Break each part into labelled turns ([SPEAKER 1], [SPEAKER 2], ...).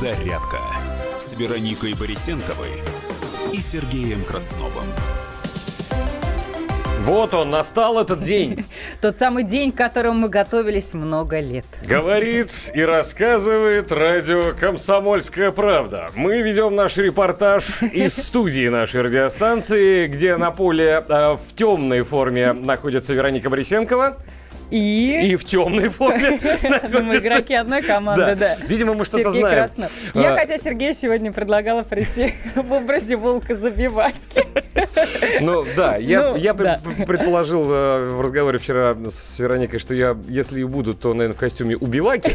[SPEAKER 1] «Зарядка» с Вероникой Борисенковой и Сергеем Красновым.
[SPEAKER 2] Вот он, настал этот день.
[SPEAKER 3] Тот самый день, к которому мы готовились много лет.
[SPEAKER 2] Говорит и рассказывает радио «Комсомольская правда». Мы ведем наш репортаж из студии нашей радиостанции, где на поле э, в темной форме находится Вероника Борисенкова.
[SPEAKER 3] И...
[SPEAKER 2] И в темной форме.
[SPEAKER 3] Мы игроки одной команды, да.
[SPEAKER 2] Видимо, мы что-то
[SPEAKER 3] Сергей
[SPEAKER 2] знаем.
[SPEAKER 3] Я,
[SPEAKER 2] А,
[SPEAKER 3] хотя Сергею сегодня предлагала прийти в образе волка забивайки.
[SPEAKER 2] Ну да, я,
[SPEAKER 3] Ну,
[SPEAKER 2] я пред-
[SPEAKER 3] да.
[SPEAKER 2] предположил э, в разговоре вчера с Вероникой, что я, если и буду, то, наверное, в костюме убиваки.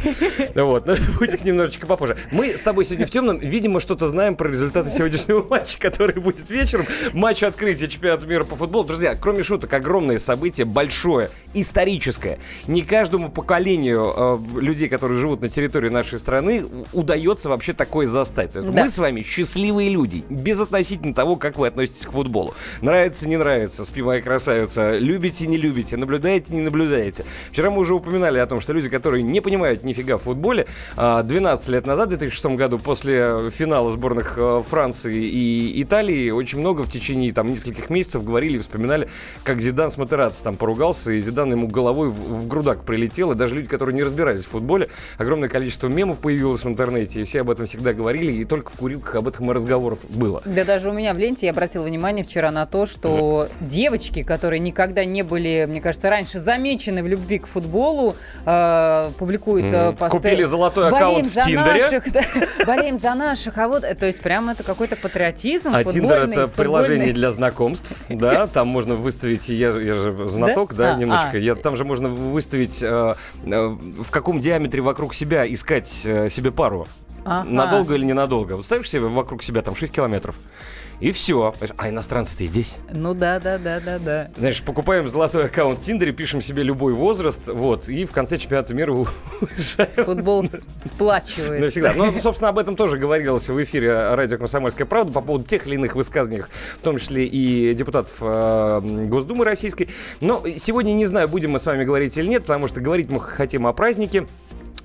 [SPEAKER 2] Вот, но это будет немножечко попозже. Мы с тобой сегодня в темном, видимо, что-то знаем про результаты сегодняшнего матча, который будет вечером. Матч открытия чемпионата мира по футболу. Друзья, кроме шуток, огромное событие, большое, историческое. Не каждому поколению э, людей, которые живут на территории нашей страны, удается вообще такое застать.
[SPEAKER 3] Да.
[SPEAKER 2] Мы с вами счастливые люди, без относительно того, как вы относитесь к футболу. Нравится, не нравится, спи моя красавица, любите, не любите, наблюдаете, не наблюдаете. Вчера мы уже упоминали о том, что люди, которые не понимают нифига в футболе, а, 12 лет назад, в 2006 году, после финала сборных э, Франции и Италии, очень много в течение там нескольких месяцев говорили и вспоминали, как Зидан с Матераци там поругался, и Зидан ему головой в, в грудак прилетел, и даже люди, которые не разбирались в футболе, огромное количество мемов появилось в интернете, и все об этом всегда говорили, и только в курилках об этом и разговоров было.
[SPEAKER 3] Да даже у меня в ленте я обратила внимание вчера на то, что девочки, которые никогда не были, мне кажется, раньше замечены в любви к футболу, э, публикуют э, посты.
[SPEAKER 2] Купили золотой
[SPEAKER 3] «Болеем
[SPEAKER 2] аккаунт в
[SPEAKER 3] за
[SPEAKER 2] Тиндере».
[SPEAKER 3] наших, да, болеем за наших, а вот, э, то есть прямо это какой-то патриотизм
[SPEAKER 2] А Тиндер это приложение для знакомств, да, там можно выставить, я, я же знаток, да,
[SPEAKER 3] Да? А,
[SPEAKER 2] немножко,
[SPEAKER 3] а.
[SPEAKER 2] я, там же можно выставить, э, э, в каком диаметре вокруг себя искать э, себе пару.
[SPEAKER 3] Ага.
[SPEAKER 2] Надолго или ненадолго. Вот ставишь себе вокруг себя там 6 километров. И все. А иностранцы-то здесь.
[SPEAKER 3] Ну да, да, да, да, да.
[SPEAKER 2] Знаешь, покупаем золотой аккаунт в Тиндере, пишем себе любой возраст, вот, и в конце чемпионата мира уезжаем.
[SPEAKER 3] Футбол сплачивает.
[SPEAKER 2] Навсегда. Ну, собственно, об этом тоже говорилось в эфире радио «Комсомольская правда» по поводу тех или иных высказаний, в том числе и депутатов э, Госдумы российской. Но сегодня не знаю, будем мы с вами говорить или нет, потому что говорить мы хотим о празднике.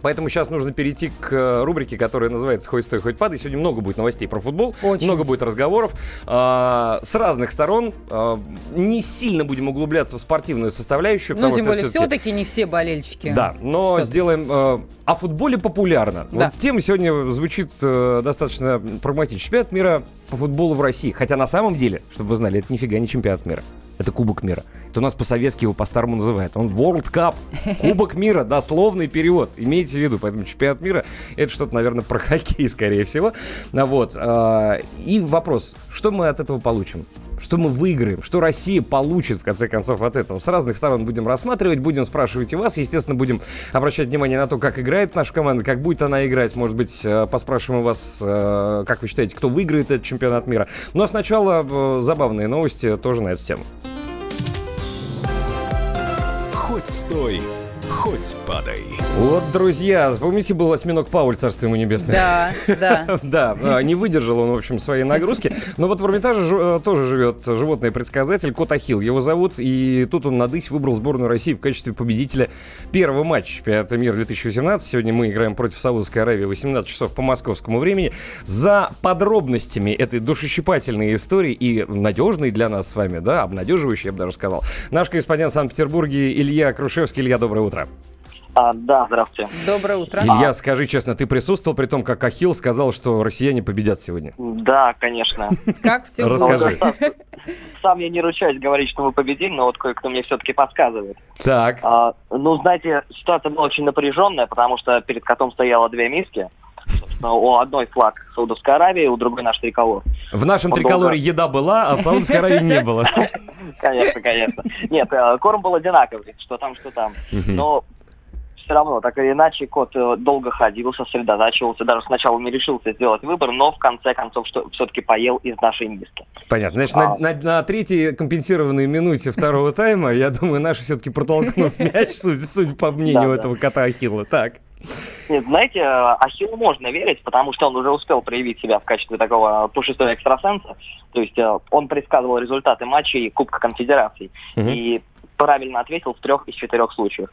[SPEAKER 2] Поэтому сейчас нужно перейти к э, рубрике, которая называется «Хоть стой, хоть падай». Сегодня много будет новостей про футбол,
[SPEAKER 3] Очень.
[SPEAKER 2] много будет разговоров а, с разных сторон. А, не сильно будем углубляться в спортивную составляющую,
[SPEAKER 3] Ну, тем более, все-таки не все болельщики.
[SPEAKER 2] да, но
[SPEAKER 3] Всё-таки.
[SPEAKER 2] сделаем э, о футболе популярно.
[SPEAKER 3] Да.
[SPEAKER 2] Вот тема сегодня звучит э, достаточно прагматично. Чемпионат мира по футболу в России. Хотя на самом деле, чтобы вы знали, это нифига не чемпионат мира. Это Кубок мира. Это у нас по-советски его по-старому называют. Он World Cup. Кубок мира. Дословный перевод. Имейте в виду. Поэтому чемпионат мира это что-то, наверное, про хоккей, скорее всего. Вот. а, И вопрос. Что мы от этого получим? Что мы выиграем? Что Россия получит, в конце концов, от этого? С разных сторон будем рассматривать, будем спрашивать и вас. Естественно, будем обращать внимание на то, как играет наша команда, как будет она играть. Может быть, э, поспрашиваем у вас, э, как вы считаете, кто выиграет этот чемпионат мира. Но сначала э, забавные новости тоже на эту тему.
[SPEAKER 1] Хоть стой, хоть падай.
[SPEAKER 2] Вот, друзья, помните, был осьминог Пауль, царство ему небесное?
[SPEAKER 3] Да, да.
[SPEAKER 2] Да, а, не выдержал он, в общем, своей нагрузки. Но вот в Эрмитаже э, тоже живет животное-предсказатель Кот Ахилл. Его зовут, и тут он на дысь выбрал сборную России в качестве победителя первого матча чемпионата мира 2018. Сегодня мы играем против Саудовской Аравии 18 часов по московскому времени. За подробностями этой душещипательной истории и надежной для нас с вами, да, обнадеживающей, я бы даже сказал, наш корреспондент в Санкт-Петербурге Илья Крушевский. Илья, доброе утро.
[SPEAKER 4] А, да, здравствуйте.
[SPEAKER 3] Доброе утро.
[SPEAKER 2] Илья, скажи честно, ты присутствовал при том, как Ахилл сказал, что россияне победят сегодня?
[SPEAKER 4] Да, конечно.
[SPEAKER 3] Как все
[SPEAKER 2] Расскажи.
[SPEAKER 4] Ну, сам- Сам я не ручаюсь говорить, что мы победим, но вот кое-кто мне все-таки подсказывает.
[SPEAKER 2] Так.
[SPEAKER 4] А, ну, знаете, ситуация была очень напряженная, потому что перед котом стояло две миски. Собственно, у одной флаг Саудовской Аравии, у другой наш триколор.
[SPEAKER 2] В нашем
[SPEAKER 4] Он
[SPEAKER 2] триколоре
[SPEAKER 4] долго-
[SPEAKER 2] еда была, а в Саудовской Аравии не было.
[SPEAKER 4] Конечно, конечно. Нет, э, корм был одинаковый, что там, что там. Но все равно, так или иначе, кот э, долго ходил, сосредотачивался, даже сначала не решился сделать выбор, но в конце концов что все-таки поел из нашей миски.
[SPEAKER 2] Понятно. Значит, на,
[SPEAKER 4] А.
[SPEAKER 2] на- на третьей компенсированной минуте второго тайма, я думаю, наши все-таки протолкнут мяч, судя, по мнению этого кота Ахилла. Так.
[SPEAKER 4] Нет, знаете, э, Ахиллу можно верить, потому что он уже успел проявить себя в качестве такого пушистого экстрасенса. То есть э, он предсказывал результаты матчей Кубка Конфедераций
[SPEAKER 2] Мгм.
[SPEAKER 4] и правильно ответил в трех из четырех случаев.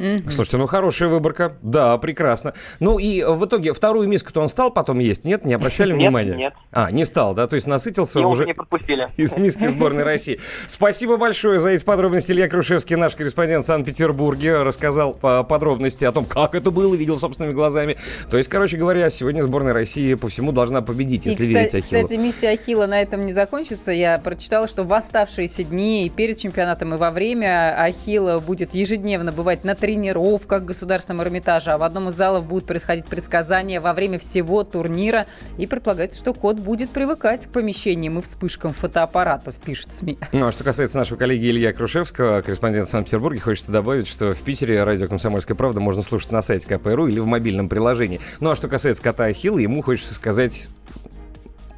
[SPEAKER 3] Мгм.
[SPEAKER 2] Слушайте, ну хорошая выборка. Да, прекрасно. Ну и в итоге вторую миску-то он стал потом есть? Нет, не обращали
[SPEAKER 4] Нет,
[SPEAKER 2] внимания?
[SPEAKER 4] нет.
[SPEAKER 2] А, не стал, да? То есть насытился
[SPEAKER 4] Его
[SPEAKER 2] уже
[SPEAKER 4] не подпустили.
[SPEAKER 2] из миски сборной России. Спасибо большое за эти подробности. Илья Крушевский, наш корреспондент в Санкт-Петербурге, рассказал по- подробности о том, как это было, видел собственными глазами. То есть, короче говоря, сегодня сборная России по всему должна победить,
[SPEAKER 3] И,
[SPEAKER 2] если
[SPEAKER 3] кста-
[SPEAKER 2] верить Ахиллу.
[SPEAKER 3] кстати, миссия Ахилла на этом не закончится. Я прочитала, что в оставшиеся дни и перед чемпионатом, и во время Ахилла будет ежедневно бывать на тренировках в Государственном Эрмитаже, а в одном из залов будут происходить предсказания во время всего турнира. И предполагается, что кот будет привыкать к помещениям и вспышкам фотоаппаратов, пишет СМИ.
[SPEAKER 2] Ну, а что касается нашего коллеги Илья Крушевского, корреспондент Санкт-Петербурге, хочется добавить, что в Питере радио «Комсомольская правда» можно слушать на сайте КПРУ или в мобильном приложении. Ну, а что касается кота Ахилла, ему хочется сказать...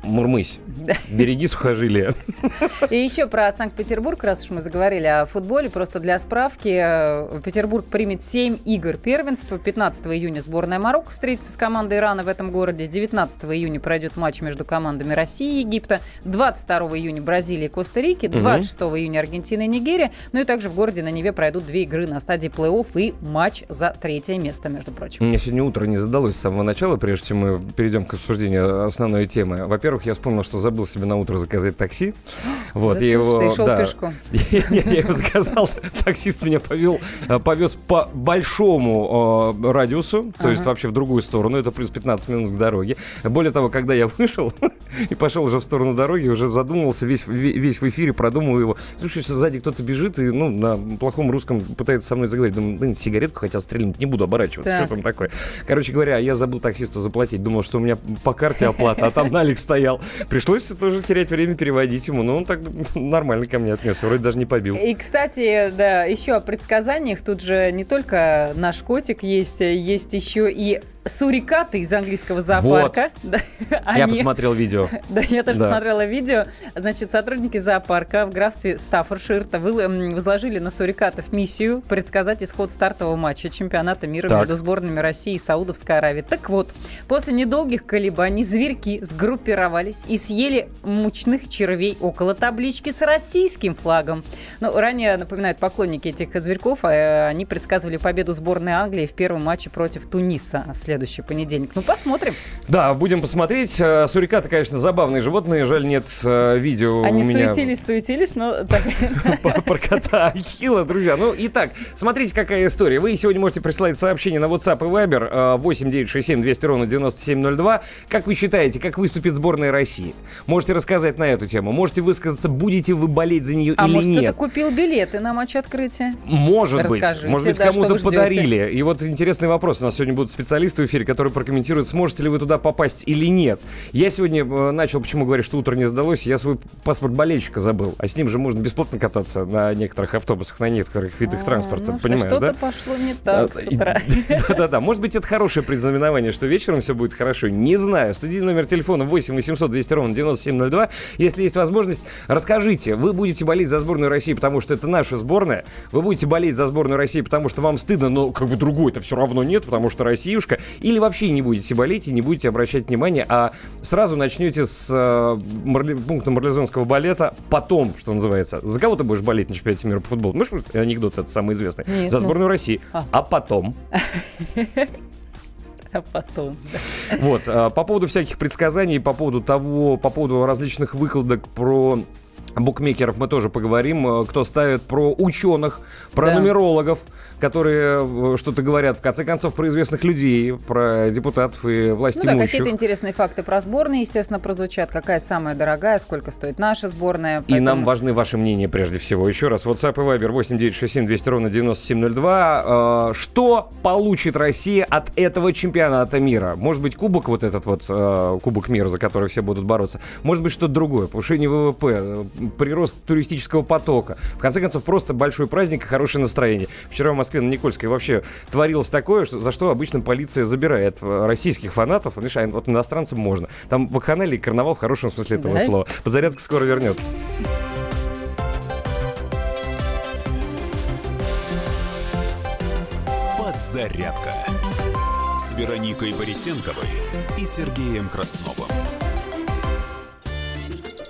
[SPEAKER 2] Мурмысь, береги сухожилия.
[SPEAKER 3] И еще про Санкт-Петербург, раз уж мы заговорили о футболе, просто для справки, Петербург примет 7 игр первенства. 15 июня сборная Марокко встретится с командой Ирана в этом городе. 19 июня пройдет матч между командами России и Египта. 22 июня Бразилия и Коста-Рики. 26 июня Аргентина и Нигерия. Ну и также в городе на Неве пройдут две игры на стадии плей-офф и матч за третье место, между прочим.
[SPEAKER 2] Мне сегодня утро не задалось с самого начала, прежде чем мы перейдем к обсуждению основной темы. Во-первых, я вспомнил, что забыл себе на утро заказать такси. Вот,
[SPEAKER 3] Да
[SPEAKER 2] я
[SPEAKER 3] ты
[SPEAKER 2] его...
[SPEAKER 3] и шел
[SPEAKER 2] да.
[SPEAKER 3] пешком?
[SPEAKER 2] Я его заказал, таксист меня повел, э, повез по большому э, радиусу, то есть вообще в другую сторону, это плюс 15 минут к дороге. Более того, когда я вышел и пошел уже в сторону дороги, уже задумывался весь, ве- весь в эфире, продумывал его. Слушай, если сзади кто-то бежит и ну, на плохом русском пытается со мной заговорить, думаю, блин, сигаретку хотел стрельнуть, не буду оборачиваться,
[SPEAKER 3] Так.
[SPEAKER 2] что там такое. Короче говоря, я забыл таксисту заплатить, думал, что у меня по карте оплата, а там налик стоял. Пришлось тоже терять время, переводить ему, но он так нормально ко мне отнесся, вроде даже не побил.
[SPEAKER 3] И, кстати, да, еще о предсказаниях. Тут же не только наш котик есть, есть еще и сурикаты из английского зоопарка. Да,
[SPEAKER 2] Я
[SPEAKER 3] они-
[SPEAKER 2] посмотрел видео.
[SPEAKER 3] Да, я тоже
[SPEAKER 2] Да.
[SPEAKER 3] посмотрела видео. Значит, сотрудники зоопарка в графстве Стаффоршир возложили на сурикатов миссию предсказать исход стартового матча чемпионата мира
[SPEAKER 2] Так.
[SPEAKER 3] между сборными России и Саудовской Аравии. Так вот, после недолгих колебаний зверьки сгруппировались и съели мучных червей около таблички с российским флагом. Ну, ранее, напоминают поклонники этих зверьков, э, они предсказывали победу сборной Англии в первом матче против Туниса в следующий понедельник. Ну, посмотрим.
[SPEAKER 2] Да, будем посмотреть. Э, Сурикаты, конечно, забавные животные. Жаль, нет э, видео
[SPEAKER 3] Они
[SPEAKER 2] у меня
[SPEAKER 3] суетились, суетились, но
[SPEAKER 2] про кота Ахилла, друзья. Ну, итак, смотрите, какая история. Вы сегодня можете присылать сообщение на WhatsApp и Viber э, 8 967 200 ровно 9702. Как вы считаете, как выступит сборная России? Можете рассказать на эту тему. Можете высказаться, будете вы болеть за нее
[SPEAKER 3] А
[SPEAKER 2] или
[SPEAKER 3] может,
[SPEAKER 2] нет.
[SPEAKER 3] кто-то купил билеты на матч открытия?
[SPEAKER 2] Может быть.
[SPEAKER 3] Расскажите,
[SPEAKER 2] Может быть,
[SPEAKER 3] да, что
[SPEAKER 2] кому-то подарили. И вот интересный вопрос. У нас сегодня будут специалисты в эфире, которые прокомментируют, сможете ли вы туда попасть или нет. Я сегодня э, начал, почему говорю, что утро не сдалось, я свой паспорт болельщика забыл. А с ним же можно бесплатно кататься на некоторых автобусах, на некоторых видах
[SPEAKER 3] А,
[SPEAKER 2] транспорта.
[SPEAKER 3] ну
[SPEAKER 2] Понимаешь,
[SPEAKER 3] Что-то
[SPEAKER 2] да?
[SPEAKER 3] пошло не так
[SPEAKER 2] А,
[SPEAKER 3] с утра.
[SPEAKER 2] Да-да-да. Может быть, это хорошее предзнаменование, что вечером все будет хорошо. Не знаю. Студийный номер телефона 8 800 200 ровно 9702. Если есть возможность, расскажите. Вы будете болеть за сборную России, потому что это наша сборная. Вы будете болеть за сборную России, потому что вам стыдно, но как бы другой-то все равно нет, потому что Россиюшка. Или вообще не будете болеть и не будете обращать внимание, а сразу начнете с э, марли- пункта марлезонского балета потом, что называется. За кого ты будешь болеть на чемпионате мира по футболу? Можешь анекдот этот самый известный?
[SPEAKER 3] Нет,
[SPEAKER 2] за
[SPEAKER 3] ну.
[SPEAKER 2] сборную России.
[SPEAKER 3] А.
[SPEAKER 2] а потом...
[SPEAKER 3] А потом. да.
[SPEAKER 2] Вот, а, по поводу всяких предсказаний, по поводу того, по поводу различных выкладок про букмекеров мы тоже поговорим, э, кто ставит про ученых, про
[SPEAKER 3] Да.
[SPEAKER 2] нумерологов, которые э, что-то говорят, в конце концов, про известных людей, про депутатов и власть
[SPEAKER 3] Ну да, какие-то интересные факты про сборные, естественно, прозвучат. Какая самая дорогая, сколько стоит наша сборная.
[SPEAKER 2] И
[SPEAKER 3] поэтому-
[SPEAKER 2] нам важны ваши мнения прежде всего. Еще раз, WhatsApp и Viber 8967 200 ровно 9702. Э, Что получит Россия от этого чемпионата мира? Может быть, кубок вот этот вот, кубок мира, за который все будут бороться. Может быть, что-то другое. Повышение ВВП, прирост туристического потока. В конце концов, просто большой праздник и хорошее настроение. Вчера в Москве на Никольской вообще творилось такое, что, за что обычно полиция забирает э, российских фанатов. Знаешь, а вот иностранцам можно. Там вакханалия и карнавал в хорошем смысле этого
[SPEAKER 3] Да?
[SPEAKER 2] слова. Подзарядка скоро вернется.
[SPEAKER 1] Подзарядка с Вероникой Борисенковой и Сергеем Красновым.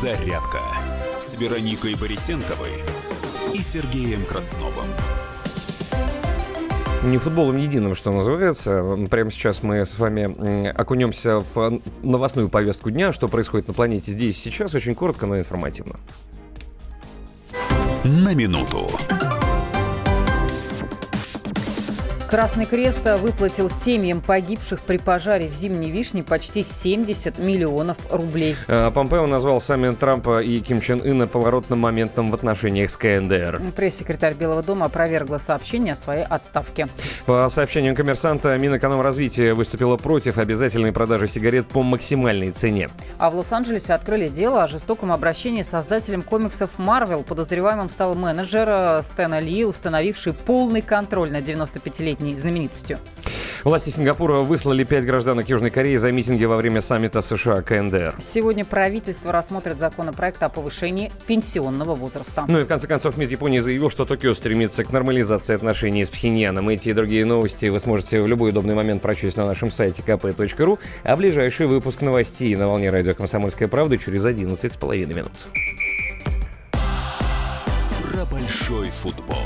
[SPEAKER 1] Подзарядка с Вероникой Борисенковой и Сергеем Красновым.
[SPEAKER 2] Не футболом единым, что называется. Прямо сейчас мы с вами окунемся в новостную повестку дня, что происходит на планете здесь сейчас, очень коротко, но информативно.
[SPEAKER 1] На минуту.
[SPEAKER 3] Красный Крест выплатил семьям погибших при пожаре в Зимней Вишне почти 70 миллионов рублей.
[SPEAKER 2] Э, Помпео назвал саммит Трампа и Ким Чен Ына поворотным моментом в отношениях с КНДР.
[SPEAKER 3] Пресс-секретарь Белого дома опровергла сообщение о своей отставке.
[SPEAKER 2] По сообщению коммерсанта, Минэкономразвитие выступило против обязательной продажи сигарет по максимальной цене.
[SPEAKER 3] А в Лос-Анджелесе открыли дело о жестоком обращении с создателем комиксов Марвел. Подозреваемым стал менеджер э, Стэна Ли, установивший полный контроль на 95-летний многолетней знаменитостью.
[SPEAKER 2] Власти Сингапура выслали пять гражданок Южной Кореи за митинги во время саммита США КНДР.
[SPEAKER 3] Сегодня правительство рассмотрит законопроект о повышении пенсионного возраста.
[SPEAKER 2] Ну и в конце концов МИД Японии заявил, что Токио стремится к нормализации отношений с Пхеньяном. Эти и другие новости вы сможете в любой удобный момент прочесть на нашем сайте kp.ru, а ближайший выпуск новостей на волне радио «Комсомольская правда» через 11,5 минут.
[SPEAKER 1] Про большой футбол.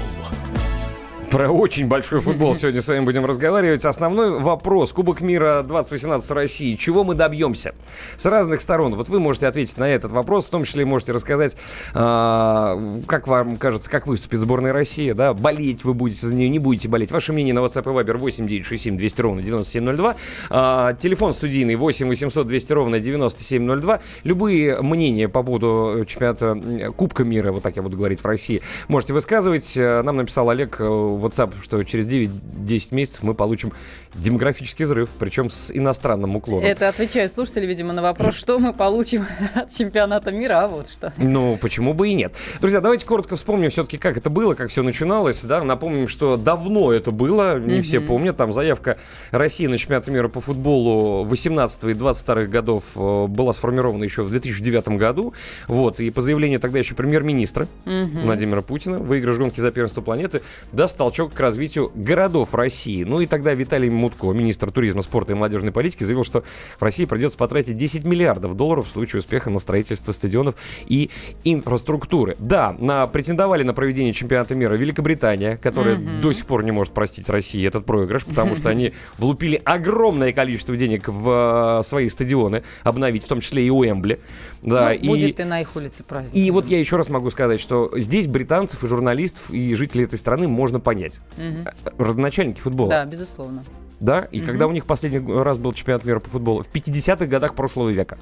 [SPEAKER 2] Про очень большой футбол сегодня с вами будем разговаривать. Основной вопрос. Кубок мира 2018 России. Чего мы добьемся? С разных сторон. Вот вы можете ответить на этот вопрос. В том числе можете рассказать, э, как вам кажется, как выступит сборная России. Да? Болеть вы будете за нее, не будете болеть. Ваше мнение на WhatsApp и Viber 8 967 200 ровно 9702. Э, телефон студийный 8 800 200 ровно 9702. Любые мнения по поводу чемпионата Кубка мира, вот так я буду говорить, в России, можете высказывать. Нам написал Олег WhatsApp, что через 9-10 месяцев мы получим демографический взрыв, причем с иностранным уклоном.
[SPEAKER 3] Это отвечают слушатели, видимо, на вопрос, что мы получим от чемпионата мира, а вот что.
[SPEAKER 2] Ну, почему бы и нет. Друзья, давайте коротко вспомним все-таки, как это было, как все начиналось. Да? Напомним, что давно это было, не mm-hmm. все помнят. Там заявка России на чемпионат мира по футболу 18 и 22 годов э, была сформирована еще в 2009 году. Вот, и по заявлению тогда еще премьер-министра mm-hmm. Владимира Путина, выигрыш гонки за первенство планеты, даст толчок к развитию городов России. Ну и тогда Виталий Мутко, министр туризма, спорта и молодежной политики, заявил, что в России придется потратить 10 миллиардов долларов в случае успеха на строительство стадионов и инфраструктуры. Да, на, претендовали на проведение чемпионата мира Великобритания, которая mm-hmm. до сих пор не может простить России этот проигрыш, потому что они влупили огромное количество денег в э, свои стадионы обновить, в том числе и Уэмбли. Да,
[SPEAKER 3] ну, и, будет и на их улице праздник.
[SPEAKER 2] И вот я еще раз могу сказать, что здесь британцев и журналистов и жителей этой страны можно понять. Угу. Родоначальники футбола.
[SPEAKER 3] Да, безусловно
[SPEAKER 2] да, и угу. когда у них последний раз был чемпионат мира по футболу? В 50-х годах прошлого века.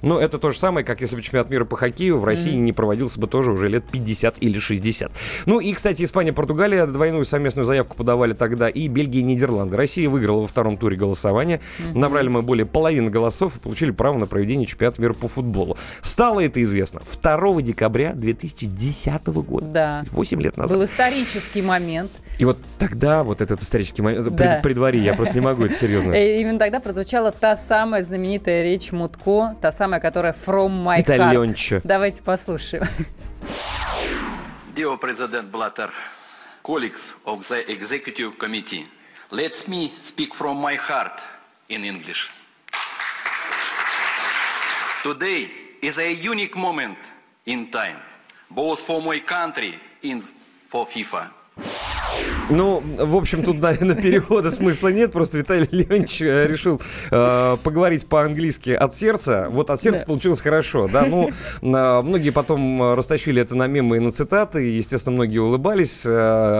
[SPEAKER 2] Но это то же самое, как если бы чемпионат мира по хоккею в России угу. не проводился бы тоже уже лет 50 или 60. Ну и, кстати, Испания, Португалия двойную совместную заявку подавали тогда, и Бельгия и Нидерланды. Россия выиграла во втором туре голосования. Угу. Набрали мы более половины голосов и получили право на проведение чемпионата мира по футболу. Стало это известно 2 декабря 2010 года.
[SPEAKER 3] Да.
[SPEAKER 2] 8 лет назад.
[SPEAKER 3] Был исторический момент.
[SPEAKER 2] И вот тогда, вот этот исторический момент, да. при дворе, я просто не могу, это серьезно.
[SPEAKER 3] И именно тогда прозвучала та самая знаменитая речь Мутко, та самая, которая «From my
[SPEAKER 2] Итальончо.
[SPEAKER 3] heart». Давайте послушаем.
[SPEAKER 5] Dear President Blatter, colleagues of the Executive Committee, let me speak from my heart in English. Today is a unique moment in time, both for my country and for FIFA.
[SPEAKER 2] Ну, в общем, тут, наверное, перевода смысла нет. Просто Виталий Леонидович э, решил э, поговорить по-английски от сердца. Вот от сердца
[SPEAKER 3] Да.
[SPEAKER 2] получилось хорошо, да. Ну, э, многие потом э, растащили это на мемы и на цитаты. И, естественно, многие улыбались. э,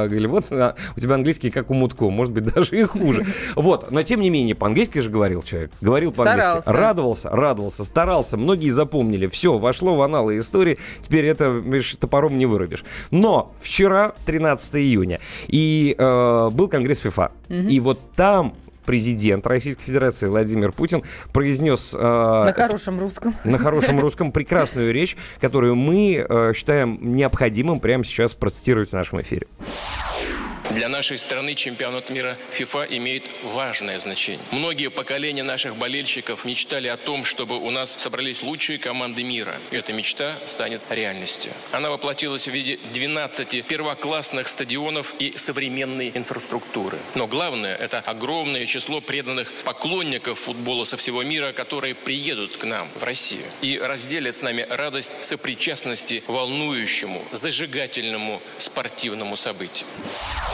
[SPEAKER 2] говорили, вот а, у тебя английский как у Мутко. Может быть, даже и хуже. Вот. Но, тем не менее, по-английски же говорил человек. Говорил по-английски. Радовался, радовался, старался. Многие запомнили. Все, вошло в аналы истории. Теперь это, видишь, топором не вырубишь. Но вчера, 13 июня, и э, был Конгресс ФИФА. И вот там президент Российской Федерации Владимир Путин произнес э,
[SPEAKER 3] На хорошем русском.
[SPEAKER 2] на хорошем русском прекрасную речь, которую мы э, считаем необходимым прямо сейчас процитировать в нашем эфире.
[SPEAKER 6] Для нашей страны чемпионат мира ФИФА имеет важное значение. Многие поколения наших болельщиков мечтали о том, чтобы у нас собрались лучшие команды мира. И эта мечта станет реальностью. Она воплотилась в виде 12 первоклассных стадионов и современной инфраструктуры. Но главное – это огромное число преданных поклонников футбола со всего мира, которые приедут к нам в Россию и разделят с нами радость сопричастности волнующему, зажигательному спортивному событию.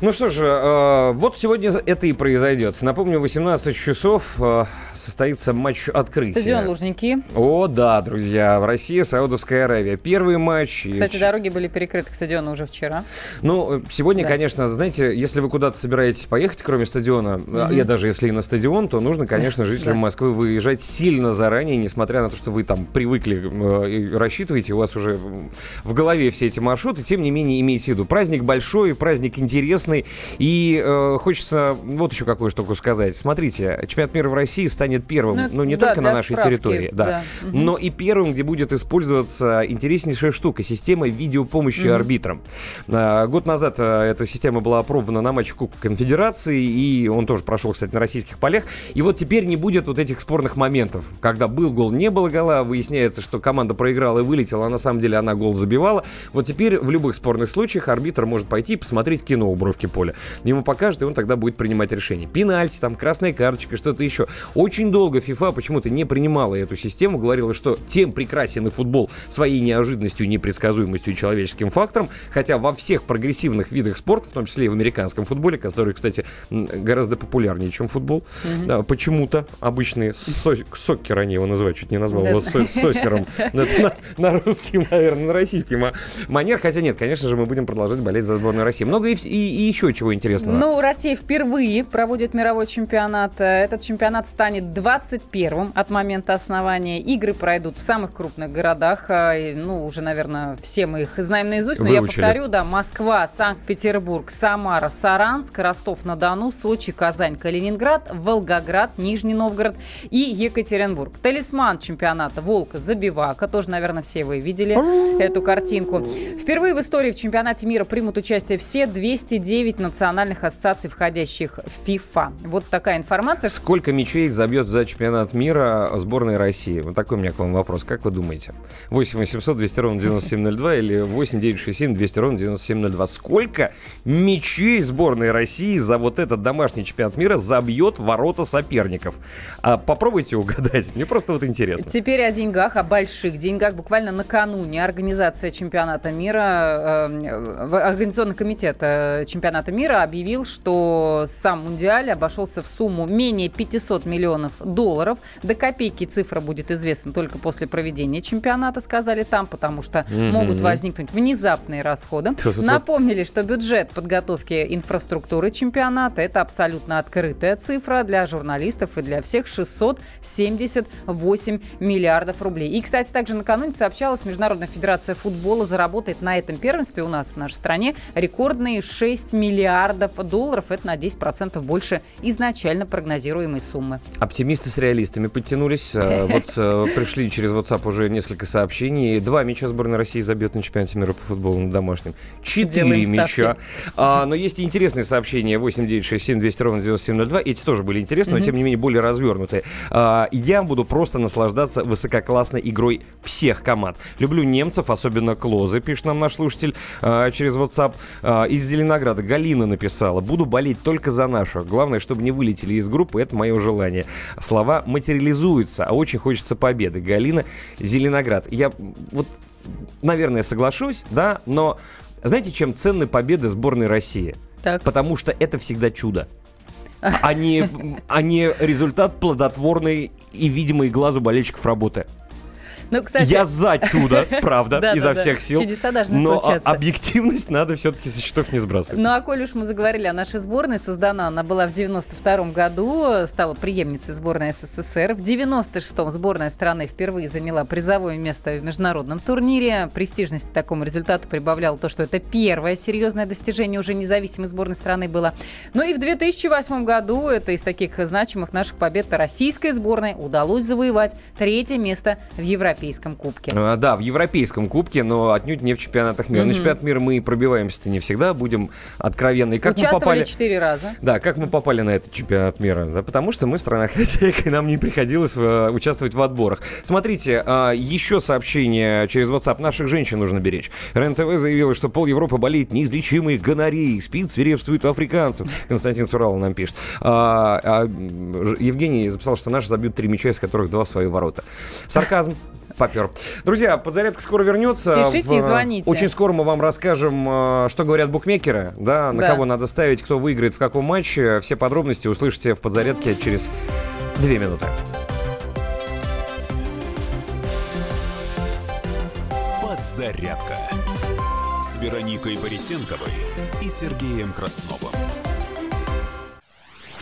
[SPEAKER 2] Ну что же, э, вот сегодня это и произойдет. Напомню, в 18 часов э, состоится матч открытия.
[SPEAKER 3] Стадион Лужники.
[SPEAKER 2] О, да, друзья, в России, Саудовская Аравия. Первый матч. и
[SPEAKER 3] Кстати,
[SPEAKER 2] ч-
[SPEAKER 3] дороги были перекрыты к стадиону уже вчера.
[SPEAKER 2] Ну, э, сегодня,
[SPEAKER 3] Да.
[SPEAKER 2] конечно, знаете, если вы куда-то собираетесь поехать, кроме стадиона, а, я даже если и на стадион, то нужно, конечно, жителям
[SPEAKER 3] Да.
[SPEAKER 2] Москвы выезжать сильно заранее, несмотря на то, что вы там привыкли и рассчитываете, у вас уже в голове все эти маршруты, тем не менее, имейте в виду, праздник большой, праздник интересный, и э, хочется вот еще какую штуку сказать. Смотрите, чемпионат мира в России станет первым,
[SPEAKER 3] Ну,
[SPEAKER 2] ну, не
[SPEAKER 3] да,
[SPEAKER 2] только на нашей
[SPEAKER 3] справки,
[SPEAKER 2] территории, да,
[SPEAKER 3] да. Мгм.
[SPEAKER 2] но и первым, где будет использоваться интереснейшая штука, система видеопомощи
[SPEAKER 3] Мгм.
[SPEAKER 2] арбитрам. А, Год назад а, эта система была опробована на матче Кубка Конфедерации, и он тоже прошел, кстати, на российских полях. И вот теперь не будет вот этих спорных моментов, когда был гол, не было гола, выясняется, что команда проиграла и вылетела, а на самом деле она гол забивала. Вот теперь в любых спорных случаях арбитр может пойти и посмотреть кино у бровки поля. Ему покажет, и он тогда будет принимать решение. Пенальти, там, красная карточка, что-то еще. Очень долго FIFA почему-то не принимала эту систему, говорила, что тем прекрасен и футбол своей неожиданностью, непредсказуемостью и человеческим фактором, хотя во всех прогрессивных видах спорта, в том числе и в американском футболе, который, кстати, гораздо популярнее, чем футбол, да, почему-то обычные со- сокер они его называют, чуть не назвал его со- сосером. На, на русский, наверное, на российский ма- манер, хотя нет, конечно же, мы будем продолжать болеть за сборную России. Много и, и- и еще чего интересного.
[SPEAKER 3] Ну, Россия впервые проводит мировой чемпионат. Э, Этот чемпионат станет 21-м от момента основания. Игры пройдут в самых крупных городах. э, Ну, уже, наверное, все мы их знаем наизусть. Но
[SPEAKER 2] Выучили.
[SPEAKER 3] я повторю, да, Москва, Санкт-Петербург, Самара, Саранск, Ростов-на-Дону, Сочи, Казань, Калининград, Волгоград, Нижний Новгород и Екатеринбург. Талисман чемпионата Волк Забивака. Тоже, наверное, все вы видели эту картинку. Впервые в истории в чемпионате мира примут участие все 209 национальных ассоциаций, входящих в FIFA. Вот такая информация.
[SPEAKER 2] Сколько мячей забьет за чемпионат мира сборная России? Вот такой у меня к вам вопрос. Как вы думаете? 8 800 200 ровно 9702 или 8 967 200 ровно 9702. Сколько мячей сборной России за вот этот домашний чемпионат мира забьет ворота соперников? А попробуйте угадать. Мне просто вот интересно.
[SPEAKER 3] Теперь о деньгах, о больших деньгах. Буквально накануне организация чемпионата мира, э, Организационный комитет э, чемпионата мира объявил, что сам Мундиаль обошелся в сумму менее 500 миллионов долларов. До копейки цифра будет известна только после проведения чемпионата, сказали там, потому что
[SPEAKER 2] Мгм.
[SPEAKER 3] могут возникнуть внезапные расходы. Напомнили, что бюджет подготовки инфраструктуры чемпионата – это абсолютно открытая цифра для журналистов и для всех 678 миллиардов рублей. И, кстати, также накануне сообщалось, Международная федерация футбола заработает на этом первенстве у нас в нашей стране рекордные 6 миллиардов долларов. Это на 10% больше изначально прогнозируемой суммы.
[SPEAKER 2] Оптимисты с реалистами подтянулись. Э, Вот э, пришли через WhatsApp уже несколько сообщений. Два мяча сборной России забьет на чемпионате мира по футболу на домашнем. Четыре мяча. А, но есть и интересные сообщения. 8967 200 ровно 9702. Эти тоже были интересны, но тем не менее более развернутые. А, я буду просто наслаждаться высококлассной игрой всех команд. Люблю немцев, особенно Клозы, пишет нам наш слушатель а, через WhatsApp. А, из Зеленограда Галина написала. Буду болеть только за нашу. Главное, чтобы не вылетели из группы. Это мое желание. Слова материализуются, а очень хочется победы. Галина, Зеленоград. Я вот, наверное, соглашусь, да, но знаете, чем ценны победы сборной России?
[SPEAKER 3] Так.
[SPEAKER 2] Потому что это всегда чудо. А не, а не результат плодотворной и видимой глазу болельщиков работы.
[SPEAKER 3] Ну, кстати,
[SPEAKER 2] Я за чудо, правда,
[SPEAKER 3] Да,
[SPEAKER 2] изо
[SPEAKER 3] да, да.
[SPEAKER 2] всех сил.
[SPEAKER 3] Чудеса должны
[SPEAKER 2] Но
[SPEAKER 3] случаться.
[SPEAKER 2] объективность надо все-таки со счетов не сбрасывать.
[SPEAKER 3] Ну, а коль уж мы заговорили о нашей сборной, создана она была в 92 году, стала преемницей сборной СССР. В 96-м сборная страны впервые заняла призовое место в международном турнире. Престижности такому результату прибавляло то, что это первое серьезное достижение уже независимой сборной страны было. Ну и в 2008 году, это из таких значимых наших побед, российской сборной удалось завоевать третье место в Европейском кубке.
[SPEAKER 2] А, Да, в Европейском кубке, но отнюдь не в чемпионатах мира. На
[SPEAKER 3] Мгм.
[SPEAKER 2] чемпионат мира мы пробиваемся-то не всегда, будем откровенны. И как мы
[SPEAKER 3] Участвовали
[SPEAKER 2] попали...
[SPEAKER 3] четыре раза.
[SPEAKER 2] Да, как мы попали на этот чемпионат мира? Да, потому что мы страна хозяйка, и нам не приходилось э, участвовать в отборах. Смотрите, а, еще сообщение через WhatsApp. Наших женщин нужно беречь. РЕН-ТВ заявила, что пол Европы болеет неизлечимой гонореей. Спит, свирепствует у африканцев. Константин Сурал нам пишет. А, а, Евгений записал, что наши забьют три мяча, из которых два в свои ворота. Сарказм. Попер. Друзья, подзарядка скоро вернется.
[SPEAKER 3] Пишите и звоните.
[SPEAKER 2] Очень скоро мы вам расскажем, э, что говорят букмекеры, да, на
[SPEAKER 3] Да.
[SPEAKER 2] кого надо ставить, кто выиграет в каком матче. Все подробности услышите в подзарядке через две минуты.
[SPEAKER 7] Подзарядка с Вероникой Борисенковой и Сергеем Красновым.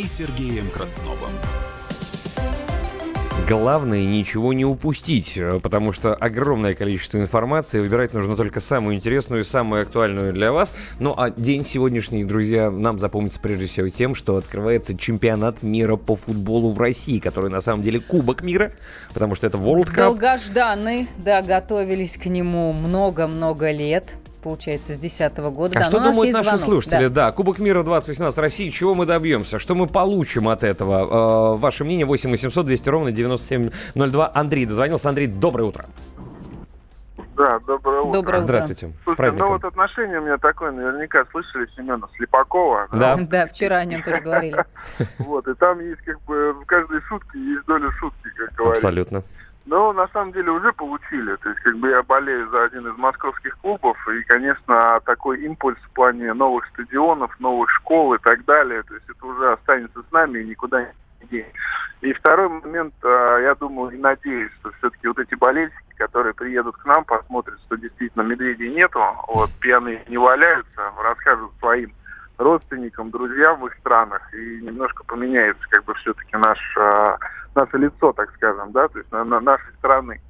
[SPEAKER 7] и Сергеем Красновым.
[SPEAKER 2] Главное ничего не упустить, э, потому что огромное количество информации, выбирать нужно только самую интересную и самую актуальную для вас. Ну а день сегодняшний, друзья, нам запомнится прежде всего тем, что открывается чемпионат мира по футболу в России, который на самом деле Кубок мира, потому что это World Cup.
[SPEAKER 3] Долгожданный, да, готовились к нему много-много лет. Получается, с 2010 года.
[SPEAKER 2] А
[SPEAKER 3] Да,
[SPEAKER 2] что
[SPEAKER 3] но у нас
[SPEAKER 2] думают
[SPEAKER 3] есть
[SPEAKER 2] наши
[SPEAKER 3] звонок,
[SPEAKER 2] слушатели?
[SPEAKER 3] да.
[SPEAKER 2] Да. Кубок мира 2018 России, чего мы добьемся? Что мы получим от этого? Э, ваше мнение 8 800 200 ровно 9702. Андрей дозвонился. Андрей, доброе утро.
[SPEAKER 8] Да, доброе утро.
[SPEAKER 3] Доброе утро.
[SPEAKER 2] Здравствуйте.
[SPEAKER 8] Слушайте, ну вот отношение у меня такое, наверняка слышали Семена Слепакова.
[SPEAKER 2] Да.
[SPEAKER 3] Да, вчера о нем тоже говорили.
[SPEAKER 8] Вот, и там есть как бы в каждой шутке есть доля шутки, как говорится.
[SPEAKER 2] Абсолютно.
[SPEAKER 8] Но на самом деле уже получили. То есть как бы я болею за один из московских клубов, и, конечно, такой импульс в плане новых стадионов, новых школ и так далее, то есть это уже останется с нами и никуда не денется. И второй момент, а, я думаю и надеюсь, что все-таки вот эти болельщики, которые приедут к нам, посмотрят, что действительно медведей нету, вот пьяные не валяются, расскажут своим родственникам, друзьям в их странах, и немножко поменяется как бы все-таки наш, а, наше лицо, так скажем, да, то есть на, на нашей страны.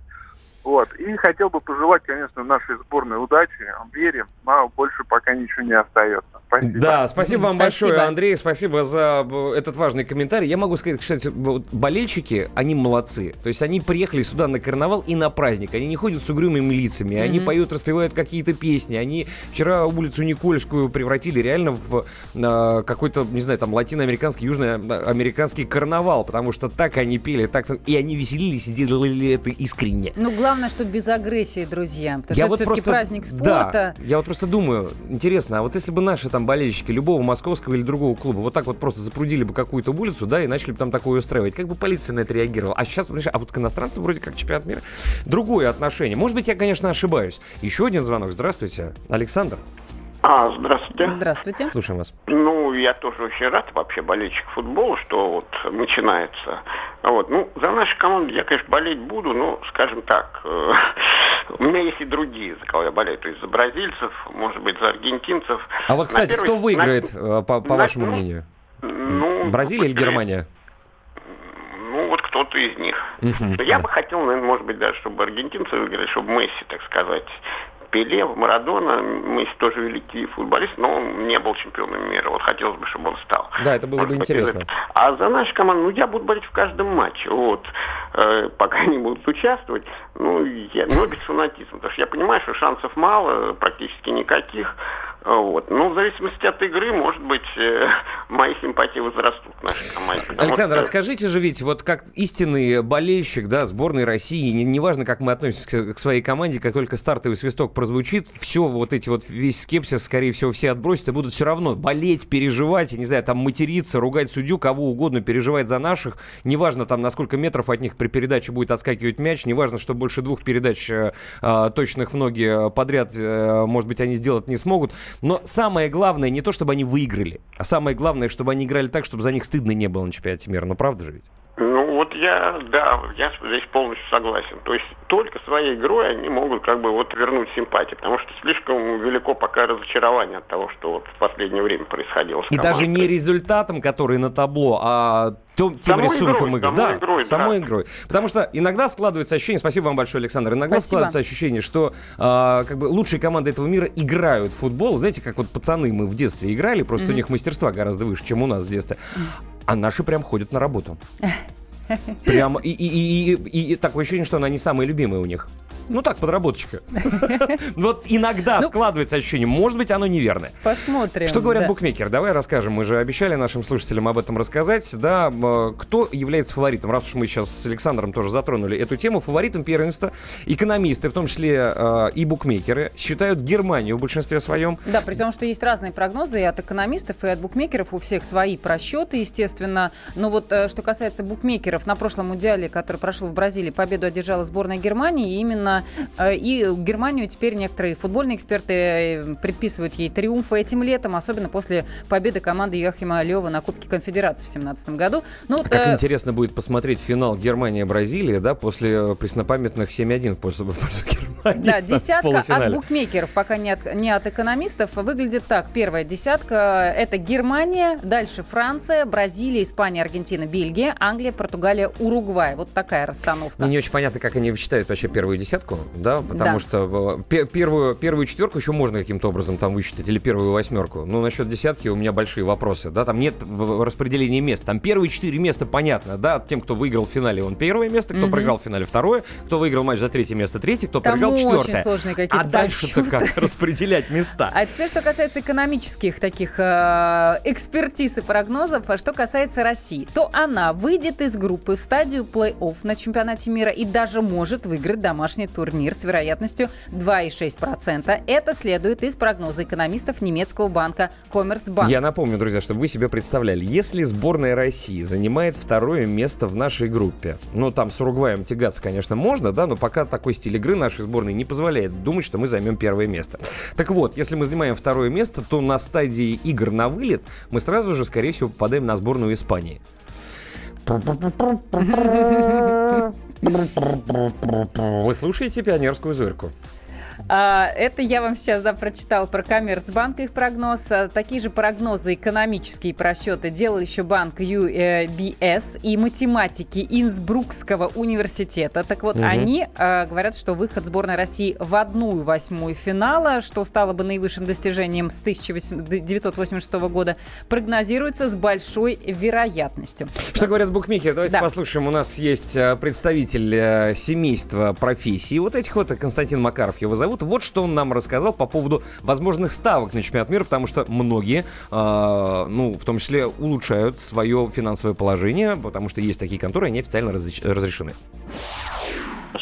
[SPEAKER 8] Вот. И хотел бы пожелать, конечно, нашей сборной удачи, верим, но больше пока ничего не остается. Спасибо.
[SPEAKER 2] Да, спасибо вам
[SPEAKER 3] Спасибо.
[SPEAKER 2] большое, Андрей, спасибо за э, этот важный комментарий. Я могу сказать, кстати, вот болельщики, они молодцы. То есть они приехали сюда на карнавал и на праздник. Они не ходят с угрюмыми лицами, они
[SPEAKER 3] Мгм.
[SPEAKER 2] поют, распевают какие-то песни. Они вчера улицу Никольскую превратили реально в э, какой-то, не знаю, там латиноамериканский, южноамериканский карнавал, потому что так они пели, так и они веселились и делали это искренне.
[SPEAKER 3] Ну, главное, чтобы без агрессии, друзья. Потому
[SPEAKER 2] Я
[SPEAKER 3] что это
[SPEAKER 2] вот
[SPEAKER 3] все-таки
[SPEAKER 2] просто-
[SPEAKER 3] праздник
[SPEAKER 2] Да,
[SPEAKER 3] спорта.
[SPEAKER 2] я вот просто думаю, интересно, а вот если бы наши там болельщики любого московского или другого клуба вот так вот просто запрудили бы какую-то улицу, да, и начали бы там такое устраивать, как бы полиция на это реагировала? А сейчас, понимаешь, а вот к иностранцам вроде как чемпионат мира. Другое отношение. Может быть, я, конечно, ошибаюсь. Еще один звонок. Здравствуйте. Александр,
[SPEAKER 9] А, здравствуйте.
[SPEAKER 3] Здравствуйте.
[SPEAKER 2] слушаем вас.
[SPEAKER 9] Ну, я тоже очень рад вообще болельщик футбола, что вот начинается. Вот. Ну, за нашу команду я, конечно, болеть буду, но, скажем так, э, у меня есть и другие, за кого я болею. То есть за бразильцев, может быть, за аргентинцев.
[SPEAKER 2] А вот, кстати,
[SPEAKER 9] первый-
[SPEAKER 2] кто выиграет, э, по, по
[SPEAKER 9] на-
[SPEAKER 2] вашему
[SPEAKER 9] ну,
[SPEAKER 2] мнению?
[SPEAKER 9] Ну,
[SPEAKER 2] Бразилия или Германия?
[SPEAKER 9] Ну, вот кто-то из них. Но я бы хотел, наверное, может быть, даже, чтобы аргентинцы выиграли, чтобы Месси, так сказать, Пеле, Марадона, Месси тоже великий футболист, но он не был чемпионом мира. Вот хотелось бы, чтобы он стал.
[SPEAKER 2] Да, это было бы
[SPEAKER 9] Может
[SPEAKER 2] интересно.
[SPEAKER 9] А за нашу команду, ну, я буду болеть в каждом матче. Вот. Э, пока они будут участвовать. Ну, я, но без фанатизма. Потому что я понимаю, что шансов мало, практически никаких. Вот. Ну, в зависимости от игры, может быть, э, мои симпатии возрастут к нашей команде.
[SPEAKER 2] Александр,
[SPEAKER 9] что...
[SPEAKER 2] расскажите же ведь, вот как истинный болельщик, да, сборной России, не- неважно, как мы относимся к, к своей команде, как только стартовый свисток прозвучит, все вот эти вот, весь скепсис, скорее всего, все отбросят и будут все равно болеть, переживать, я не знаю, там материться, ругать судью, кого угодно, переживать за наших, неважно там, на сколько метров от них при передаче будет отскакивать мяч, неважно, что больше двух передач э, э, точных в ноги э, подряд, э, может быть, они сделать не смогут, но самое главное не то, чтобы они выиграли, а самое главное, чтобы они играли так, чтобы за них стыдно не было на чемпионате мира. Ну, правда же ведь?
[SPEAKER 9] Вот я, да, я здесь полностью согласен. То есть только своей игрой они могут как бы вот вернуть симпатию, потому что слишком велико пока разочарование от того, что вот в последнее время происходило с
[SPEAKER 2] И даже не результатом, который на табло, а тем, тем
[SPEAKER 9] Самой
[SPEAKER 2] рисунком
[SPEAKER 9] игрой,
[SPEAKER 2] игры.
[SPEAKER 9] самой
[SPEAKER 2] да,
[SPEAKER 9] игрой,
[SPEAKER 2] самой
[SPEAKER 9] да.
[SPEAKER 2] игрой. Потому что иногда складывается ощущение, спасибо вам большое, Александр, иногда
[SPEAKER 3] Спасибо.
[SPEAKER 2] складывается ощущение, что а, как бы лучшие команды этого мира играют в футбол. Знаете, как вот пацаны мы в детстве играли, просто у них мастерства гораздо выше, чем у нас в детстве. А наши прям ходят на работу. Прям и, и, и, и- и такое ощущение, что она не самая любимая у них. Ну так, подработочка. Вот иногда
[SPEAKER 3] Ну,
[SPEAKER 2] складывается ощущение, может быть, оно неверное.
[SPEAKER 3] Посмотрим.
[SPEAKER 2] Что говорят букмекеры? Давай расскажем. Мы же обещали нашим слушателям об этом рассказать. Да, кто является фаворитом? Раз уж мы сейчас с Александром тоже затронули эту тему, фаворитом первенства экономисты, в том числе э, и букмекеры, считают Германию в большинстве своем.
[SPEAKER 3] Да, при том, что есть разные прогнозы и от экономистов, и от букмекеров. У всех свои просчеты, естественно. Но вот э, что касается букмекеров, на прошлом мундиале, который прошел в Бразилии, победу одержала сборная Германии. И именно э, и Германию теперь некоторые футбольные эксперты э, предписывают ей триумф этим летом, особенно после победы команды Йохима Лева на Кубке Конфедерации в 2017 году. Ну,
[SPEAKER 2] А
[SPEAKER 3] вот,
[SPEAKER 2] как
[SPEAKER 3] э,
[SPEAKER 2] интересно будет посмотреть финал Германия-Бразилия, да, после преснопамятных 7-1 в пользу, в пользу Германии.
[SPEAKER 3] Да, десятка от букмекеров, пока не от, не от экономистов, выглядит так. Первая десятка – это Германия, дальше Франция, Бразилия, Испания, Аргентина, Бельгия, Англия, Португалия, Уругвай. Вот такая расстановка.
[SPEAKER 2] Мне не очень понятно, как они вычитают вообще первую десятку, да, потому
[SPEAKER 3] Да.
[SPEAKER 2] что э, пе- первую, первую четверку еще можно каким-то образом там высчитать, или первую восьмерку. Но насчет десятки у меня большие вопросы, да, там нет распределения мест. Там первые четыре места понятно, да, тем, кто выиграл в финале, он первое место, кто
[SPEAKER 3] Мгм.
[SPEAKER 2] проиграл в финале второе, кто выиграл матч за третье место третье, кто
[SPEAKER 3] Там
[SPEAKER 2] проиграл
[SPEAKER 3] очень
[SPEAKER 2] четвертое.
[SPEAKER 3] сложные какие-то
[SPEAKER 2] А дальше-то как распределять места?
[SPEAKER 3] А теперь, что касается экономических таких э, экспертиз и прогнозов, а что касается России, то она выйдет из группы в стадию плей-офф на чемпионате мира и даже может выиграть домашний турнир с вероятностью 2,6%. Это следует из прогноза экономистов немецкого банка Коммерцбанк.
[SPEAKER 2] Я напомню, друзья, чтобы вы себе представляли, если сборная России занимает второе место в нашей группе, ну там с Уругваем тягаться, конечно, можно, да, но пока такой стиль игры нашей сборной не позволяет думать, что мы займем первое место. Так вот, если мы занимаем второе место, то на стадии игр на вылет мы сразу же, скорее всего, попадаем на сборную Испании. Вы слушаете пионерскую зорьку?
[SPEAKER 3] А, Это я вам сейчас да, прочитал про Коммерцбанк, их прогноз. А, Такие же прогнозы, экономические просчеты делал еще банк UBS и математики Инсбрукского университета. Так вот,
[SPEAKER 2] Мгм.
[SPEAKER 3] они а, говорят, что выход сборной России в одну восьмую финала, что стало бы наивысшим достижением с 1986 года, прогнозируется с большой вероятностью.
[SPEAKER 2] Что говорят букмекеры? Давайте
[SPEAKER 3] Да.
[SPEAKER 2] послушаем. У нас есть э, представитель э, семейства профессий. Вот этих вот, э, Константин Макаров его зовут. Вот что он нам рассказал по поводу возможных ставок на чемпионат мира, потому что многие, э, ну, в том числе, улучшают свое финансовое положение, потому что есть такие конторы, они официально разреш- разрешены.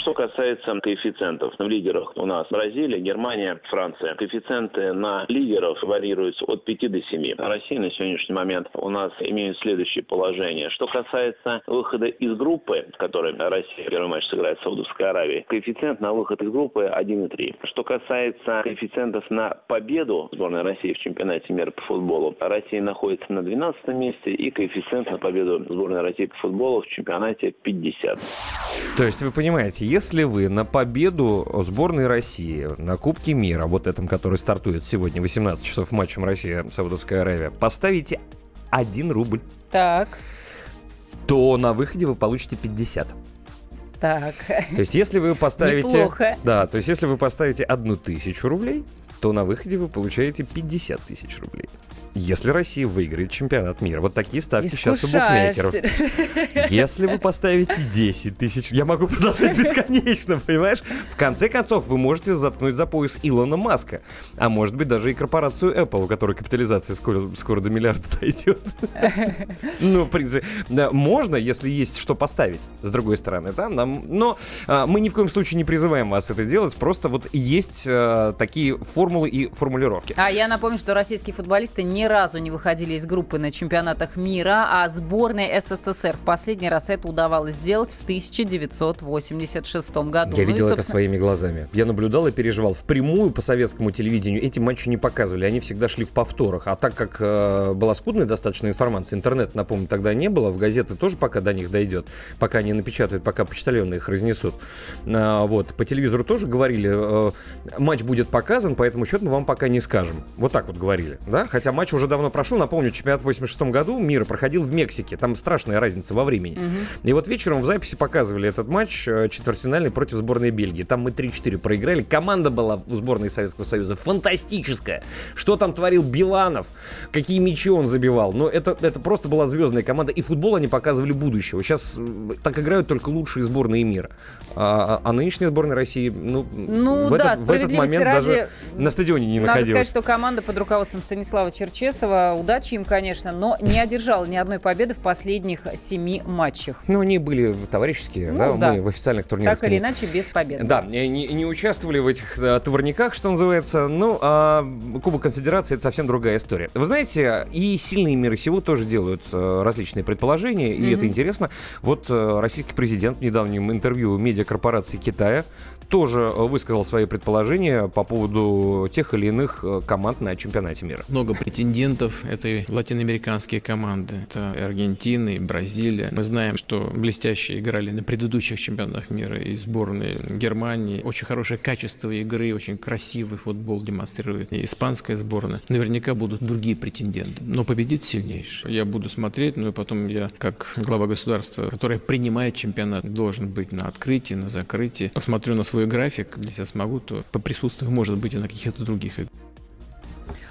[SPEAKER 10] Что касается коэффициентов на лидерах, у нас Бразилия, Германия, Франция. Коэффициенты на лидеров варьируются от 5 до 7. А Россия на сегодняшний момент у нас имеет следующее положение. Что касается выхода из группы, в которой Россия первый матч сыграет с Саудовской Аравией, коэффициент на выход из группы 1,3. Что касается коэффициентов на победу сборной России в чемпионате мира по футболу, Россия находится на 12 месте и коэффициент на победу сборной России по футболу в чемпионате 50.
[SPEAKER 2] То есть вы понимаете, если вы на победу сборной России на Кубке мира, вот этом, который стартует сегодня, 18 часов матчем Россия-Саудовская Аравия, поставите 1 рубль,
[SPEAKER 3] Так,
[SPEAKER 2] то на выходе вы получите 50.
[SPEAKER 3] так.
[SPEAKER 2] То есть, если вы поставите...
[SPEAKER 3] Неплохо.
[SPEAKER 2] Да, то есть, если вы поставите одну тысячу рублей, то на выходе вы получаете 50 тысяч рублей. Если Россия выиграет чемпионат мира, вот такие ставки сейчас у букмекеров. Если вы поставите 10 тысяч, я могу продолжать бесконечно, понимаешь? В конце концов, вы можете заткнуть за пояс Илона Маска, а может быть даже и корпорацию Apple, у которой капитализация скоро, скоро до миллиарда дойдет. Ну, в принципе, можно, если есть что поставить, с другой стороны, да, нам, но а, мы ни в коем случае не призываем вас это делать, просто вот есть а, такие формулы и формулировки.
[SPEAKER 3] А я напомню, что российские футболисты ни разу не выходили из группы на чемпионатах мира, а сборной СССР в последний раз это удавалось сделать в 1986 году.
[SPEAKER 2] Я
[SPEAKER 3] Ну и,
[SPEAKER 2] видел это
[SPEAKER 3] собственно,
[SPEAKER 2] своими глазами. Я наблюдал и переживал. Впрямую по советскому телевидению эти матчи не показывали, они всегда шли в повторах. А так как э, была скудная достаточно информация, интернет, напомню, тогда не было, в газеты тоже пока до них дойдет, пока они напечатают, пока почтальоны их разнесут. А, вот, по телевизору тоже говорили, э, матч будет показан, поэтому счет мы вам пока не скажем. Вот так вот говорили, да? Хотя матч уже давно прошел, напомню, чемпионат в 86 году мира проходил в Мексике, там страшная разница во времени. И вот вечером в записи показывали этот матч э, четвертьфинальный против сборной Бельгии. Там мы 3-4 проиграли. Команда была у сборной Советского Союза фантастическая. Что там творил Биланов, какие мячи он забивал. Но это, это просто была звездная команда. И футбол они показывали будущего. Сейчас так играют только лучшие сборные мира. А, а нынешняя сборная России, ну,
[SPEAKER 3] Ну
[SPEAKER 2] в,
[SPEAKER 3] да,
[SPEAKER 2] этот, в этот момент
[SPEAKER 3] ради,
[SPEAKER 2] даже на стадионе не
[SPEAKER 3] Надо
[SPEAKER 2] находилась.
[SPEAKER 3] сказать, что команда под руководством Станислава Черчесова, удачи им, конечно, но не одержала ни одной победы в последних семи матчах.
[SPEAKER 2] Ну, они были товарищеские,
[SPEAKER 3] Ну,
[SPEAKER 2] да,
[SPEAKER 3] да.
[SPEAKER 2] мы в официальных турнирах.
[SPEAKER 3] Так или иначе, без победы.
[SPEAKER 2] Да, не, не- участвовали в этих э, товарниках, что называется. Ну, а Кубок Конфедерации это совсем другая история. Вы знаете, и сильные миры сего тоже делают э, различные предположения, и
[SPEAKER 11] Мгм.
[SPEAKER 2] это интересно. Вот э, российский президент в недавнем интервью медиакорпорации Китая тоже высказал свои предположения по поводу тех или иных команд на чемпионате мира.
[SPEAKER 11] Много претендентов. Это и латиноамериканские команды. Это Аргентина, и Бразилия. Мы знаем, что блестяще играли на предыдущих чемпионатах мира и сборные Германии. Очень хорошее качество игры, очень красивый футбол демонстрирует. И испанская сборная. Наверняка будут другие претенденты. Но победит сильнейший. Я буду смотреть, ну и потом я, как глава государства, которое принимает чемпионат, должен быть на открытии, на закрытии. Посмотрю на свой график. Если я смогу, то поприсутствую, может быть, и на каких-то других играх.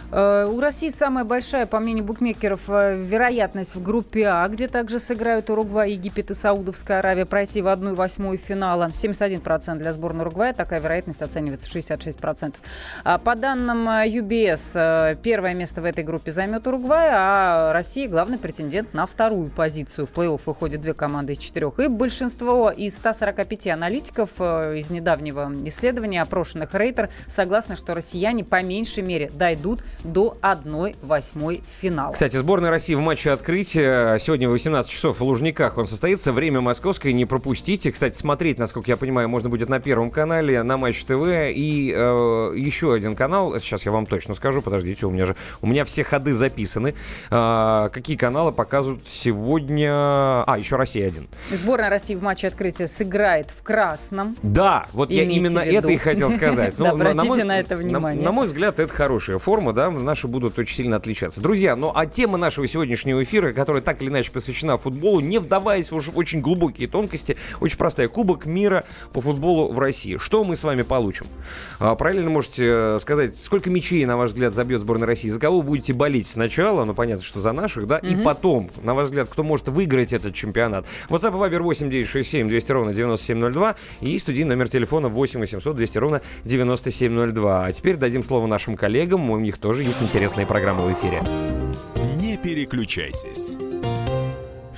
[SPEAKER 3] Э, У России самая большая, по мнению букмекеров, э, вероятность в группе А, где также сыграют Уругвай, Египет и Саудовская Аравия, пройти в 1-8 финала. 71% для сборной Уругвая, такая вероятность оценивается 66%. А По данным UBS, э, первое место в этой группе займет Уругвай, а Россия главный претендент на вторую позицию. В плей-офф выходят две команды из четырех. И большинство из 145 аналитиков из недавнего исследования, опрошенных Рейтер, согласны, что россияне по меньшей мере дойдут до 1-8 финала.
[SPEAKER 2] Кстати, сборная России в матче открытия сегодня в 18 часов в Лужниках он состоится. Время московское, не пропустите. Кстати, смотреть, насколько я понимаю, можно будет на Первом канале, на Матч ТВ и э, еще один канал. Сейчас я вам точно скажу, подождите, у меня же у меня все ходы записаны. А, какие каналы показывают сегодня? А, еще Россия один.
[SPEAKER 3] Сборная России в матче открытия сыграет в красном.
[SPEAKER 2] Да, вот я
[SPEAKER 3] Имейте
[SPEAKER 2] именно
[SPEAKER 3] в виду.
[SPEAKER 2] это и хотел сказать. Ну,
[SPEAKER 3] обратите на это внимание.
[SPEAKER 2] На мой взгляд, это хорошая форма, да, наши будут очень сильно отличаться. Друзья, ну а тема нашего сегодняшнего эфира, которая так или иначе посвящена футболу, не вдаваясь уж в очень глубокие тонкости, очень простая. Кубок мира по футболу в России. Что мы с вами получим? А, Правильно можете э, сказать, сколько мячей, на ваш взгляд, забьет сборная России? За кого вы будете болеть сначала? Ну, понятно, что за наших, да? И
[SPEAKER 12] Мгм.
[SPEAKER 2] потом, на ваш взгляд, кто может выиграть этот чемпионат? WhatsApp и Viber 8 967 200 ровно 9702 и студийный номер телефона 8 800 200 ровно 9702. А теперь дадим слово нашим коллегам, у них тоже есть интересные программы в эфире.
[SPEAKER 1] Не переключайтесь.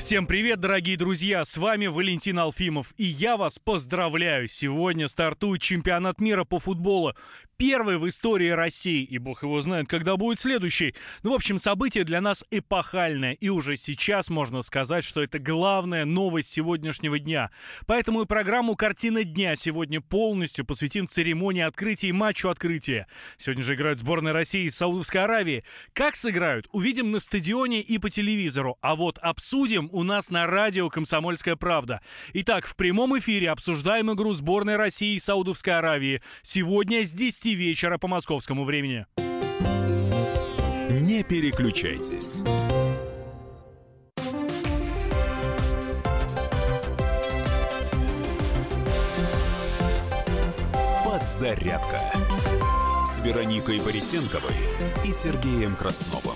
[SPEAKER 12] Всем привет, дорогие друзья! С вами Валентин Алфимов, и я вас поздравляю! Сегодня стартует чемпионат мира по футболу. Первый в истории России, и бог его знает, когда будет следующий. Ну, в общем, событие для нас эпохальное, и уже сейчас можно сказать, что это главная новость сегодняшнего дня. Поэтому и программу «Картина дня» сегодня полностью посвятим церемонии открытия и матчу открытия. Сегодня же играют сборная России и Саудовской Аравии. Как сыграют, увидим на стадионе и по телевизору. А вот обсудим у нас на радио «Комсомольская правда». Итак, в прямом эфире обсуждаем игру сборной России и Саудовской Аравии. Сегодня с 10 вечера по московскому времени.
[SPEAKER 1] Не переключайтесь. Подзарядка с Вероникой Борисенковой и Сергеем Красновым.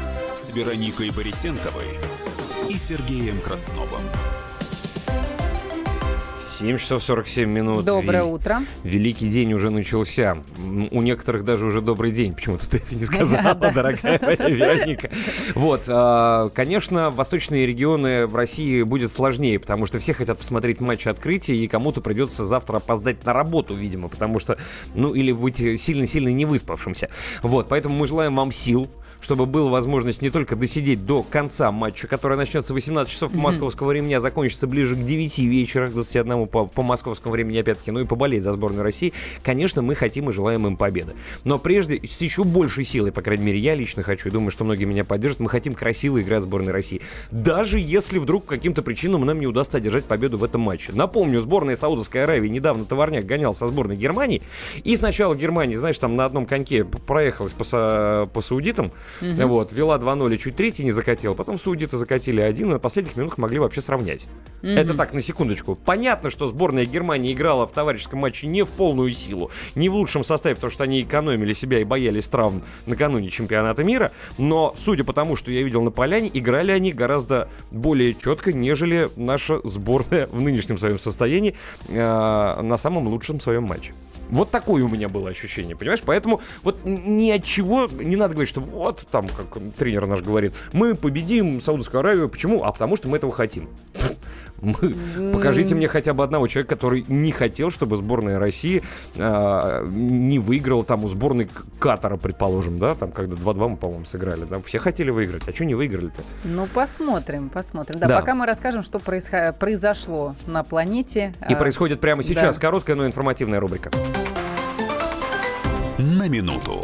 [SPEAKER 1] Вероникой Борисенковой и Сергеем Красновым.
[SPEAKER 2] 7 часов 47 минут.
[SPEAKER 3] Доброе
[SPEAKER 2] Вел-
[SPEAKER 3] утро.
[SPEAKER 2] Великий день уже начался. У некоторых даже уже добрый день. Почему-то ты это не сказала,
[SPEAKER 3] Да.
[SPEAKER 2] дорогая моя Вероника. Вот, а, конечно, восточные регионы в России будет сложнее, потому что все хотят посмотреть матч открытия, и кому-то придется завтра опоздать на работу, видимо, потому что, ну, или быть сильно-сильно не выспавшимся. Вот, поэтому мы желаем вам сил, чтобы была возможность не только досидеть до конца матча, который начнется в 18 часов по московскому времени, а закончится ближе к 9 вечера, к 21 по, по московскому времени, опять-таки, ну и поболеть за сборную России. Конечно, мы хотим и желаем им победы. Но прежде, с еще большей силой, по крайней мере, я лично хочу, и думаю, что многие меня поддержат, мы хотим красиво играть в сборной России. Даже если вдруг по каким-то причинам нам не удастся одержать победу в этом матче. Напомню, сборная Саудовской Аравии недавно товарняк гонял со сборной Германии, и сначала Германия, знаешь, там на одном коньке проехалась по, по саудитам,
[SPEAKER 13] Мгм.
[SPEAKER 2] вот, вела 2-0 и чуть третий не закатила, потом саудиты закатили один, и на последних минутах могли вообще сравнять.
[SPEAKER 13] Мгм.
[SPEAKER 2] Это так, на секундочку. Понятно, что сборная Германии играла в товарищеском матче не в полную силу, не в лучшем составе, потому что они экономили себя и боялись травм накануне чемпионата мира, но, судя по тому, что я видел на поляне, играли они гораздо более четко, нежели наша сборная в нынешнем своем состоянии э, на самом лучшем своем матче. Вот такое у меня было ощущение, понимаешь? Поэтому вот ни от чего не надо говорить, что вот там, как тренер наш говорит, мы победим Саудовскую Аравию. Почему? А потому что мы этого хотим. Покажите мне хотя бы одного человека, который не хотел, чтобы сборная России а, не выиграла там у сборной Катара, предположим, да, там когда 2-2 мы, по-моему, сыграли. Там все хотели выиграть, а что не выиграли-то?
[SPEAKER 3] Ну, посмотрим, посмотрим. Да,
[SPEAKER 2] Да.
[SPEAKER 3] пока мы расскажем, что произошло на планете.
[SPEAKER 2] И
[SPEAKER 3] А,
[SPEAKER 2] происходит прямо сейчас.
[SPEAKER 3] да.
[SPEAKER 2] Короткая, но информативная рубрика.
[SPEAKER 1] На минуту.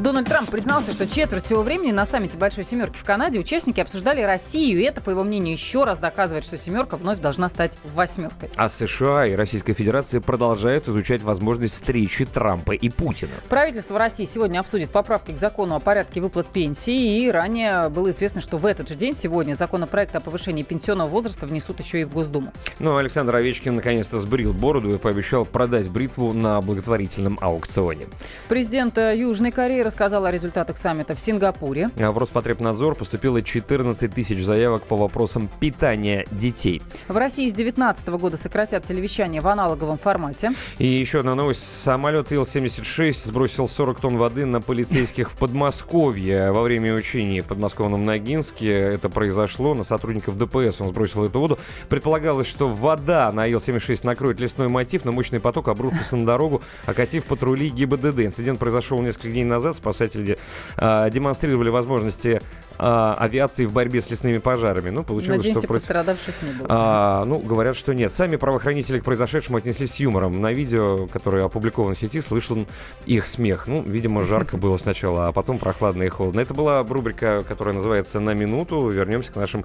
[SPEAKER 3] Дональд Трамп признался, что четверть всего времени на саммите Большой Семерки в Канаде участники обсуждали Россию, и это, по его мнению, еще раз доказывает, что Семерка вновь должна стать восьмеркой.
[SPEAKER 2] А США и Российская Федерация продолжают изучать возможность встречи Трампа и Путина.
[SPEAKER 3] Правительство России сегодня обсудит поправки к закону о порядке выплат пенсии, и ранее было известно, что в этот же день сегодня законопроект о повышении пенсионного возраста внесут еще и в Госдуму.
[SPEAKER 2] Ну, Александр Овечкин наконец-то сбрил бороду и пообещал продать бритву на благотворительном аукционе.
[SPEAKER 3] Президент э, Южной Кореи рассказал о результатах саммита в Сингапуре.
[SPEAKER 2] А в Роспотребнадзор поступило 14 тысяч заявок по вопросам питания детей.
[SPEAKER 3] В России с 2019 года сократят телевещание в аналоговом формате.
[SPEAKER 2] И еще одна новость. Самолет Ил-76 сбросил 40 тонн воды на полицейских в Подмосковье. Во время учений в подмосковном Ногинске это произошло. На сотрудников ДПС он сбросил эту воду. Предполагалось, что вода на Ил-76 накроет лесной мотив, но мощный поток обрушился на дорогу, окатив патрули ГИБДД. Инцидент произошел несколько дней назад. Спасатели э, демонстрировали возможности э, авиации в борьбе с лесными пожарами. Ну, получилось,
[SPEAKER 3] Надеемся,
[SPEAKER 2] что против-
[SPEAKER 3] пострадавших не было.
[SPEAKER 2] а, ну, говорят, что нет. Сами правоохранители к произошедшему отнеслись с юмором. На видео, которое опубликовано в сети, слышен их смех. Ну, видимо, жарко было сначала, а потом прохладно и холодно. Это была рубрика, которая называется «На минуту». Вернемся к нашим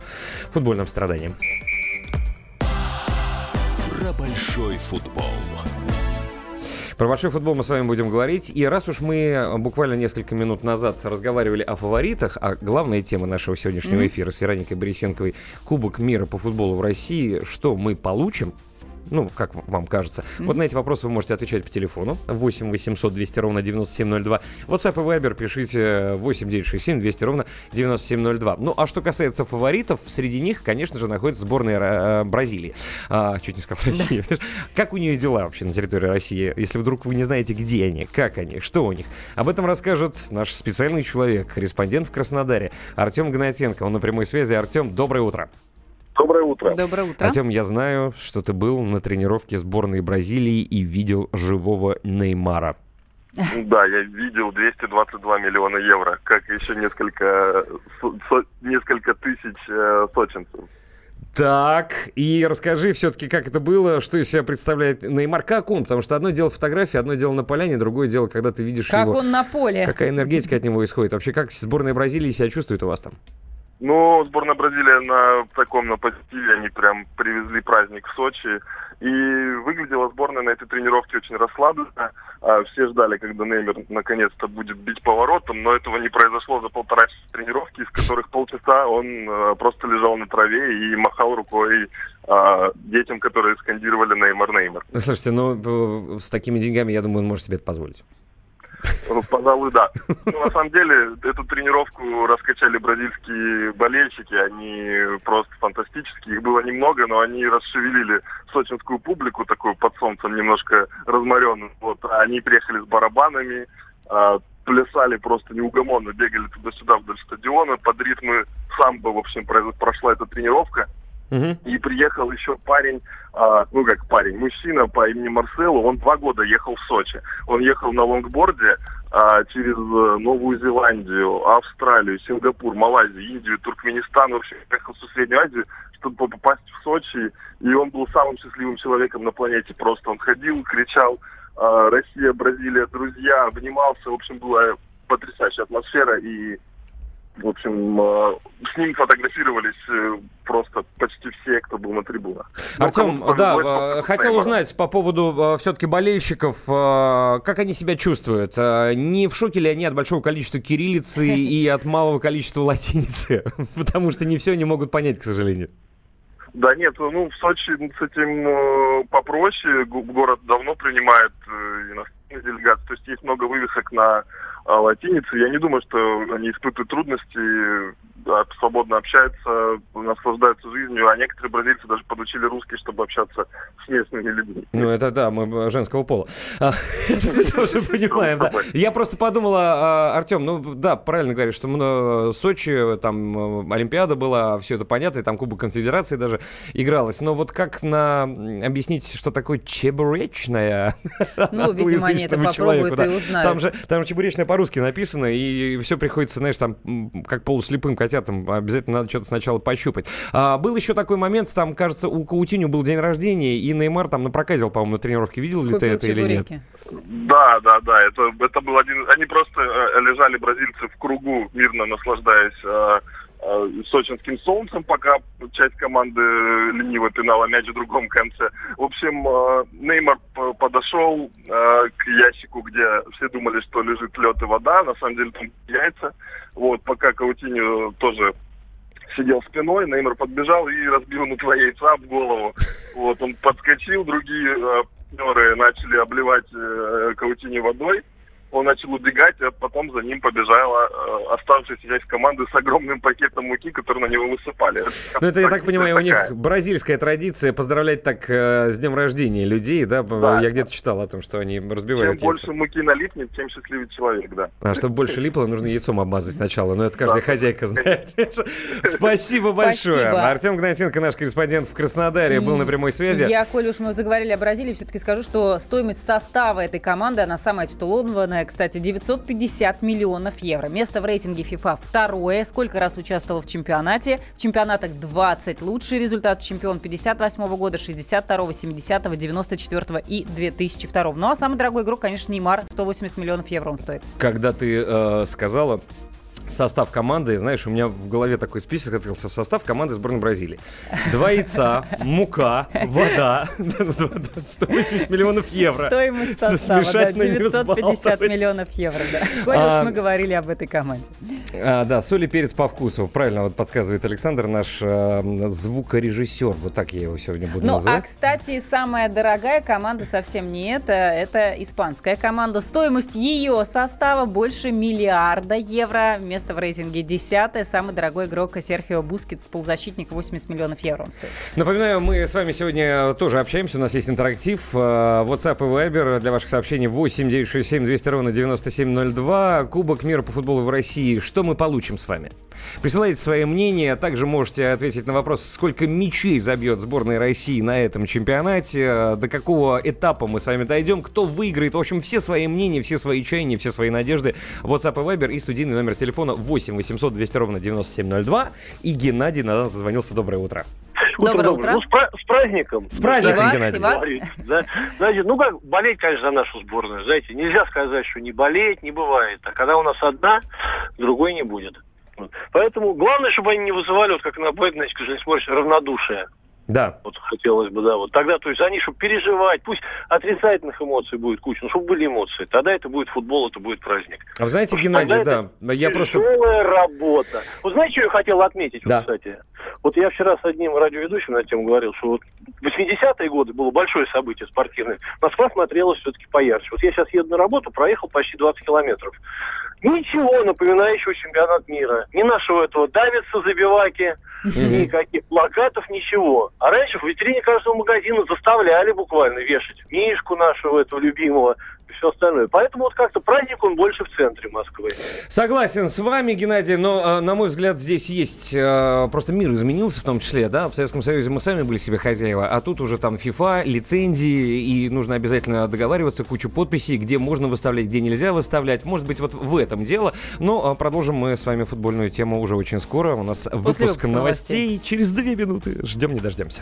[SPEAKER 2] футбольным страданиям.
[SPEAKER 1] Про большой футбол.
[SPEAKER 2] Про большой футбол мы с вами будем говорить. И раз уж мы буквально несколько минут назад разговаривали о фаворитах, а главная тема нашего сегодняшнего эфира с Вероникой Борисенковой Кубок мира по футболу в России, что мы получим, ну, как вам кажется.
[SPEAKER 13] Мгм.
[SPEAKER 2] Вот на эти вопросы вы можете отвечать по телефону 8 800 200 ровно 9702. WhatsApp и Viber пишите 8 967 200 ровно 9702. Ну, а что касается фаворитов, среди них, конечно же, находится сборная э, Бразилии. А, чуть не сказал Россия. Как у нее дела вообще на территории России? Если вдруг вы не знаете, где они, как они, что у них. Об этом расскажет наш специальный человек, корреспондент в Краснодаре, Артем Гнатенко. Он на прямой связи. Артем, доброе утро.
[SPEAKER 14] Доброе утро.
[SPEAKER 3] Доброе утро.
[SPEAKER 2] Артем, я знаю, что ты был на тренировке сборной Бразилии и видел живого Неймара.
[SPEAKER 14] Да, я видел 222 миллиона евро, как еще несколько, со- несколько тысяч э, сочинцев.
[SPEAKER 2] Так, и расскажи все-таки, как это было, что из себя представляет Неймар, как он, потому что одно дело фотографии, одно дело на поляне, другое дело, когда ты видишь
[SPEAKER 3] Как
[SPEAKER 2] его.
[SPEAKER 3] он на поле.
[SPEAKER 2] Какая энергетика от него исходит? Вообще, как сборная Бразилии себя чувствует у вас там?
[SPEAKER 14] Ну, сборная Бразилии на таком, на позитиве, они прям привезли праздник в Сочи. И выглядела сборная на этой тренировке очень расслабленно. А, Все ждали, когда Неймер наконец-то будет бить поворотом, но этого не произошло за полтора часа тренировки, из которых полчаса он э, просто лежал на траве и махал рукой а, детям, которые скандировали Неймар, Неймар.
[SPEAKER 2] Слушайте, ну, э, с такими деньгами, я думаю, он может себе это позволить.
[SPEAKER 14] Пожалуй, да. Ну, на самом деле, эту тренировку раскачали бразильские болельщики. Они просто фантастические. Их было немного, но они расшевелили сочинскую публику, такую под солнцем немножко разморенную. Вот. А Они приехали с барабанами, а, плясали просто неугомонно, бегали туда-сюда вдоль стадиона. Под ритмы самбо, в общем, прошла эта тренировка. И приехал еще парень, а, ну как парень, мужчина по имени Марселу, он два года ехал в Сочи. Он ехал на лонгборде а, через э, Новую Зеландию, Австралию, Сингапур, Малайзию, Индию, Туркменистан, в общем, ехал всю Среднюю Азию, чтобы по- попасть в Сочи. И он был самым счастливым человеком на планете. Просто он ходил, кричал а, «Россия, Бразилия, друзья», обнимался. В общем, была потрясающая атмосфера и в общем, э, с ним фотографировались э, просто почти все, кто был на трибунах. Ну,
[SPEAKER 2] Артем, да,
[SPEAKER 14] повезло,
[SPEAKER 2] э, хотел узнать по поводу все-таки болельщиков, как они себя чувствуют? Не в шоке ли они от большого количества кириллицы и от малого количества латиницы? Потому что не все они могут понять, к сожалению.
[SPEAKER 14] Да нет, ну в Сочи с этим попроще. Го- Город давно принимает иностранных делегаций. То есть есть много вывесок на э, латинице. Я не думаю, что они испытывают трудности, свободно общаются, наслаждаются жизнью. А некоторые бразильцы даже подучили русский, чтобы общаться с местными людьми.
[SPEAKER 2] Ну, это да, мы женского пола. А, Это мы тоже понимаем, да. Я просто подумала, а, Артем, ну да, правильно говоришь, что э, Сочи, там э, Олимпиада была, все это понятно, и там Кубок Конфедерации даже игралось. Но вот как на объяснить, что такое чебуречная?
[SPEAKER 3] Ну, видимо, они это попробуют
[SPEAKER 2] человека,
[SPEAKER 3] и узнают.
[SPEAKER 2] Там же, чебуречная по-русски написано, и все приходится, знаешь, там, как полуслепым котятам, обязательно надо что-то сначала пощупать. А, был еще такой момент, там, кажется, у Каутиню был день рождения, и Неймар там напроказил, по-моему, на тренировке. Видел ли ты
[SPEAKER 3] Купил
[SPEAKER 2] это или нет?
[SPEAKER 3] чебуреки.
[SPEAKER 14] Да, да, да. Это, это был один. Они просто э, лежали бразильцы в кругу, мирно наслаждаясь э, сочинским солнцем, пока часть команды лениво пинала мяч в другом конце. В общем, э, Неймар подошел э, к ящику, где все думали, что лежит лед и вода. На самом деле там яйца. Вот, пока Каутиню тоже сидел спиной, Неймар подбежал и разбил ему два яйца об голову. Вот, он подскочил, другие э, партнеры начали обливать э, Каутини водой. Он начал убегать, а потом за ним побежала э, оставшаяся часть команды с огромным пакетом муки, который на него высыпали.
[SPEAKER 2] Ну, это, я так понимаю, у них
[SPEAKER 14] такая.
[SPEAKER 2] бразильская традиция поздравлять так э, с днем рождения людей, да?
[SPEAKER 14] Да.
[SPEAKER 2] Я где-то читал о том, что они
[SPEAKER 14] Чем
[SPEAKER 2] разбивают яйца.
[SPEAKER 14] больше муки налипнет, тем счастливее человек, да.
[SPEAKER 2] А чтобы больше липло, нужно яйцом обмазать сначала. Но это каждая
[SPEAKER 14] Да.
[SPEAKER 2] хозяйка знает. Спасибо большое. Артем Гнатенко, наш корреспондент в Краснодаре, был на прямой связи.
[SPEAKER 3] Я, коль уж мы заговорили о Бразилии, все-таки скажу, что стоимость состава этой команды, она самая титулованная, кстати, 950 миллионов евро. Место в рейтинге FIFA второе. Сколько раз участвовал в чемпионате? В чемпионатах 20. Лучший результат чемпион 58 года, 62 70 94 и 2002. Ну а самый дорогой игрок, конечно, Неймар. 180 миллионов евро он стоит.
[SPEAKER 2] Когда ты э, сказала состав команды, знаешь, у меня в голове такой список открылся. Состав команды сборной Бразилии. Два яйца, мука, вода, 180 миллионов евро.
[SPEAKER 3] Стоимость состава, да,
[SPEAKER 2] смешать, но не
[SPEAKER 3] 950
[SPEAKER 2] разбаловать.
[SPEAKER 3] миллионов евро, да.
[SPEAKER 2] А,
[SPEAKER 3] мы говорили об этой команде.
[SPEAKER 2] А, да, соль и перец по вкусу. Правильно вот подсказывает Александр, наш э, звукорежиссер. Вот так я его сегодня буду
[SPEAKER 3] Ну, а,
[SPEAKER 2] называть.
[SPEAKER 3] кстати, самая дорогая команда совсем не это. Это испанская команда. Стоимость ее состава больше миллиарда евро. Место в рейтинге десятое. Самый дорогой игрок Серхио Бускетс, полузащитник, 80 миллионов евро он стоит.
[SPEAKER 2] Напоминаю, мы с вами сегодня тоже общаемся. У нас есть интерактив. э, WhatsApp и Viber для ваших сообщений 8 967 200 ровно 9702. Кубок мира по футболу в России. Что мы получим с вами? Присылайте свои мнения. Также можете ответить на вопрос, сколько мячей забьет сборная России на этом чемпионате. э, До какого этапа мы с вами дойдем. Кто выиграет. В общем, все свои мнения, все свои чаяния, все свои надежды. WhatsApp и Viber и студийный номер телефона 8 800 200 ровно 9702. И Геннадий на нас дозвонился. Доброе утро.
[SPEAKER 3] Доброе утро.
[SPEAKER 13] Ну, с, пра- с праздником.
[SPEAKER 2] С праздником,
[SPEAKER 3] И вас,
[SPEAKER 2] Геннадий.
[SPEAKER 3] и вас.
[SPEAKER 13] Да. Знаете, ну как, болеть, конечно, за нашу сборную. Знаете, нельзя сказать, что не болеть, не бывает. А когда у нас одна, другой не будет. Поэтому главное, чтобы они не вызывали, вот как на бэк, значит, не смотришь, равнодушие.
[SPEAKER 2] Да.
[SPEAKER 13] Вот хотелось бы, да, вот тогда, то есть они, чтобы переживать, пусть отрицательных эмоций будет куча, но чтобы были эмоции, тогда это будет футбол, это будет праздник.
[SPEAKER 2] А вы знаете,
[SPEAKER 13] Потому
[SPEAKER 2] Геннадий, да, я просто...
[SPEAKER 13] Тяжелая работа. Вот знаете, что я хотел отметить, вот,
[SPEAKER 2] Да.
[SPEAKER 13] кстати? Вот я вчера с одним радиоведущим на тему говорил, что вот в 80-е годы было большое событие спортивное. Москва смотрелась все-таки поярче. Вот я сейчас еду на работу, проехал почти 20 километров. Ничего напоминающего чемпионат мира. Ни нашего этого давится забиваки, никаких плакатов, ничего. А раньше в витрине каждого магазина заставляли буквально вешать мишку нашего этого любимого все остальное. Поэтому вот как-то праздник он больше в центре Москвы.
[SPEAKER 2] Согласен с вами, Геннадий, но, э, на мой взгляд, здесь есть... э, Просто мир изменился в том числе, да? В Советском Союзе мы сами были себе хозяева, а тут уже там FIFA, лицензии, и нужно обязательно договариваться, кучу подписей, где можно выставлять, где нельзя выставлять. Может быть, вот в этом дело. Но э, продолжим мы с вами футбольную тему уже очень скоро. У нас выпуск
[SPEAKER 3] выпуска
[SPEAKER 2] новостей через две минуты. Ждем, не дождемся.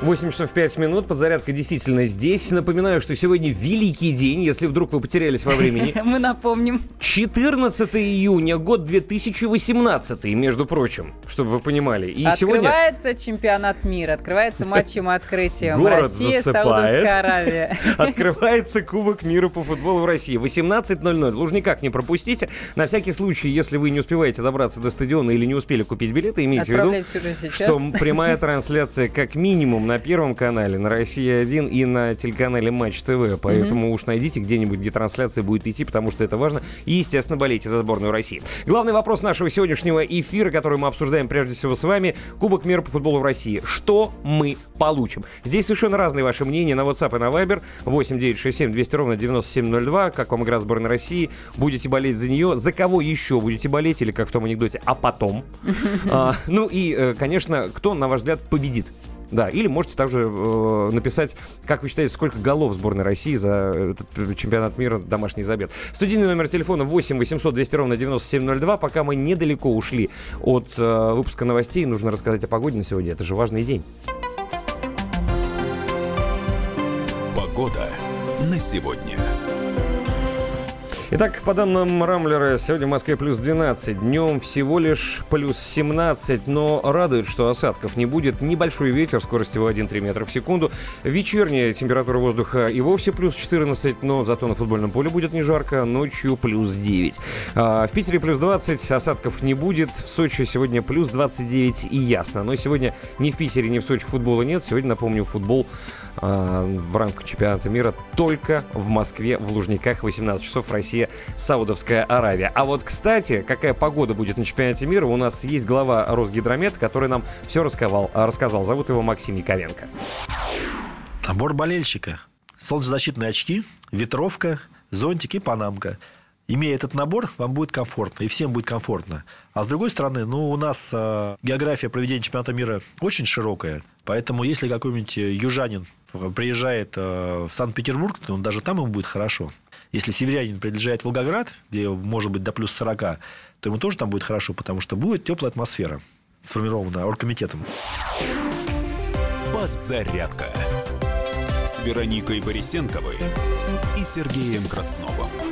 [SPEAKER 2] 8 часов 5 минут, подзарядка действительно здесь. Напоминаю, что сегодня великий день, если вдруг вы потерялись во времени.
[SPEAKER 3] Мы напомним.
[SPEAKER 2] 14 июня, год 2018, между прочим, чтобы вы понимали. И сегодня
[SPEAKER 3] Открывается чемпионат мира, открывается матчем открытием.
[SPEAKER 2] Город
[SPEAKER 3] Россия,
[SPEAKER 2] засыпает.
[SPEAKER 3] Саудовская Аравия.
[SPEAKER 2] открывается Кубок мира по футболу в России. 18.00. Лужниках не пропустите. На всякий случай, если вы не успеваете добраться до стадиона или не успели купить билеты, имейте в виду, что прямая трансляция как минимум на Первом канале, на Россия-1 и на телеканале Матч ТВ. Поэтому уж найдите где-нибудь, где трансляция будет идти, потому что это важно. И, естественно, болейте за сборную России. Главный вопрос нашего сегодняшнего эфира, который мы обсуждаем прежде всего с вами, Кубок мира по футболу в России. Что мы получим? Здесь совершенно разные ваши мнения на WhatsApp и на Viber. 8 967 200 ровно 9702. Как вам игра сборной России? Будете болеть за нее? За кого еще будете болеть? Или как в том анекдоте, а потом? А, Ну и, э, конечно, кто, на ваш взгляд, победит? Да, или можете также э, написать, как вы считаете, сколько голов сборной России за этот э, чемпионат мира домашний забет. Студийный номер телефона 8 800 200 ровно 9702. Пока мы недалеко ушли от э, выпуска новостей, нужно рассказать о погоде на сегодня. Это же важный день.
[SPEAKER 1] Погода на сегодня.
[SPEAKER 2] Итак, по данным Рамблера, сегодня в Москве плюс 12, днем всего лишь плюс 17, но радует, что осадков не будет. Небольшой ветер скоростью 1,3 метра в секунду. Вечерняя температура воздуха и вовсе плюс 14, но зато на футбольном поле будет не жарко, ночью плюс 9. А, в Питере плюс 20, осадков не будет. В Сочи сегодня плюс 29 и ясно. Но сегодня ни в Питере, ни в Сочи футбола нет. Сегодня, напомню, футбол в рамках чемпионата мира только в Москве, в Лужниках, 18 часов, Россия, Саудовская Аравия. А вот, кстати, какая погода будет на чемпионате мира, у нас есть глава Росгидромет, который нам все рассказал. рассказал. Зовут его Максим Яковенко.
[SPEAKER 15] Набор болельщика. Солнцезащитные очки, ветровка, зонтик и панамка. Имея этот набор, вам будет комфортно, и всем будет комфортно. А с другой стороны, ну, у нас э, география проведения чемпионата мира очень широкая. Поэтому, если какой-нибудь южанин приезжает э, в Санкт-Петербург, то даже там ему будет хорошо. Если северянин приезжает в Волгоград, где может быть до плюс 40, то ему тоже там будет хорошо, потому что будет теплая атмосфера, сформирована оргкомитетом.
[SPEAKER 1] Подзарядка с Вероникой Борисенковой и Сергеем Красновым.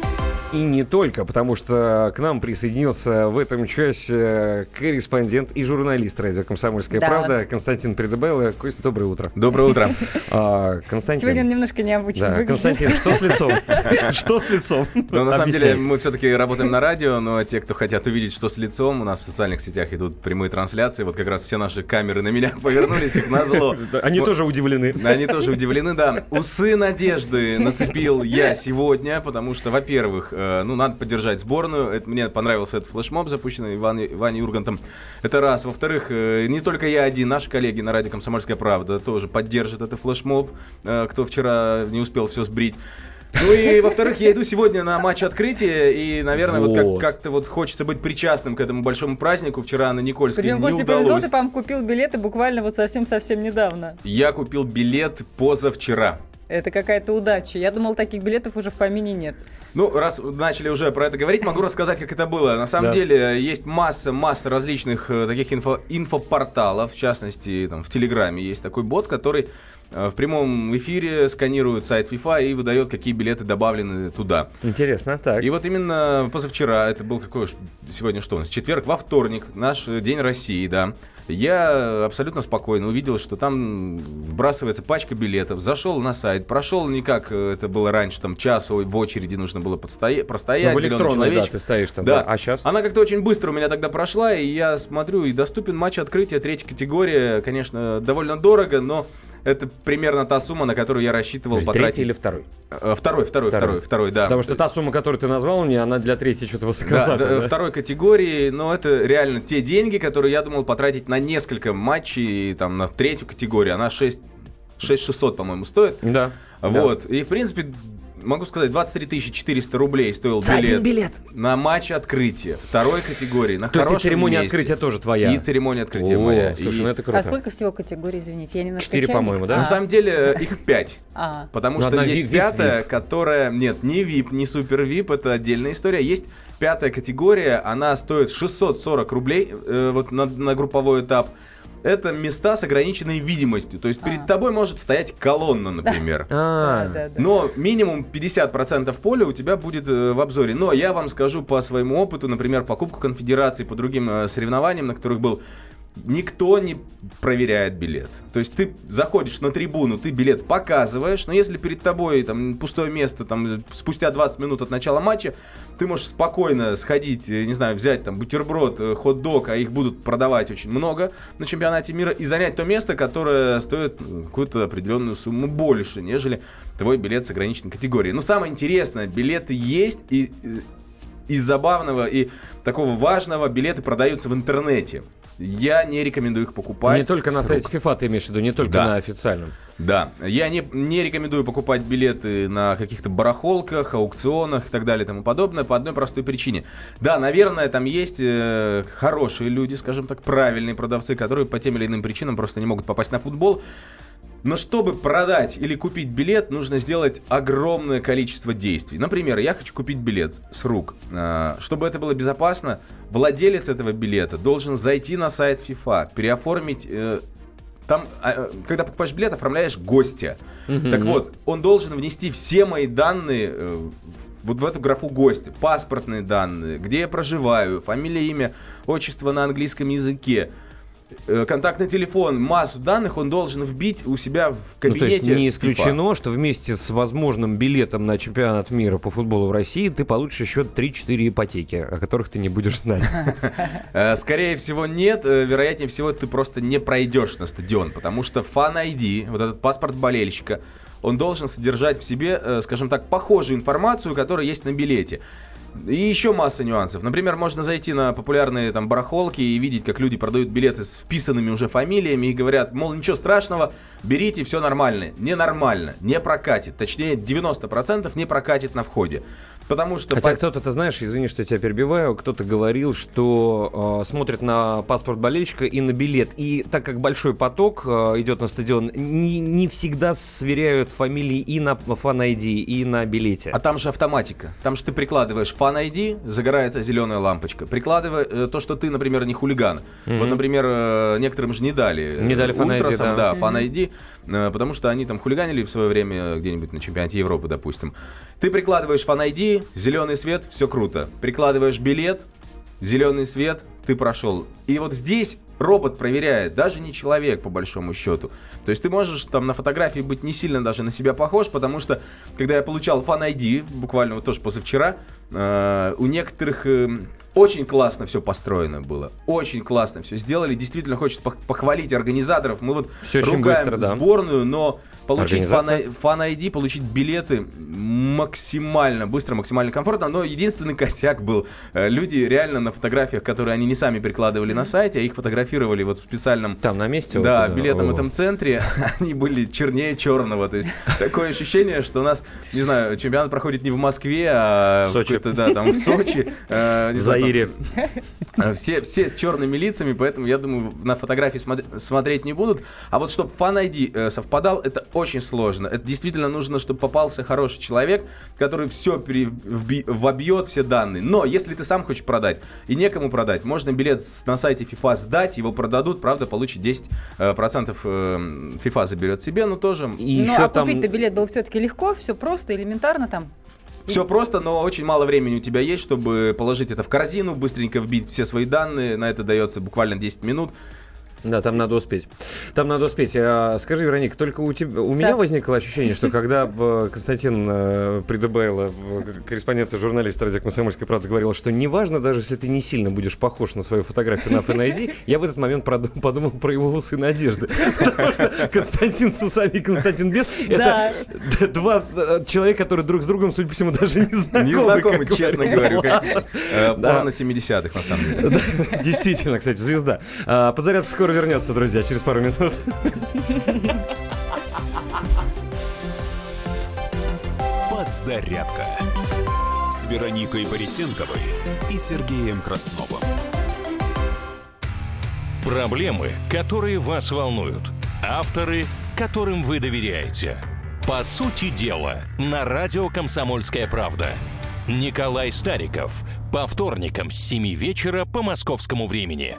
[SPEAKER 2] И не только, потому что к нам присоединился в этом часе корреспондент и журналист радио «Комсомольская
[SPEAKER 3] Да.
[SPEAKER 2] правда» Константин Придыбайло. Костя, доброе утро.
[SPEAKER 16] Доброе утро.
[SPEAKER 2] А, Константин.
[SPEAKER 3] Сегодня он немножко необычно
[SPEAKER 2] Да,
[SPEAKER 3] выглядит.
[SPEAKER 2] Константин, что с лицом? Что с лицом?
[SPEAKER 16] Ну, на самом деле, мы все-таки работаем на радио, но те, кто хотят увидеть, что с лицом, у нас в социальных сетях идут прямые трансляции. Вот как раз все наши камеры на меня повернулись, как назло.
[SPEAKER 2] Они тоже удивлены.
[SPEAKER 16] Они тоже удивлены, да. Усы надежды нацепил я сегодня, потому что, во-первых, э, ну, надо поддержать сборную. Это, мне понравился этот флешмоб, запущенный Иван, Ваней Ургантом. Это раз. Во-вторых, э, не только я один, наши коллеги на радио «Комсомольская правда» тоже поддержат этот флешмоб, э, кто вчера не успел все сбрить. Ну и, во-вторых, я иду сегодня на матч открытия, и, наверное, вот,
[SPEAKER 2] Вот.
[SPEAKER 16] как- как-то вот хочется быть причастным к этому большому празднику. Вчера на Никольске
[SPEAKER 3] Причем,
[SPEAKER 16] не
[SPEAKER 3] Костя, повезло,
[SPEAKER 16] удалось.
[SPEAKER 3] ты, по-моему, купил билеты буквально вот совсем-совсем недавно.
[SPEAKER 16] Я купил билет позавчера.
[SPEAKER 3] Это какая-то удача. Я думал, таких билетов уже в помине нет.
[SPEAKER 16] Ну, раз начали уже про это говорить, могу рассказать, как это было. На самом
[SPEAKER 2] Да.
[SPEAKER 16] деле, есть масса, масса различных э, таких инфо, инфопорталов, в частности, там, в Телеграме есть такой бот, который э, в прямом эфире сканирует сайт FIFA и выдает, какие билеты добавлены туда.
[SPEAKER 2] Интересно, так.
[SPEAKER 16] И вот именно позавчера, это был какой уж сегодня что у нас, четверг, во вторник, наш э, День России, да, я абсолютно спокойно увидел, что там вбрасывается пачка билетов, зашел на сайт, прошел не как э, это было раньше, там час в очереди нужно было подстоя- простоять,
[SPEAKER 2] Ну, в электронной, да, ты стоишь там.
[SPEAKER 16] Да.
[SPEAKER 2] да. А сейчас?
[SPEAKER 16] Она как-то очень быстро у меня тогда прошла, и я смотрю, и доступен матч открытия третьей категории, конечно, довольно дорого, но это примерно та сумма, на которую я рассчитывал
[SPEAKER 2] Подожди,
[SPEAKER 16] потратить.
[SPEAKER 2] Третий или второй?
[SPEAKER 16] Э, Второй, второй, второй, второй, да.
[SPEAKER 2] Потому что та сумма, которую ты назвал мне, она для третьей что-то
[SPEAKER 16] Да,
[SPEAKER 2] высоковата.
[SPEAKER 16] да,
[SPEAKER 2] да?
[SPEAKER 16] второй категории, но это реально те деньги, которые я думал потратить на несколько матчей, там, на третью категорию. Она 6, 6600, по-моему, стоит.
[SPEAKER 2] Да.
[SPEAKER 16] Вот. И, в принципе, могу сказать, 23 400 рублей стоил
[SPEAKER 2] За
[SPEAKER 16] билет.
[SPEAKER 2] один билет?
[SPEAKER 16] На матч открытия второй категории. На
[SPEAKER 2] То есть и
[SPEAKER 16] хорошем
[SPEAKER 2] церемония
[SPEAKER 16] месте.
[SPEAKER 2] открытия тоже твоя?
[SPEAKER 16] И церемония открытия
[SPEAKER 2] О,
[SPEAKER 16] моя.
[SPEAKER 2] слушай,
[SPEAKER 16] И-
[SPEAKER 2] ну это круто.
[SPEAKER 3] А сколько всего категорий, извините? Я немножко
[SPEAKER 2] Четыре, по-моему, да?
[SPEAKER 3] А.
[SPEAKER 16] На самом деле э, их пять.
[SPEAKER 3] А.
[SPEAKER 16] Потому
[SPEAKER 2] Ну,
[SPEAKER 16] что есть пятая, которая... Нет, не VIP, не супер VIP, это отдельная история. Есть пятая категория, она стоит 640 рублей э, вот на, на групповой этап. Это места с ограниченной видимостью. То есть перед тобой может стоять колонна, например.
[SPEAKER 2] А,
[SPEAKER 3] Да, да.
[SPEAKER 16] Но минимум 50% поля у тебя будет э, в обзоре. Но я вам скажу по своему опыту, например, покупку конфедерации по другим э, соревнованиям, на которых был, никто не проверяет билет. То есть ты заходишь на трибуну, ты билет показываешь, но если перед тобой там пустое место, там спустя 20 минут от начала матча, ты можешь спокойно сходить, э, не знаю, взять там бутерброд, э, хот-дог, а их будут продавать очень много на чемпионате мира, и занять то место, которое стоит э, какую-то определенную сумму больше, нежели твой билет с ограниченной категорией. Но самое интересное, билеты есть, и э, из забавного и такого важного билеты продаются в интернете. Я не рекомендую их покупать.
[SPEAKER 2] Не только на сайте. FIFA ты имеешь в виду, не только
[SPEAKER 16] Да.
[SPEAKER 2] на официальном.
[SPEAKER 16] Да, я не, не рекомендую покупать билеты на каких-то барахолках, аукционах и так далее и тому подобное по одной простой причине. Да, наверное, там есть э, хорошие люди, скажем так, правильные продавцы, которые по тем или иным причинам просто не могут попасть на футбол. Но чтобы продать или купить билет, нужно сделать огромное количество действий. Например, я хочу купить билет с рук. А, Чтобы это было безопасно, владелец этого билета должен зайти на сайт FIFA, переоформить э, там, а, когда покупаешь билет, оформляешь гостя.
[SPEAKER 2] Мгм.
[SPEAKER 16] Так вот, он должен внести все мои данные э, вот в эту графу гостя. Паспортные данные, где я проживаю, фамилия, имя, отчество на английском языке. Э, Контактный телефон, массу данных он должен вбить у себя в
[SPEAKER 2] Ну,
[SPEAKER 16] кабинете.
[SPEAKER 2] то есть не
[SPEAKER 16] FIFA.
[SPEAKER 2] исключено, что вместе с возможным билетом на чемпионат мира по футболу в России ты получишь еще 3-4 ипотеки, о которых ты не будешь знать.
[SPEAKER 16] Э, Скорее всего, нет. Э, Вероятнее всего, ты просто не пройдешь на стадион, потому что Fan ID, вот этот паспорт болельщика, он должен содержать в себе, скажем так, похожую информацию, которая есть на билете. И еще масса нюансов. Например, можно зайти на популярные там барахолки и видеть, как люди продают билеты с вписанными уже фамилиями и говорят, мол, ничего страшного, берите, все нормально. Ненормально, не прокатит. Точнее, 90% не прокатит на входе. Потому что...
[SPEAKER 2] Хотя
[SPEAKER 16] по-
[SPEAKER 2] кто-то, ты знаешь, извини, что я тебя перебиваю, кто-то говорил, что э, смотрит на паспорт болельщика и на билет. И так как большой поток э, идет на стадион, не, не всегда сверяют фамилии и на фан-айди, и на билете.
[SPEAKER 16] А там же автоматика. Там же ты прикладываешь Fan Fan ID, загорается зеленая лампочка. Прикладывая э, то, что ты, например, не хулиган.
[SPEAKER 2] Мгм.
[SPEAKER 16] Вот, например, э, некоторым же не дали. э,
[SPEAKER 2] Не дали Fan ID,
[SPEAKER 16] ультрасам,
[SPEAKER 2] да.
[SPEAKER 16] да, Fan ID, э, потому что они там хулиганили в свое время где-нибудь на чемпионате Европы, допустим. Ты прикладываешь Fan Зеленый свет, все круто. Прикладываешь билет, зеленый свет, ты прошел. И вот здесь робот проверяет, даже не человек, по большому счету. То есть ты можешь там на фотографии быть не сильно даже на себя похож, потому что, когда я получал Fan ID, буквально вот тоже позавчера, э, у некоторых э, очень классно все построено было. Очень классно все сделали. Действительно хочется пох- похвалить организаторов. Мы вот
[SPEAKER 2] очень
[SPEAKER 16] ругаем
[SPEAKER 2] быстро, да.
[SPEAKER 16] сборную, но получить. Fan, Fan ID, получить билеты максимально быстро, максимально комфортно. Но единственный косяк был, э, люди реально на фотографиях, которые они не сами прикладывали на сайте, а их фотографировали вот в специальном...
[SPEAKER 2] Там на месте?
[SPEAKER 16] Да,
[SPEAKER 2] вот, э,
[SPEAKER 16] билетном
[SPEAKER 2] о.
[SPEAKER 16] этом центре, они были чернее черного. То есть такое ощущение, что у нас, не знаю, чемпионат проходит не в Москве, а
[SPEAKER 2] В Сочи.
[SPEAKER 16] да, там в Сочи. э,
[SPEAKER 2] В
[SPEAKER 16] там,
[SPEAKER 2] Заире.
[SPEAKER 16] Э, Все, все с черными лицами, поэтому я думаю, на фотографии смотр- смотреть не будут. А вот чтобы Fan ID э, совпадал, это очень сложно. Это действительно нужно, чтобы попался хороший человек, который все вобьет, все данные. Но если ты сам хочешь продать и некому продать, можно билет на сайте FIFA сдать, его продадут, правда, получит 10% э, процентов, э, FIFA заберет себе, но тоже...
[SPEAKER 3] ну, а купить-то билет было все-таки легко, все просто, элементарно там.
[SPEAKER 16] Все просто, но очень мало времени у тебя есть, чтобы положить это в корзину, быстренько вбить все свои данные. На это дается буквально 10 минут.
[SPEAKER 2] Да, там надо успеть. Там надо успеть. А, скажи, Вероника, только у тебя, у меня возникло ощущение, что когда э, Константин э, Придыбайло, э, корреспондент и журналист радио «Комсомольской правды», говорил, что неважно, даже если ты не сильно будешь похож на свою фотографию на FNID, я в этот момент подумал про его усы надежды. Потому что Константин с усами и Константин без — это два человека, которые друг с другом, судя по всему, даже не знакомы.
[SPEAKER 16] Не знакомы, честно говорю. Порно 70-х, на самом деле.
[SPEAKER 2] Действительно, кстати, звезда. А, Подзарядка скоро вернется, друзья, через пару минут.
[SPEAKER 1] Подзарядка с Вероникой Борисенковой и Сергеем Красновым.
[SPEAKER 17] Проблемы, которые вас волнуют. Авторы, которым вы доверяете. По сути дела, на радио «Комсомольская правда». Николай Стариков. По вторникам с 7 вечера по московскому времени.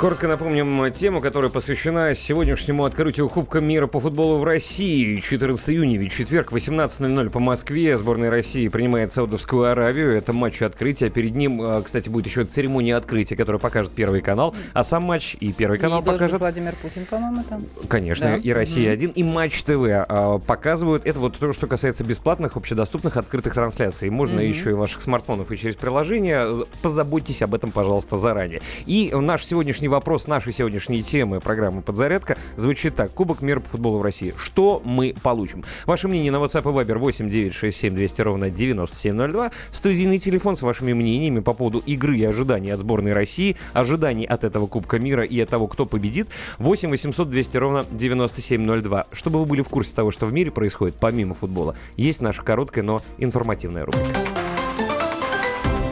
[SPEAKER 2] Коротко напомним тему, которая посвящена сегодняшнему открытию Кубка мира по футболу в России. 14 июня, ведь четверг, 18.00 по Москве. Сборная России принимает Саудовскую Аравию. Это матч открытия. Перед ним, э, кстати, будет еще церемония открытия, которая покажет Первый канал. А сам матч и Первый канал
[SPEAKER 3] и
[SPEAKER 2] покажет
[SPEAKER 3] Владимир Путин, по-моему, там.
[SPEAKER 2] Конечно,
[SPEAKER 3] Да.
[SPEAKER 2] и Россия
[SPEAKER 3] Мгм.
[SPEAKER 2] 1, и Матч ТВ а, показывают. Это вот то, что касается бесплатных, общедоступных, открытых трансляций. Можно
[SPEAKER 3] Мгм.
[SPEAKER 2] еще и ваших смартфонов, и через приложение. Позаботьтесь об этом, пожалуйста, заранее. И наш сегодняшний вопрос, нашей сегодняшней темы программы «Подзарядка» звучит так. Кубок мира по футболу в России. Что мы получим? Ваше мнение на WhatsApp и Viber 8 967 200 ровно 9702. Студийный телефон с вашими мнениями по поводу игры и ожиданий от сборной России, ожиданий от этого Кубка мира и от того, кто победит. 8 800 200 ровно 9702. Чтобы вы были в курсе того, что в мире происходит помимо футбола, есть наша короткая, но информативная рубрика.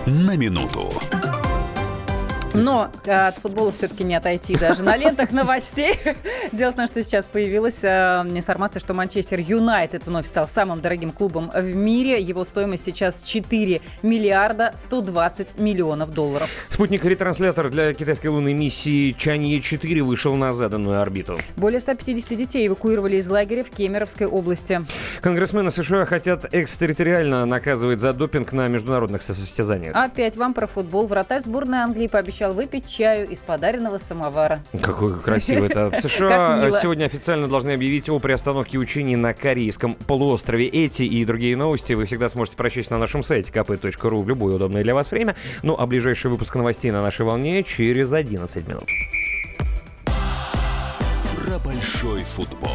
[SPEAKER 1] На минуту.
[SPEAKER 3] Но э, от футбола все-таки не отойти даже на лентах новостей. Дело в том, что сейчас появилась э, информация, что Манчестер Юнайтед вновь стал самым дорогим клубом в мире. Его стоимость сейчас 4 миллиарда 120 миллионов долларов.
[SPEAKER 2] Спутник-ретранслятор для китайской лунной миссии Чанье-4 вышел на заданную орбиту.
[SPEAKER 3] Более 150 детей эвакуировали из лагеря в Кемеровской области.
[SPEAKER 2] Конгрессмены США хотят экстерриториально наказывать за допинг на международных состязаниях.
[SPEAKER 3] Опять вам про футбол. Вратарь сборной Англии пообещал выпить чаю из подаренного самовара.
[SPEAKER 2] Какой красивый это. США сегодня официально должны объявить о приостановке учений на Корейском полуострове. Эти и другие новости вы всегда сможете прочесть на нашем сайте kp.ru в любое удобное для вас время. Ну а ближайший выпуск новостей на нашей волне через 11 минут.
[SPEAKER 1] Про большой футбол.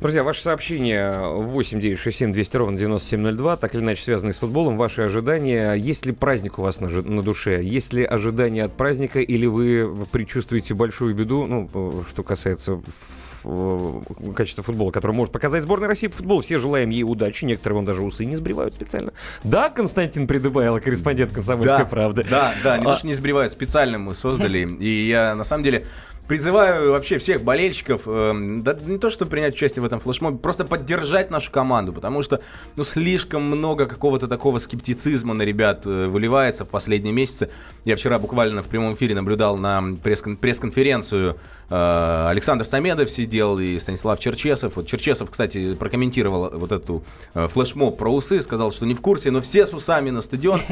[SPEAKER 2] Друзья, ваши сообщения 8 9 6 7 200 ровно 9702, так или иначе связанные с футболом, ваши ожидания. Есть ли праздник у вас на, на душе? Есть ли ожидания от праздника или вы предчувствуете большую беду, ну, э, что касается э, качества футбола, который может показать сборная России по футболу. Все желаем ей удачи. Некоторые вон даже усы не сбривают специально. Да, Константин Придыбайло, корреспондент «Комсомольской
[SPEAKER 16] Да,
[SPEAKER 2] правды».
[SPEAKER 16] да, да, они
[SPEAKER 2] А,
[SPEAKER 16] даже не сбривают, специально мы создали. И я, на самом деле, призываю вообще всех болельщиков, э, да не то, чтобы принять участие в этом флешмобе, просто поддержать нашу команду, потому что, ну, слишком много какого-то такого скептицизма на ребят э, выливается в последние месяцы. Я вчера буквально в прямом эфире наблюдал на пресс-кон- пресс-конференцию э, Александр Самедов сидел и Станислав Черчесов. Вот Черчесов, кстати, прокомментировал вот эту э, флешмоб про усы, сказал, что не в курсе, но все с усами на стадион.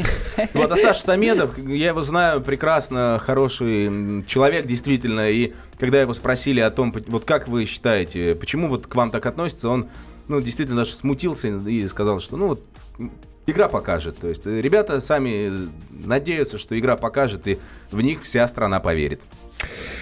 [SPEAKER 16] Вот, а Саша Самедов, я его знаю прекрасно, хороший человек, действительно, и когда его спросили о том, вот как вы считаете, почему вот к вам так относятся, он, ну, действительно даже смутился и сказал, что, ну, вот, игра покажет. То есть э, ребята сами надеются, что игра покажет, и в них вся страна поверит.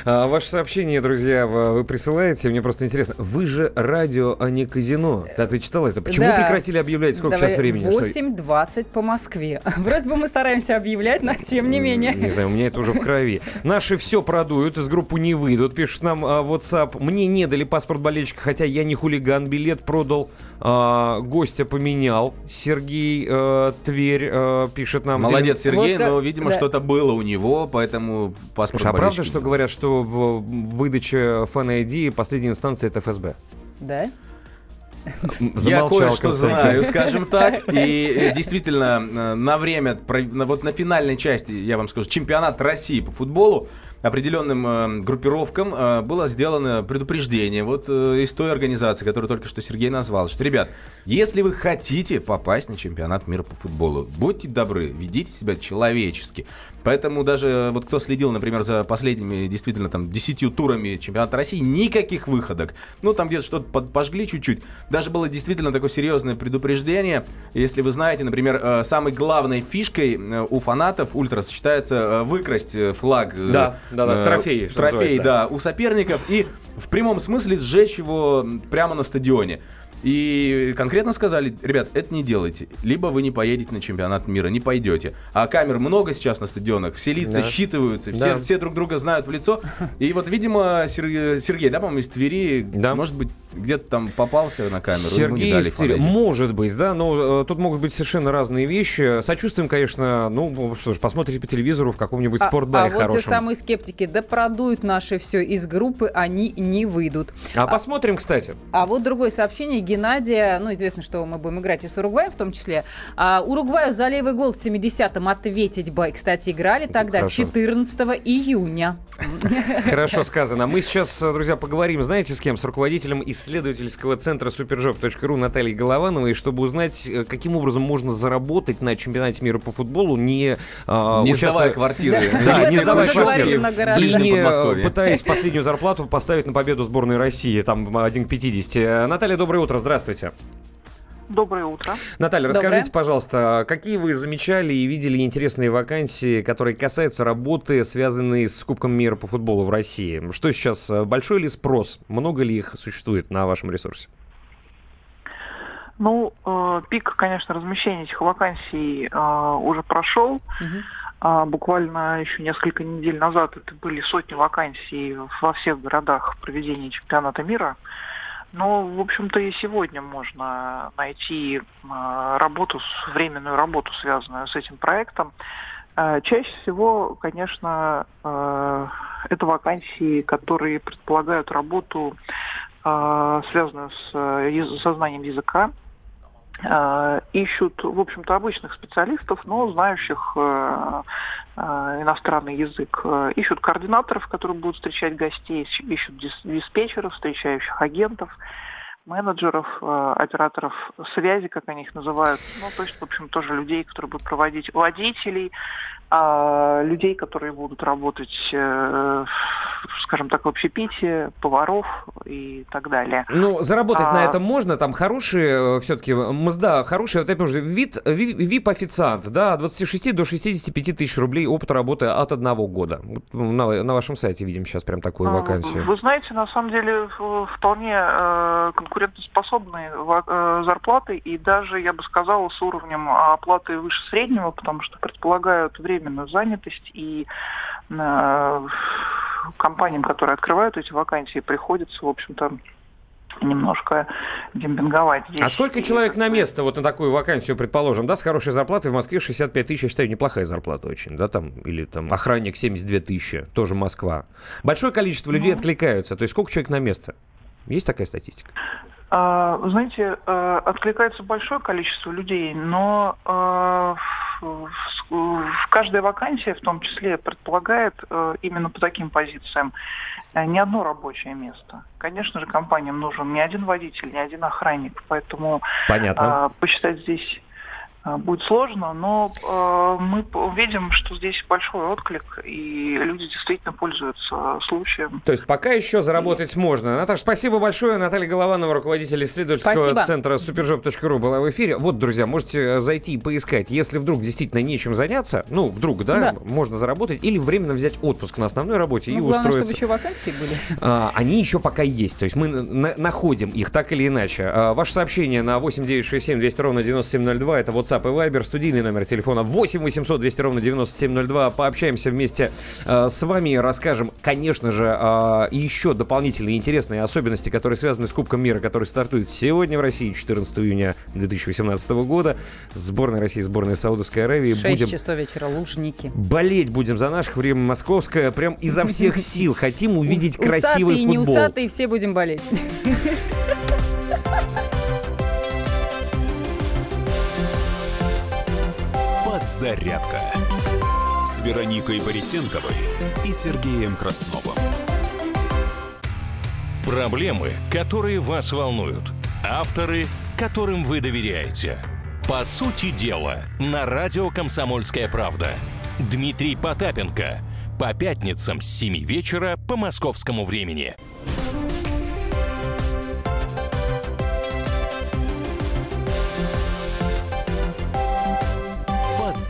[SPEAKER 2] А, Ваше сообщение, друзья, вы присылаете. Мне просто интересно. Вы же радио, а не казино. Да, ты читала это? Почему
[SPEAKER 3] Да.
[SPEAKER 2] прекратили объявлять? Сколько
[SPEAKER 3] Давай,
[SPEAKER 2] сейчас времени? Что-
[SPEAKER 3] 8.20 по Москве. Вроде бы мы стараемся объявлять, но тем не менее.
[SPEAKER 2] Не знаю, у меня это уже в крови. Наши все продуют, из группы не выйдут. Пишет нам а, WhatsApp. Мне не дали паспорт болельщика, хотя я не хулиган. Билет продал, а, гостя поменял. Сергей э, Тверь э, пишет нам.
[SPEAKER 16] Молодец, Сергей,
[SPEAKER 3] Вот
[SPEAKER 16] но, видимо,
[SPEAKER 3] да.
[SPEAKER 16] что-то было у него, поэтому паспорт
[SPEAKER 2] Слушай, а правда, что говорят, что в выдаче фан ID последняя инстанция это ФСБ?
[SPEAKER 3] Да?
[SPEAKER 16] Я кое-что знаю, скажем так. И э, действительно, э, на время, на- вот на финальной части, я вам скажу, чемпионат России по футболу определенным э, группировкам э, было сделано предупреждение вот э, из той организации, которую только что Сергей назвал, что, ребят, если вы хотите попасть на чемпионат мира по футболу, будьте добры, ведите себя человечески. Поэтому даже вот кто следил, например, за последними действительно там десятью турами чемпионата России, никаких выходок. Ну, там где-то что-то пожгли чуть-чуть. Даже было действительно такое серьезное предупреждение. Если вы знаете, например, самой главной фишкой у фанатов ультрас считается выкрасть флаг.
[SPEAKER 2] Да, да, да,
[SPEAKER 16] э,
[SPEAKER 2] Трофей, называется.
[SPEAKER 16] да, у соперников и в прямом смысле сжечь его прямо на стадионе. И конкретно сказали, ребят, это не делайте. Либо вы не поедете на чемпионат мира, не пойдете. А камер много сейчас на стадионах, все лица
[SPEAKER 2] Да.
[SPEAKER 16] считываются, все,
[SPEAKER 2] Да.
[SPEAKER 16] все друг друга знают в лицо. И вот, видимо, Сер- Сергей, да, по-моему, из Твери, может быть, где-то там попался на камеру. ему не
[SPEAKER 2] Сергей
[SPEAKER 16] дали
[SPEAKER 2] из Твери. Может быть, да, но э, тут могут быть совершенно разные вещи. Сочувствуем, конечно, ну что ж, посмотрите по телевизору в каком-нибудь
[SPEAKER 3] А,
[SPEAKER 2] спортбаре
[SPEAKER 3] а вот те
[SPEAKER 2] хорошем.
[SPEAKER 3] самые скептики, да продуют наши все из группы, они не выйдут.
[SPEAKER 2] А посмотрим, кстати.
[SPEAKER 3] А вот другое сообщение Геннадия, ну, известно, что мы будем играть и с Уругваем в том числе. А, Уругваю за левый гол в 70-м ответить бы. Кстати, играли тогда
[SPEAKER 2] хорошо.
[SPEAKER 3] 14 июня.
[SPEAKER 2] Хорошо сказано. Мы сейчас, друзья, поговорим, знаете, с кем? С руководителем исследовательского центра superjob.ru Натальей Головановой, чтобы узнать, э, каким образом можно заработать на чемпионате мира по футболу, не, э,
[SPEAKER 16] Не
[SPEAKER 2] участвуя-
[SPEAKER 16] сдавая квартиры.
[SPEAKER 2] Да, не
[SPEAKER 16] это
[SPEAKER 2] сдавая квартиры. И не э, пытаясь последнюю зарплату поставить на победу сборной России, там 1 к 50. Э, Наталья, доброе утро, здравствуйте.
[SPEAKER 18] Доброе утро.
[SPEAKER 2] Наталья,
[SPEAKER 18] Доброе.
[SPEAKER 2] расскажите, пожалуйста, какие вы замечали и видели интересные вакансии, которые касаются работы, связанные с Кубком мира по футболу в России? Что сейчас, э, большой ли спрос? Много ли их существует на вашем ресурсе?
[SPEAKER 18] Ну, э, пик, конечно, размещения этих вакансий э, уже прошел. А, буквально еще несколько недель назад это были сотни вакансий во всех городах проведения чемпионата мира. Но, в общем-то, и сегодня можно найти э, работу, временную работу, связанную с этим проектом. Э, Чаще всего, конечно, э, это вакансии, которые предполагают работу, связанную с э, яз- со знанием языка, ищут, в общем-то, обычных специалистов, но знающих э, э, иностранный язык. Э, Ищут координаторов, которые будут встречать гостей, ищ- ищут дис- диспетчеров, встречающих агентов, менеджеров, операторов связи, как они их называют. Ну, то есть, в общем, тоже людей, которые будут проводить водителей, а, людей, которые будут работать, э, скажем так, в общепите, поваров и так далее.
[SPEAKER 2] Ну, заработать
[SPEAKER 18] А,
[SPEAKER 2] на этом можно, там хорошие, все-таки, мзда хорошие, вот опять же, вид, ви- VIP-официант, да, от 26 до 65 тысяч рублей опыта работы от одного года. На, на вашем сайте видим сейчас прям такую
[SPEAKER 18] А,
[SPEAKER 2] вакансию.
[SPEAKER 18] Вы знаете, на самом деле вполне э, конкурентоспособные э, зарплаты и даже, я бы сказала, с уровнем оплаты выше среднего, потому что предполагают временную занятость и э, компаниям, которые открывают эти вакансии, приходится, в общем-то, немножко демпинговать здесь.
[SPEAKER 2] А сколько человек на место вот на такую вакансию, предположим, да, с хорошей зарплатой в Москве 65 тысяч, я считаю, неплохая зарплата очень, да, там, или там охранник 72 тысячи, тоже Москва. Большое количество людей ну... откликаются, то есть сколько человек на место? Есть такая статистика?
[SPEAKER 18] А, вы знаете, э, откликается большое количество людей, но э, в каждой вакансии, в том числе, предполагает э, именно по таким позициям не одно рабочее место. Конечно же, компаниям нужен не один водитель, не один охранник, поэтому
[SPEAKER 2] Понятно.
[SPEAKER 18] посчитать здесь а, будет сложно, но э, мы видим, что здесь большой отклик, и люди действительно пользуются случаем.
[SPEAKER 2] То есть пока еще заработать и... можно. Наташа, спасибо большое. Наталья Голованова, руководитель исследовательского спасибо. центра superjob.ru была в эфире. Вот, друзья, можете э, зайти и поискать. Если вдруг действительно нечем заняться, ну, вдруг, да, да. можно заработать, или временно взять отпуск на основной работе ну, и главное, устроиться.
[SPEAKER 3] чтобы еще вакансии были.
[SPEAKER 2] А, они еще пока есть. То есть мы на- находим их так или иначе. А, ваше сообщение на 8967 200 ровно 9702 это WhatsApp WhatsApp и Viber, студийный номер телефона 8 800 200 ровно 9702. Пообщаемся вместе э, с вами расскажем, конечно же, э, еще дополнительные интересные особенности, которые связаны с Кубком мира, который стартует сегодня в России, 14 июня 2018 года. Сборная России, сборная Саудовской Аравии.
[SPEAKER 3] 6 будем часов вечера, Лужники.
[SPEAKER 2] Болеть будем за наших, время московское, прям изо всех сил. Хотим увидеть красивый футбол.
[SPEAKER 3] Усатые и не усатые, все будем болеть.
[SPEAKER 1] «Зарядка» с Вероникой Борисенковой и Сергеем Красновым.
[SPEAKER 17] Проблемы, которые вас волнуют. Авторы, которым вы доверяете. По сути дела, на радио «Комсомольская правда». Дмитрий Потапенко. По пятницам с 7 вечера по московскому времени.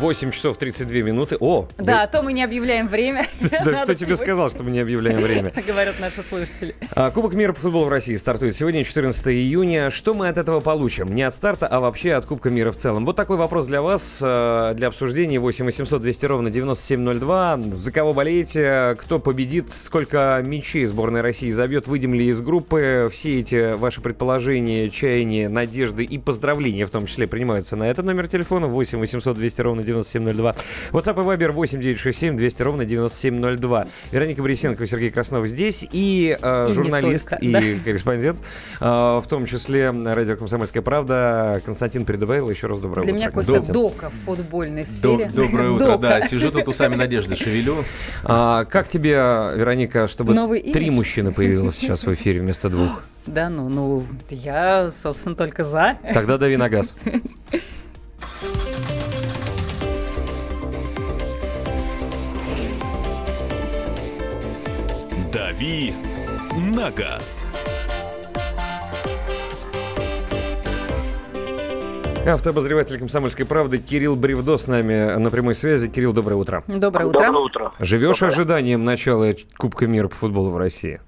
[SPEAKER 2] 8 часов 32 минуты. О!
[SPEAKER 3] Да, а то мы не объявляем время.
[SPEAKER 2] Кто тебе сказал, что мы не объявляем время?
[SPEAKER 3] Говорят наши слушатели.
[SPEAKER 2] А, Кубок мира по футболу в России стартует сегодня, 14 июня. Что мы от этого получим? Не от старта, а вообще от Кубка мира в целом. Вот такой вопрос для вас, а, для обсуждения. 8 800 200 ровно 9702. За кого болеете? Кто победит? Сколько мячей сборная России забьет? Выйдем ли из группы? Все эти ваши предположения, чаяния, надежды и поздравления в том числе принимаются на этот номер телефона. 8 800 200 ровно 9702. WhatsApp и Viber 8967 200 ровно 9702. Вероника Борисенко, Сергей Краснов здесь. И, э, и журналист, только, и да. корреспондент, э, в том числе радио «Комсомольская правда» Константин Придубайло. Еще раз доброе
[SPEAKER 3] Для
[SPEAKER 2] утро.
[SPEAKER 3] Для меня Костя Дока в футбольной сфере.
[SPEAKER 16] Доброе утро, да. Сижу тут усами надежды шевелю.
[SPEAKER 2] А, как тебе, Вероника, чтобы Новый три имидж? мужчины появилось сейчас в эфире вместо двух?
[SPEAKER 3] Да, ну, ну, я, собственно, только за.
[SPEAKER 2] Тогда дави на газ.
[SPEAKER 1] «Дави на газ».
[SPEAKER 2] Автообозреватель «Комсомольской правды» Кирилл Бревдо с нами на прямой связи. Кирилл, доброе утро.
[SPEAKER 3] Доброе утро.
[SPEAKER 13] Доброе утро.
[SPEAKER 2] Живешь доброе. ожиданием начала Кубка мира по футболу в России?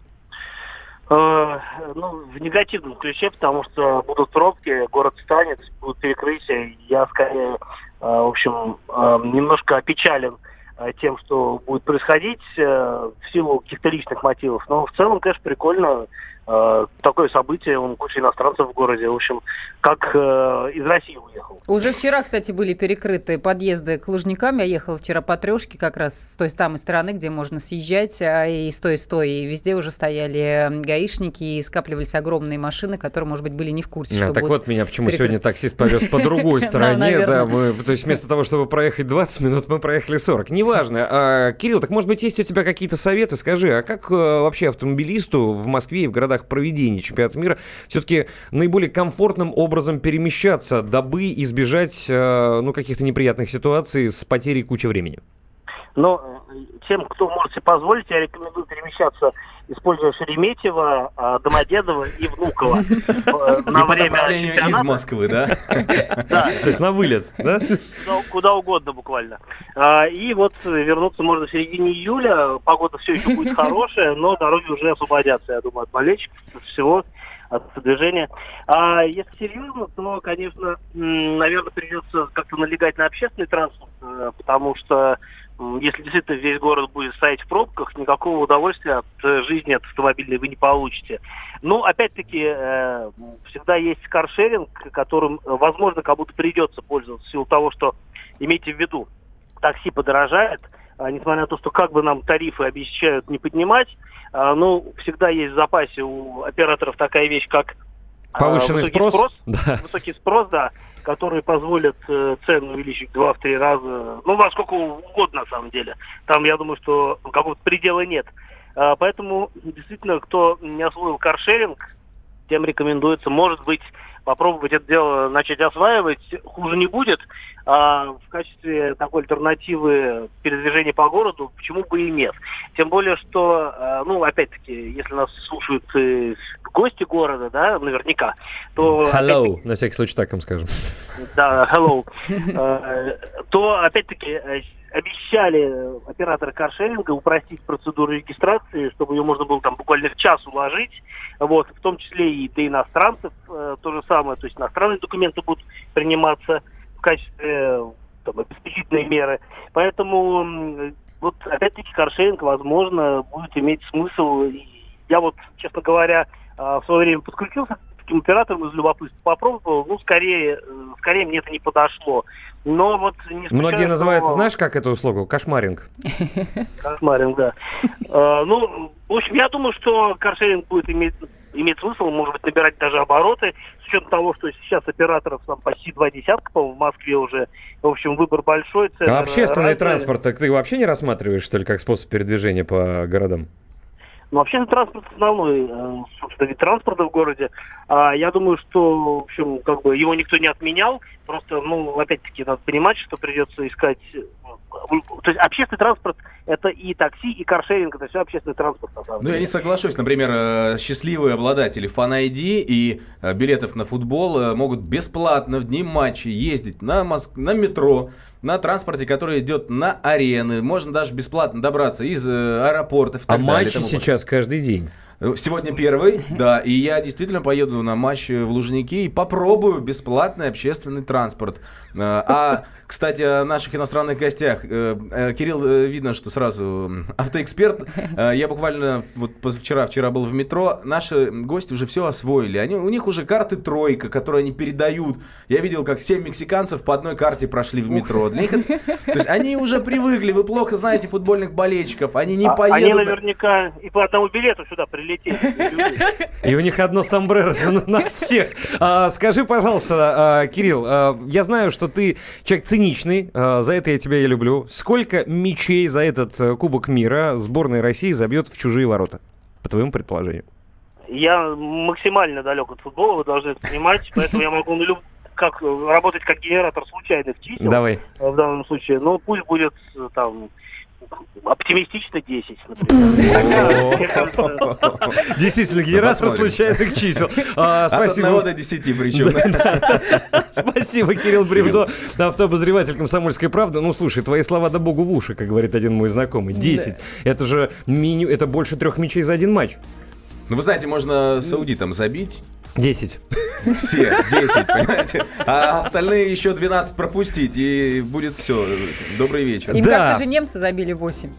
[SPEAKER 13] Э, ну, в негативном ключе, потому что будут пробки, город станет, будут перекрытия. Я скорее, э, в общем, э, немножко опечален тем, что будет происходить э, в силу каких-то личных мотивов. Но в целом, конечно, прикольно э, такое событие, он куча иностранцев в городе, в общем, как э, из России уехал.
[SPEAKER 3] Уже вчера, кстати, были перекрыты подъезды к Лужникам. Я ехала вчера по трешке как раз с той самой стороны, где можно съезжать, а и с той, и с той. И везде уже стояли гаишники и скапливались огромные машины, которые, может быть, были не в курсе,
[SPEAKER 2] а,
[SPEAKER 3] что
[SPEAKER 2] Так вот меня почему перекрыт. сегодня таксист повез по другой стороне. Да, мы, то есть вместо того, чтобы проехать 20 минут, мы проехали 40. Неважно. А, Кирилл, так может быть, есть у тебя какие-то советы? Скажи, а как э, вообще автомобилисту в Москве и в городах проведения чемпионата мира все-таки наиболее комфортным образом перемещаться, дабы избежать э, ну, каких-то неприятных ситуаций с потерей кучи времени?
[SPEAKER 13] Но э, тем, кто может себе позволить, я рекомендую перемещаться, используя Шереметьево, а, Домодедово и Внуково
[SPEAKER 16] э, на время из Москвы, да?
[SPEAKER 13] Да.
[SPEAKER 2] То есть на вылет, да?
[SPEAKER 13] Куда угодно буквально. А, и вот вернуться можно в середине июля. Погода все еще будет хорошая, но дороги уже освободятся, я думаю, от болельщиков, всего.
[SPEAKER 19] от движения. А если серьезно, то, конечно, наверное, придется как-то налегать на общественный транспорт, э, потому что если действительно весь город будет стоять в пробках, никакого удовольствия от э, жизни от автомобильной вы не получите. Ну, опять-таки, э, всегда есть каршеринг, которым, возможно, кому-то придется пользоваться в силу того, что, имейте в виду, такси подорожает, а, несмотря на то, что как бы нам тарифы обещают не поднимать, а, ну, всегда есть в запасе у операторов такая вещь, как
[SPEAKER 2] а, Повышенный спрос?
[SPEAKER 19] спрос
[SPEAKER 2] да.
[SPEAKER 19] Высокий спрос, да, который позволит э, цену увеличить в 2-3 раза, ну, во сколько угодно, на самом деле. Там, я думаю, что какого-то предела нет. А, поэтому, действительно, кто не освоил каршеринг, тем рекомендуется, может быть, попробовать это дело начать осваивать, хуже не будет. А в качестве такой альтернативы передвижения по городу, почему бы и нет. Тем более, что, э, ну, опять-таки, если нас слушают э, гости города, да, наверняка, то...
[SPEAKER 2] Hello, на всякий случай так им скажем.
[SPEAKER 19] Да, hello. Э, то, опять-таки, обещали операторы каршеринга упростить процедуру регистрации, чтобы ее можно было там буквально в час уложить, вот, в том числе и для иностранцев э, то же самое, то есть иностранные документы будут приниматься в качестве там, обеспечительной меры. Поэтому вот опять-таки каршеринг, возможно, будет иметь смысл. Я вот, честно говоря, э, в свое время подключился таким оператором из любопытства попробовал, ну, скорее, э, скорее мне это не подошло. Но вот не
[SPEAKER 2] Многие называют, что... знаешь, как эту услугу? Кошмаринг.
[SPEAKER 19] Кошмаринг, да. А, ну, в общем, я думаю, что каршеринг будет иметь имеет смысл, может быть, набирать даже обороты, с учетом того, что сейчас операторов там почти два десятка, по-моему, в Москве уже, в общем, выбор большой.
[SPEAKER 2] А общественный транспорт, так ты вообще не рассматриваешь, что ли, как способ передвижения по городам?
[SPEAKER 19] Ну, общественный транспорт основной, э, собственно, вид транспорта в городе. А я думаю, что, в общем, как бы его никто не отменял. Просто, ну, опять-таки, надо понимать, что придется искать то есть общественный транспорт это и такси, и каршеринг, это все общественный транспорт.
[SPEAKER 16] Ну, я не соглашусь. Например, э, счастливые обладатели фан-ID и э, билетов на футбол э, могут бесплатно в дни матча ездить на, Моск... на метро, на транспорте, который идет на арены. Можно даже бесплатно добраться из аэропортов.
[SPEAKER 2] а матчи сейчас каждый день.
[SPEAKER 16] Сегодня первый, да, и я действительно поеду на матч в Лужники и попробую бесплатный общественный транспорт. А кстати, о наших иностранных гостях. Э, э, Кирилл, э, видно, что сразу автоэксперт. Я буквально вот позавчера, вчера был в метро. Наши гости уже все освоили. Они, у них уже карты тройка, которые они передают. Я видел, как семь мексиканцев по одной карте прошли в метро. Для них. То есть они уже привыкли. Вы плохо знаете футбольных болельщиков. Они не а, поедут.
[SPEAKER 19] Они наверняка и по одному билету сюда прилетели.
[SPEAKER 2] И у них одно сомбреро на всех. А, скажи, пожалуйста, а, Кирилл, я знаю, что ты человек циничный, э, за это я тебя и люблю. Сколько мячей за этот э, Кубок мира сборная России забьет в чужие ворота, по твоему предположению?
[SPEAKER 19] Я максимально далек от футбола, вы должны это понимать, поэтому я могу как работать как генератор случайных чисел.
[SPEAKER 2] Давай.
[SPEAKER 19] В данном случае. Но пусть будет э, там Оптимистично 10,
[SPEAKER 2] Действительно, генератор случайных чисел. А,
[SPEAKER 16] спасибо. От 1 до 10 причем.
[SPEAKER 2] Спасибо, Кирилл Бревдо, автообозреватель «Комсомольской правды». Ну, слушай, твои слова да богу в уши, как говорит один мой знакомый. 10. Это же меню, это больше трех мячей за один матч.
[SPEAKER 16] Ну, вы знаете, можно саудитам забить,
[SPEAKER 2] 10.
[SPEAKER 16] Все, 10, понимаете? А остальные еще 12 пропустить, и будет все. Добрый вечер.
[SPEAKER 3] Им да. как-то же немцы забили 8.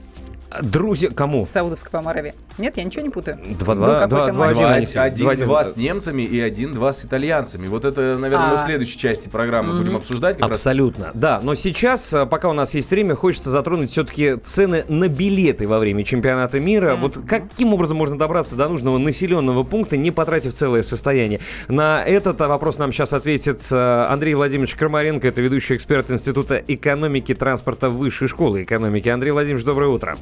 [SPEAKER 2] Друзья, кому?
[SPEAKER 3] Саудовской Помараве. Нет, я ничего не путаю.
[SPEAKER 16] 2-2. Один-два с немцами и один-два с итальянцами. Вот это, наверное, мы в а. следующей части программы будем обсуждать.
[SPEAKER 2] Абсолютно. Да, но сейчас, э, пока у нас есть время, хочется затронуть все-таки цены на билеты во время чемпионата мира. Вот каким образом можно добраться до нужного населенного пункта, не потратив целое состояние? На этот вопрос нам сейчас ответит э, Андрей Владимирович Крамаренко, это ведущий эксперт Института экономики транспорта Высшей школы экономики. Андрей Владимирович, доброе утро.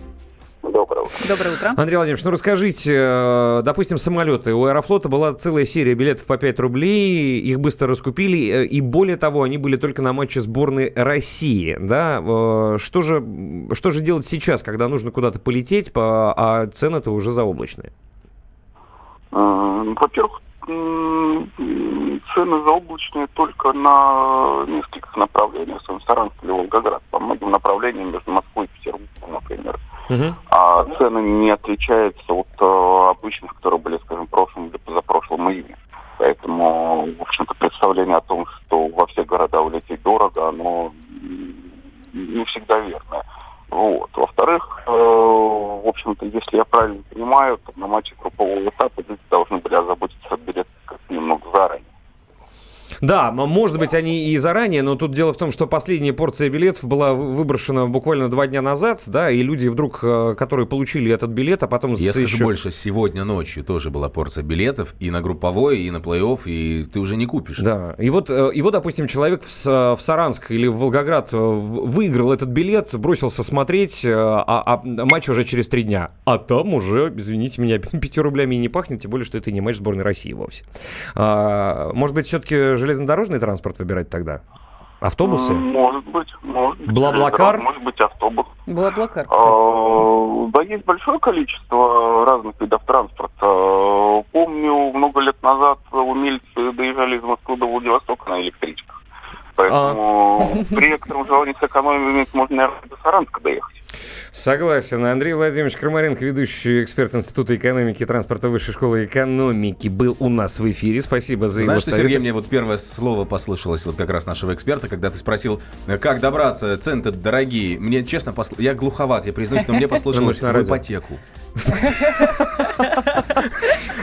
[SPEAKER 20] Доброе утро.
[SPEAKER 3] Доброе утро.
[SPEAKER 2] Андрей Владимирович, ну расскажите, э, допустим, самолеты. У Аэрофлота была целая серия билетов по 5 рублей, их быстро раскупили, э, и более того, они были только на матче сборной России, да? Э, что же, что же делать сейчас, когда нужно куда-то полететь, а цены-то уже заоблачные?
[SPEAKER 20] Во-первых, цены заоблачные только на нескольких направлениях. Саранск или Волгоград. По многим направлениям между Москвой и Петербургом, например. Uh-huh. А цены не отличаются от э, обычных, которые были, скажем, в прошлом или позапрошлом имя. Поэтому, в общем-то, представление о том, что во все города улететь дорого, оно не всегда верное. Вот. Во-вторых, э, в общем-то, если я правильно понимаю, то на матче группового этапа люди должны были озаботиться о билетах немного заранее.
[SPEAKER 2] Да, может быть, они и заранее, но тут дело в том, что последняя порция билетов была вы- выброшена буквально два дня назад, да, и люди вдруг, э, которые получили этот билет, а потом...
[SPEAKER 16] Я
[SPEAKER 2] с
[SPEAKER 16] скажу
[SPEAKER 2] еще-
[SPEAKER 16] больше, сегодня ночью тоже была порция билетов и на групповой, и на плей-офф, и ты уже не купишь.
[SPEAKER 2] Да, и вот, э, и вот, допустим, человек в, в Саранск или в Волгоград э, выиграл этот билет, бросился смотреть, а, а матч уже через три дня. А там уже, извините меня, пяти рублями и не пахнет, тем более, что это не матч сборной России вовсе. А, может быть, все-таки железнодорожный транспорт выбирать тогда? Автобусы?
[SPEAKER 20] Может быть, может быть.
[SPEAKER 2] Блаблакар?
[SPEAKER 20] Может быть, автобус.
[SPEAKER 3] Блаблакар,
[SPEAKER 20] А, Да, есть большое количество разных видов транспорта. Помню, много лет назад умельцы доезжали из Москвы до Владивостока на электричках. Поэтому при некотором желании сэкономить можно, наверное, до Саранска доехать.
[SPEAKER 2] Согласен. Андрей Владимирович Крамаренко, ведущий эксперт Института экономики и транспорта Высшей школы экономики, был у нас в эфире. Спасибо за
[SPEAKER 16] Знаешь,
[SPEAKER 2] его
[SPEAKER 16] что,
[SPEAKER 2] советы.
[SPEAKER 16] Сергей, мне вот первое слово послышалось вот как раз нашего эксперта, когда ты спросил, как добраться, цены дорогие. Мне честно, посл- я глуховат, я признаюсь, но мне послышалось в ипотеку.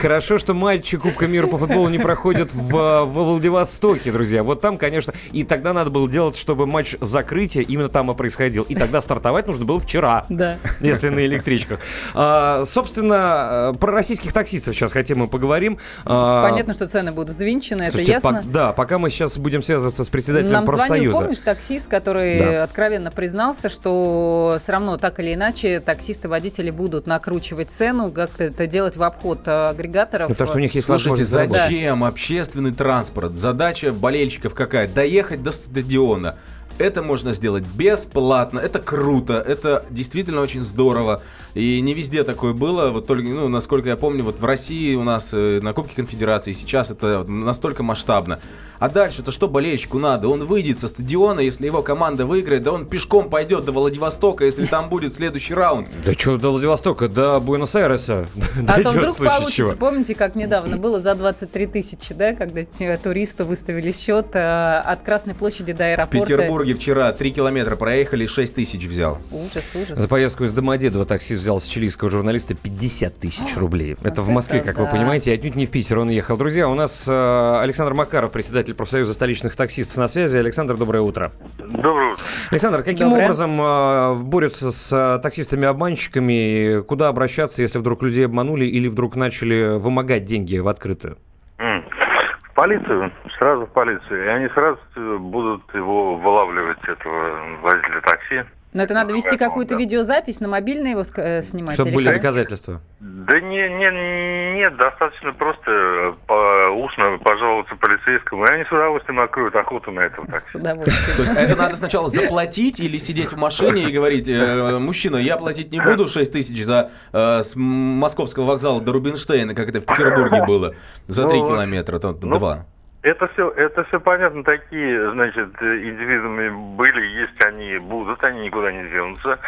[SPEAKER 2] Хорошо, что матчи Кубка мира по футболу не проходят в, во Владивостоке, друзья. Вот там, конечно, и тогда надо было делать, чтобы матч закрытия именно там и происходил. И тогда стартовать нужно было вчера,
[SPEAKER 3] Да.
[SPEAKER 2] если на электричках. А, собственно, э, про российских таксистов сейчас хотим мы поговорим. А,
[SPEAKER 3] Понятно, что цены будут взвинчены, это
[SPEAKER 2] слушайте,
[SPEAKER 3] ясно.
[SPEAKER 2] пок- да, пока мы сейчас будем связываться с председателем
[SPEAKER 3] Нам звонил,
[SPEAKER 2] профсоюза.
[SPEAKER 3] помнишь, таксист, который
[SPEAKER 2] Да.
[SPEAKER 3] откровенно признался, что все равно так или иначе таксисты, водители будут накручивать цену, как-то это делать в обход э, агрегаторов.
[SPEAKER 2] Ну, то, что у них есть
[SPEAKER 16] Слушайте, зачем общественный транспорт? Задача болельщиков какая? Доехать до стадиона. Это можно сделать бесплатно, это круто, это действительно очень здорово. И не везде такое было. Вот только, ну, насколько я помню, вот в России у нас э, на Кубке Конфедерации сейчас это настолько масштабно. А дальше-то что болельщику надо? Он выйдет со стадиона, если его команда выиграет, да он пешком пойдет до Владивостока, если там будет следующий раунд.
[SPEAKER 2] Да что до Владивостока, до Буэнос-Айреса
[SPEAKER 3] А то вдруг
[SPEAKER 2] в
[SPEAKER 3] получится. Помните, как недавно было за 23 тысячи, да, когда туристу выставили счет э, от Красной площади до
[SPEAKER 16] В
[SPEAKER 3] аэропорта.
[SPEAKER 16] Петербурге вчера 3 километра проехали, 6 тысяч взял.
[SPEAKER 3] Ужас, ужас.
[SPEAKER 2] За поездку из Домодедова таксист взял с чилийского журналиста 50 тысяч рублей. Это в
[SPEAKER 3] это
[SPEAKER 2] Москве, как вы понимаете, и отнюдь не в Питер он ехал. Друзья, у нас э, Александр Макаров, председатель профсоюза столичных таксистов на связи. Александр, доброе утро.
[SPEAKER 13] Доброе утро.
[SPEAKER 2] Александр, каким
[SPEAKER 3] Доброе.
[SPEAKER 2] образом э, борются с э, таксистами-обманщиками? Куда обращаться, если вдруг людей обманули или вдруг начали вымогать деньги в открытую?
[SPEAKER 13] В полицию, сразу в полицию. И они сразу э, будут его вылавливать, этого водителя такси.
[SPEAKER 3] Но это надо вести
[SPEAKER 13] Поэтому,
[SPEAKER 3] какую-то
[SPEAKER 13] да.
[SPEAKER 3] видеозапись на мобильный его э, снимать.
[SPEAKER 2] Чтобы
[SPEAKER 3] или
[SPEAKER 2] были
[SPEAKER 3] как?
[SPEAKER 2] доказательства.
[SPEAKER 13] Да не, не, нет, достаточно просто по, устно пожаловаться полицейскому, и они с удовольствием откроют охоту на такси.
[SPEAKER 3] С удовольствием.
[SPEAKER 16] То есть это надо сначала заплатить или сидеть в машине и говорить, э, мужчина, я платить не буду 6 тысяч за э, с московского вокзала до Рубинштейна, как это в Петербурге было, за
[SPEAKER 13] Ну,
[SPEAKER 16] 3 километра, там
[SPEAKER 13] ну,
[SPEAKER 16] 2.
[SPEAKER 13] Это все, это все понятно, такие, значит, э, индивидуумы были, есть они, будут, они никуда не денутся.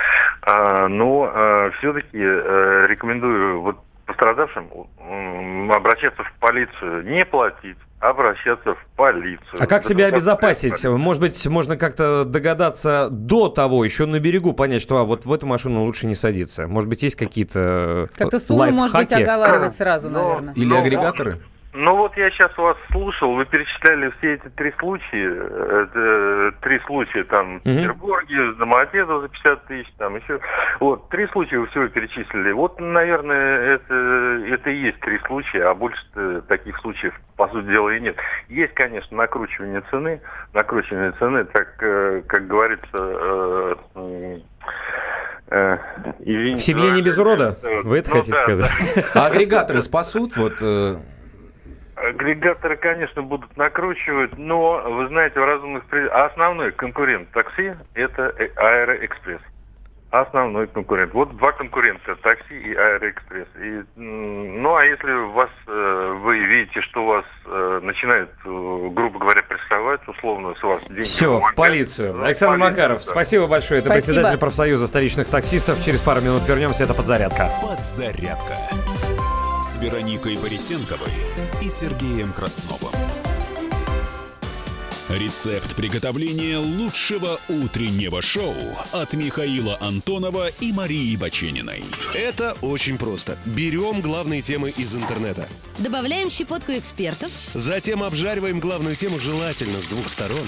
[SPEAKER 13] А, но все-таки рекомендую вот пострадавшим обращаться в полицию, не платить, обращаться в полицию.
[SPEAKER 2] А как себя
[SPEAKER 13] Это
[SPEAKER 2] обезопасить? Может быть, можно как-то догадаться до того, еще на берегу понять, что а, вот в эту машину лучше не садиться. Может быть, есть какие-то э,
[SPEAKER 3] Как-то сумму, может быть, оговаривать сразу,
[SPEAKER 13] Но-
[SPEAKER 3] наверное.
[SPEAKER 16] Или агрегаторы?
[SPEAKER 13] Ну вот я сейчас вас слушал, вы перечисляли все эти три случая, это, три случая там в
[SPEAKER 2] Мгм.
[SPEAKER 13] Петербурге, с Домодедово за 50 тысяч, там еще. Вот, три случая вы всего перечислили. Вот, наверное, это, это и есть три случая, а больше таких случаев, по сути дела, и нет. Есть, конечно, накручивание цены, накручивание цены, так, э, как говорится, э, э, извините,
[SPEAKER 2] В семье не без урода? Вы это
[SPEAKER 13] Ну
[SPEAKER 2] хотите
[SPEAKER 13] да,
[SPEAKER 2] сказать?
[SPEAKER 16] А агрегаторы спасут? Вот, э,
[SPEAKER 13] Агрегаторы, конечно, будут накручивать, но, вы знаете, в разумных пределах... А основной конкурент такси – это э- Аэроэкспресс. Основной конкурент. Вот два конкурента – такси и Аэроэкспресс. И, ну, а если у вас, э, вы видите, что у вас э, начинает, грубо говоря, прессовать, условно, с вас деньги...
[SPEAKER 2] Все, в полицию.
[SPEAKER 13] в
[SPEAKER 2] Александр
[SPEAKER 13] полицию,
[SPEAKER 2] Макаров,
[SPEAKER 13] да.
[SPEAKER 2] спасибо большое. Это
[SPEAKER 3] Спасибо.
[SPEAKER 2] председатель профсоюза столичных таксистов. Через пару минут вернемся. Это подзарядка.
[SPEAKER 1] Подзарядка. Вероникой Борисенковой и Сергеем Красновым. Рецепт приготовления лучшего утреннего шоу от Михаила Антонова и Марии Бачениной.
[SPEAKER 21] Это очень просто. Берем главные темы из интернета.
[SPEAKER 22] Добавляем щепотку экспертов.
[SPEAKER 21] Затем обжариваем главную тему желательно с двух сторон.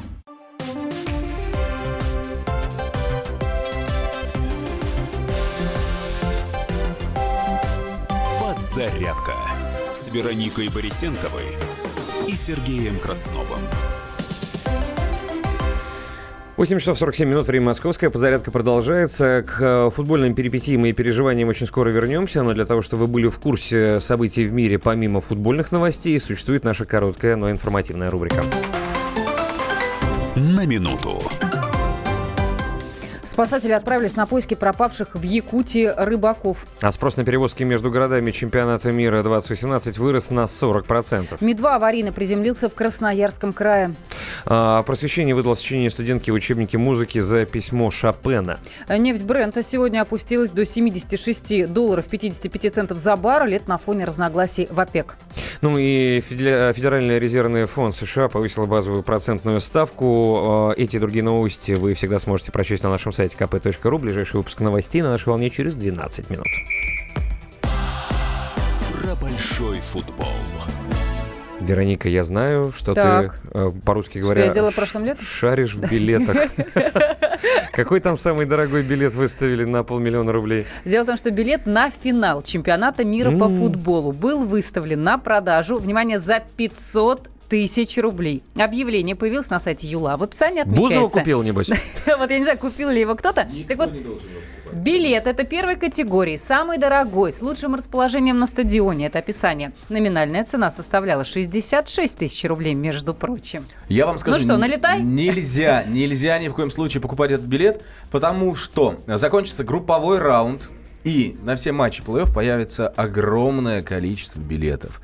[SPEAKER 1] Подзарядка с Вероникой Борисенковой и Сергеем Красновым.
[SPEAKER 2] 8 часов 47 минут, время московское. Подзарядка продолжается. К э, футбольным перипетиям и переживаниям очень скоро вернемся. Но для того, чтобы вы были в курсе событий в мире, помимо футбольных новостей, существует наша короткая, но информативная рубрика.
[SPEAKER 1] На минуту.
[SPEAKER 3] Спасатели отправились на поиски пропавших в Якутии рыбаков.
[SPEAKER 2] А спрос на перевозки между городами чемпионата мира 2018 вырос на 40%.
[SPEAKER 3] Ми-2 аварийно приземлился в Красноярском крае.
[SPEAKER 2] А, просвещение выдало сочинение студентки в учебнике музыки за письмо Шопена.
[SPEAKER 3] Нефть Брента сегодня опустилась до 76 долларов 55 центов за баррель. Это на фоне разногласий в ОПЕК.
[SPEAKER 2] Ну и Федеральный резервный фонд США повысил базовую процентную ставку. А, эти и другие новости вы всегда сможете прочесть на нашем сайте kp.ru. Ближайший выпуск новостей на нашей волне через 12 минут.
[SPEAKER 1] Про большой футбол.
[SPEAKER 2] Вероника, я знаю, что
[SPEAKER 3] Так.
[SPEAKER 2] ты, э, по-русски говоря,
[SPEAKER 3] Что я делала прошлым летом?
[SPEAKER 2] шаришь в билетах. Какой там самый дорогой билет выставили на полмиллиона рублей?
[SPEAKER 3] Дело в том, что билет на финал чемпионата мира по футболу был выставлен на продажу, внимание, за 500 тысяч рублей. Объявление появилось на сайте Юла. В описании отмечается...
[SPEAKER 2] Бузова купил, небось?
[SPEAKER 3] Вот я не знаю, купил ли его кто-то. Так вот, билет это первой категории, самый дорогой, с лучшим расположением на стадионе. Это описание. Номинальная цена составляла 66 тысяч рублей, между прочим.
[SPEAKER 16] Я вам скажу,
[SPEAKER 3] Ну что, налетай?
[SPEAKER 16] Нельзя, нельзя ни в коем случае покупать этот билет, потому что закончится групповой раунд, и на все матчи плей-офф появится огромное количество билетов.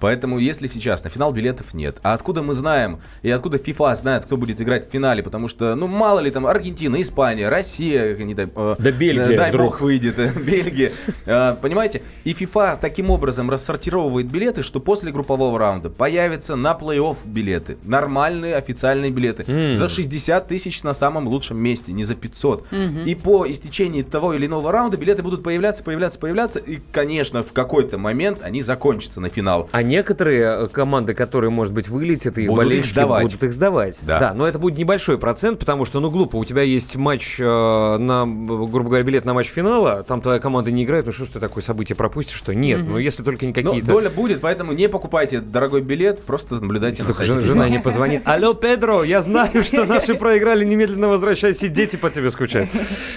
[SPEAKER 16] Поэтому, если сейчас на финал билетов нет, а откуда мы знаем, и откуда FIFA знает, кто будет играть в финале, потому что, ну, мало ли там, Аргентина, Испания, Россия, не дай, э,
[SPEAKER 2] Да Бельгия
[SPEAKER 16] дай
[SPEAKER 2] вдруг.
[SPEAKER 16] бог выйдет, э, Бельгия, Э, понимаете? И FIFA таким образом рассортировывает билеты, что после группового раунда появятся на плей-офф билеты, нормальные официальные билеты,
[SPEAKER 2] М.
[SPEAKER 16] за 60 тысяч на самом лучшем месте, не за 500.
[SPEAKER 2] Мгм.
[SPEAKER 16] И по истечении того или иного раунда билеты будут появляться, появляться, появляться, и, конечно, в какой-то момент они закончатся на финал.
[SPEAKER 2] А некоторые э, команды, которые, может быть, вылетят, и их
[SPEAKER 16] Будут их
[SPEAKER 2] болельщики
[SPEAKER 16] сдавать.
[SPEAKER 2] будут их сдавать.
[SPEAKER 16] Да.
[SPEAKER 2] но это будет небольшой процент, потому что, ну, глупо. У тебя есть матч э, на, грубо говоря, билет на матч финала, там твоя команда не играет, ну что ж ты такое событие пропустишь, что нет.
[SPEAKER 16] Мгм.
[SPEAKER 2] Ну, если только не
[SPEAKER 16] Но
[SPEAKER 2] какие-то...
[SPEAKER 16] доля будет, поэтому не покупайте дорогой билет, просто наблюдайте на
[SPEAKER 2] Только
[SPEAKER 16] сайте
[SPEAKER 2] жена, не позвонит. Алло, Педро, я знаю, что наши проиграли, немедленно возвращайся, дети по тебе скучают.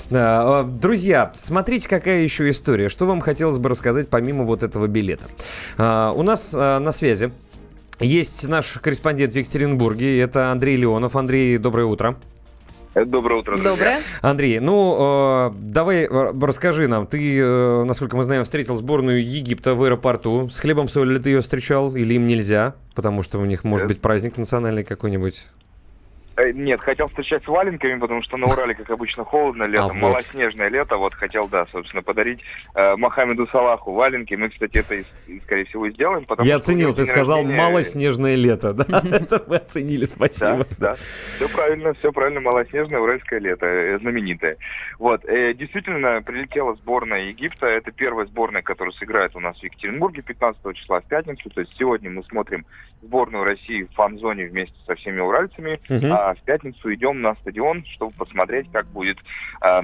[SPEAKER 2] Да, э, Друзья, смотрите, какая еще история. Что вам хотелось бы рассказать помимо вот этого билета? А, У нас э, на связи есть наш корреспондент в Екатеринбурге, это Андрей Леонов. Андрей, доброе утро.
[SPEAKER 23] Доброе утро, друзья.
[SPEAKER 3] Доброе.
[SPEAKER 2] Андрей, ну, э, давай э, расскажи нам. Ты, э, насколько мы знаем, встретил сборную Египта в аэропорту. С хлебом солью ли ты ее встречал или им нельзя? Потому что у них может быть праздник национальный какой-нибудь.
[SPEAKER 23] Э, Нет, хотел встречать с валенками, потому что на Урале, как обычно, холодно летом,
[SPEAKER 2] вот.
[SPEAKER 23] малоснежное лето. Вот хотел, да, собственно, подарить э, Мохаммеду Салаху валенки. Мы, кстати, это, и, и, скорее всего, сделаем. Потому
[SPEAKER 2] Я оценил, ты сказал
[SPEAKER 23] рождения-
[SPEAKER 2] малоснежное лето. Да, это мы оценили, спасибо.
[SPEAKER 23] Да, да. Все правильно, все правильно, малоснежное уральское лето, э, знаменитое. Вот, э, действительно, прилетела сборная Египта. Это первая сборная, которая сыграет у нас в Екатеринбурге 15 числа в пятницу. То есть сегодня мы смотрим сборную России в фан-зоне вместе со всеми уральцами. А в пятницу идем на стадион, чтобы посмотреть, как будет э,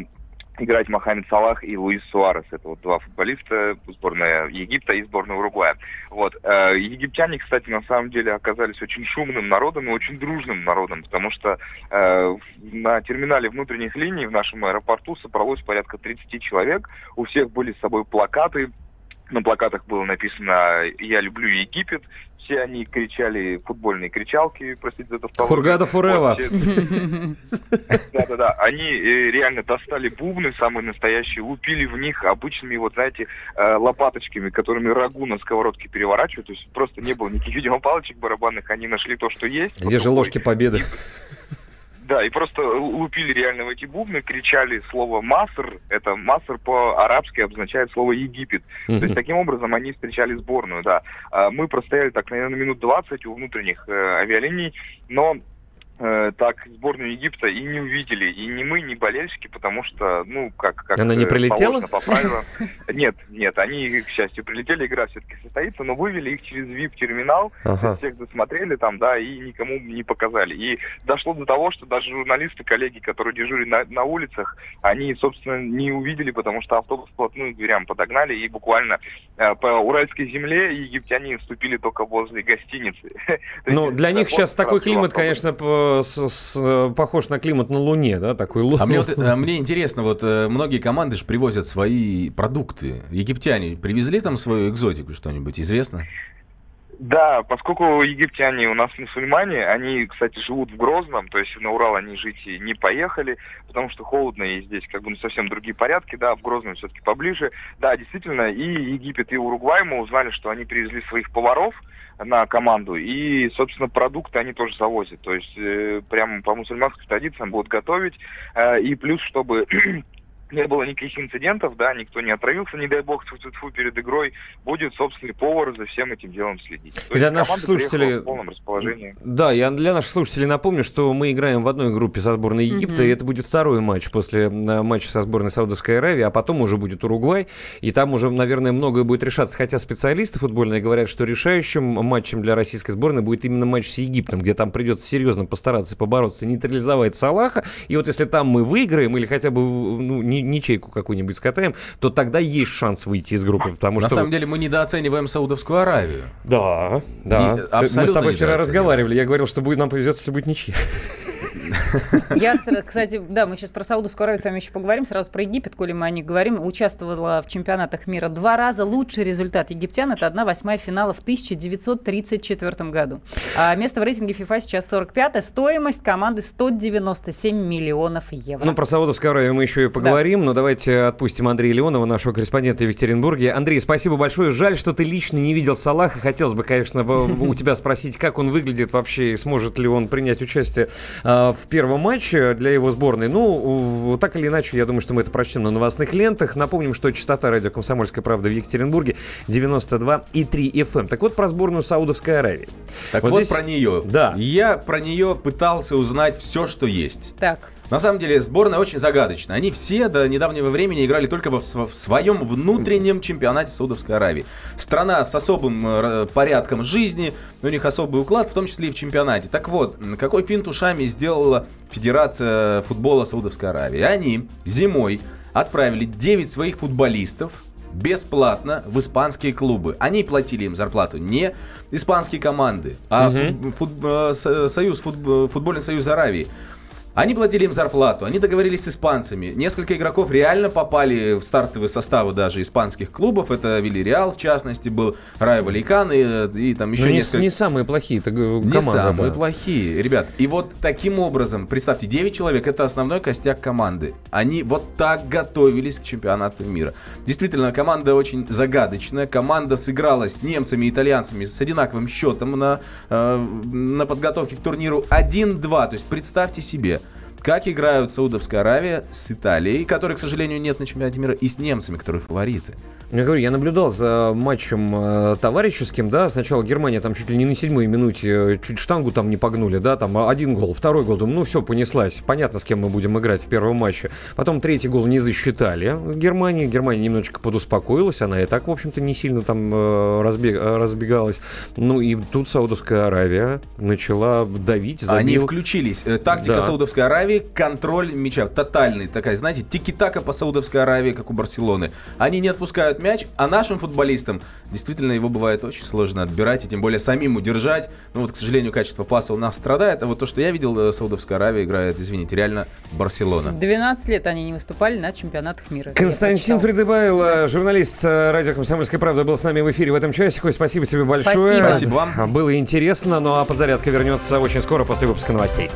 [SPEAKER 23] играть Мохаммед Салах и Луис Суарес. Это вот два футболиста, сборная Египта и сборная Уругвая. Вот. Э, Египтяне, кстати, на самом деле оказались очень шумным народом и очень дружным народом, потому что э, на терминале внутренних линий в нашем аэропорту собралось порядка 30 человек. У всех были с собой плакаты, на плакатах было написано «Я люблю Египет», все они кричали футбольные кричалки, простите за тавтологию.
[SPEAKER 2] Хургада Фурева.
[SPEAKER 23] Да-да-да, они э, реально достали бубны самые настоящие, лупили в них обычными, вот знаете, э, лопаточками, которыми рагу на сковородке переворачивают, то есть просто не было никаких, видимо, палочек барабанных, они нашли то, что есть.
[SPEAKER 2] Где же ложки победы?
[SPEAKER 23] Да, и просто лупили реально в эти бубны, кричали слово «маср». Это «маср» по-арабски обозначает слово «Египет». То есть таким образом они встречали сборную, да. А Мы простояли так, наверное, минут 20 у внутренних э, авиалиний, но так сборную Египта и не увидели. И ни мы, ни болельщики, потому что, ну, как... как
[SPEAKER 2] Она не
[SPEAKER 23] э,
[SPEAKER 2] прилетела?
[SPEAKER 23] По правилам. Нет, нет, они, к счастью, прилетели, игра все-таки состоится, но вывели их через VIP-терминал,
[SPEAKER 2] Ага.
[SPEAKER 23] всех досмотрели там, да, и никому не показали. И дошло до того, что даже журналисты, коллеги, которые дежурили на, на улицах, они, собственно, не увидели, потому что автобус вплотную к дверям подогнали, и буквально э, по Уральской земле египтяне вступили только возле гостиницы.
[SPEAKER 2] Ну, для них сейчас такой климат, конечно, по- с- с- похож на климат на Луне, да, такой лу-
[SPEAKER 16] А мне, вот, э, мне интересно, вот э, многие команды же привозят свои продукты. Египтяне привезли там свою экзотику что-нибудь, известно?
[SPEAKER 23] Да, поскольку египтяне у нас мусульмане, они, кстати, живут в Грозном, то есть на Урал они жить и не поехали, потому что холодно, и здесь как бы ну, совсем другие порядки, да, в Грозном все-таки поближе. Да, действительно, и Египет, и Уругвай мы узнали, что они привезли своих поваров на команду, и, собственно, продукты они тоже завозят, то есть э, прямо по мусульманским традициям будут готовить, э, и плюс, чтобы не было никаких инцидентов, да, никто не отравился, не дай бог, тьфу перед игрой, будет собственный повар за всем этим делом следить. То
[SPEAKER 2] Для наших слушателей-
[SPEAKER 23] в полном расположении.
[SPEAKER 2] Да, я для наших слушателей напомню, что мы играем в одной группе со сборной Египта, и это будет второй матч после э, матча со сборной Саудовской Аравии, а потом уже будет Уругвай, и там уже, наверное, многое будет решаться, хотя специалисты футбольные говорят, что решающим матчем для российской сборной будет именно матч с Египтом, где там придется серьезно постараться побороться, нейтрализовать Салаха, и вот если там мы выиграем или хотя бы ну, ни- ничейку какую-нибудь скатаем, то тогда есть шанс выйти из группы, потому
[SPEAKER 16] На
[SPEAKER 2] что...
[SPEAKER 16] самом деле мы недооцениваем Саудовскую Аравию.
[SPEAKER 2] Да, да.
[SPEAKER 16] Не-
[SPEAKER 2] Мы с тобой вчера разговаривали. Я говорил, что будет, нам повезет, если будет ничья.
[SPEAKER 3] Я, кстати, да, мы сейчас про Саудовскую Аравию с вами еще поговорим, сразу про Египет, коли мы о них говорим. Участвовала в чемпионатах мира два раза. Лучший результат египтян – это 1-8 финала в 1934 году. А место в рейтинге FIFA сейчас 45 Стоимость команды 197 миллионов евро.
[SPEAKER 2] Ну, про Саудовскую Аравию мы еще и поговорим, но давайте отпустим Андрея Леонова, нашего корреспондента в Екатеринбурге. Андрей, спасибо большое. Жаль, что ты лично не видел Салаха. Хотелось бы, конечно, в- у тебя спросить, как он выглядит вообще, и сможет ли он принять участие а, в первом матче для его сборной. Ну, так или иначе, я думаю, что мы это прочтем на новостных лентах. Напомним, что частота радио «Комсомольская правда» в Екатеринбурге 92,3 FM. Так вот, про сборную Саудовской Аравии.
[SPEAKER 16] Так вот,
[SPEAKER 2] здесь-
[SPEAKER 16] про нее.
[SPEAKER 2] Да.
[SPEAKER 16] Я про нее пытался узнать все, что есть.
[SPEAKER 3] Так.
[SPEAKER 16] На самом деле сборная очень загадочна. Они все до недавнего времени играли только во- в своем внутреннем чемпионате Саудовской Аравии. Страна с особым э, порядком жизни, у них особый уклад, в том числе и в чемпионате. Так вот, какой финт ушами сделала Федерация футбола Саудовской Аравии? Они зимой отправили 9 своих футболистов бесплатно в испанские клубы. Они платили им зарплату не испанские команды, а
[SPEAKER 2] Мгм.
[SPEAKER 16] фут- фут- э, со- союз, фут- футбольный союз Аравии. Они платили им зарплату, они договорились с испанцами. Несколько игроков реально попали в стартовые составы даже испанских клубов. Это Вильяреал, в частности, был Рай Валикан и, э, и там еще
[SPEAKER 2] Ну, не,
[SPEAKER 16] несколько...
[SPEAKER 2] не самые плохие это г-
[SPEAKER 16] Не
[SPEAKER 2] команда.
[SPEAKER 16] самые
[SPEAKER 2] да.
[SPEAKER 16] плохие, ребят. И вот таким образом, представьте, 9 человек это основной костяк команды. Они вот так готовились к чемпионату мира. Действительно, команда очень загадочная. Команда сыграла с немцами и итальянцами с одинаковым счетом на, э, на подготовке к турниру 1-2. То есть представьте себе, как играют Саудовская Аравия с Италией, которой, к сожалению, нет на чемпионате мира, и с немцами, которые фавориты.
[SPEAKER 2] Я говорю, я наблюдал за матчем э, товарищеским, да, сначала Германия там чуть ли не на седьмой минуте э, чуть штангу там не погнули, да, там один гол, второй гол, думаю, ну все, понеслась, понятно, с кем мы будем играть в первом матче. Потом третий гол не засчитали Германии, Германия немножечко подуспокоилась, она и так, в общем-то, не сильно там э, разбег- разбегалась. Ну и тут Саудовская Аравия начала давить, забила.
[SPEAKER 16] Они включились. Э, Тактика
[SPEAKER 2] Да.
[SPEAKER 16] Саудовской Аравии контроль мяча, тотальный, такая, знаете, тики-така по Саудовской Аравии, как у Барселоны. Они не отпускают мяч, а нашим футболистам действительно его бывает очень сложно отбирать, и тем более самим удержать. Ну вот, к сожалению, качество паса у нас страдает, а вот то, что я видел, э, Саудовская Аравия играет, извините, реально Барселона.
[SPEAKER 3] 12 лет они не выступали на чемпионатах мира.
[SPEAKER 2] Константин Придыбайло, журналист э, радио «Комсомольская правда», был с нами в эфире в этом часе. Коль, спасибо тебе большое.
[SPEAKER 3] Спасибо.
[SPEAKER 16] Спасибо вам.
[SPEAKER 2] Было интересно, ну а подзарядка вернется очень скоро после выпуска новостей.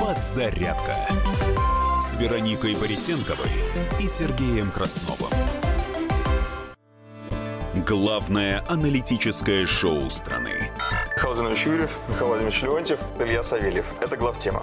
[SPEAKER 1] Подзарядка Вероникой Борисенковой и Сергеем Красновым. Главное аналитическое шоу страны.
[SPEAKER 24] Михаил Юрьев, Михаил Владимирович Леонтьев, Илья Савельев. Это главтема.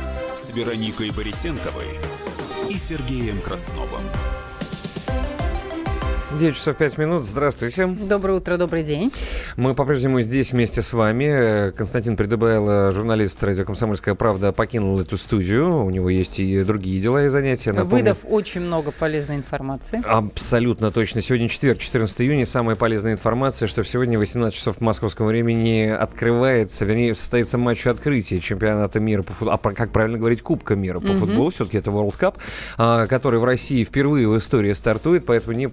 [SPEAKER 1] Вероникой Борисенковой и Сергеем Красновым.
[SPEAKER 2] 9 часов 5 минут. Здравствуйте.
[SPEAKER 3] Доброе утро, добрый день.
[SPEAKER 2] Мы по-прежнему здесь вместе с вами. Константин Придыбайло, журналист радио «Комсомольская правда», покинул эту студию. У него есть и другие дела и занятия. Напомню,
[SPEAKER 3] Выдав очень много полезной информации.
[SPEAKER 2] Абсолютно точно. Сегодня четверг, 14 июня. Самая полезная информация, что сегодня в 18 часов по московскому времени открывается, вернее, состоится матч открытия чемпионата мира по футболу. А как правильно говорить, Кубка мира по
[SPEAKER 3] Мгм.
[SPEAKER 2] футболу. Все-таки это World Cup, а, который в России впервые в истории стартует, поэтому не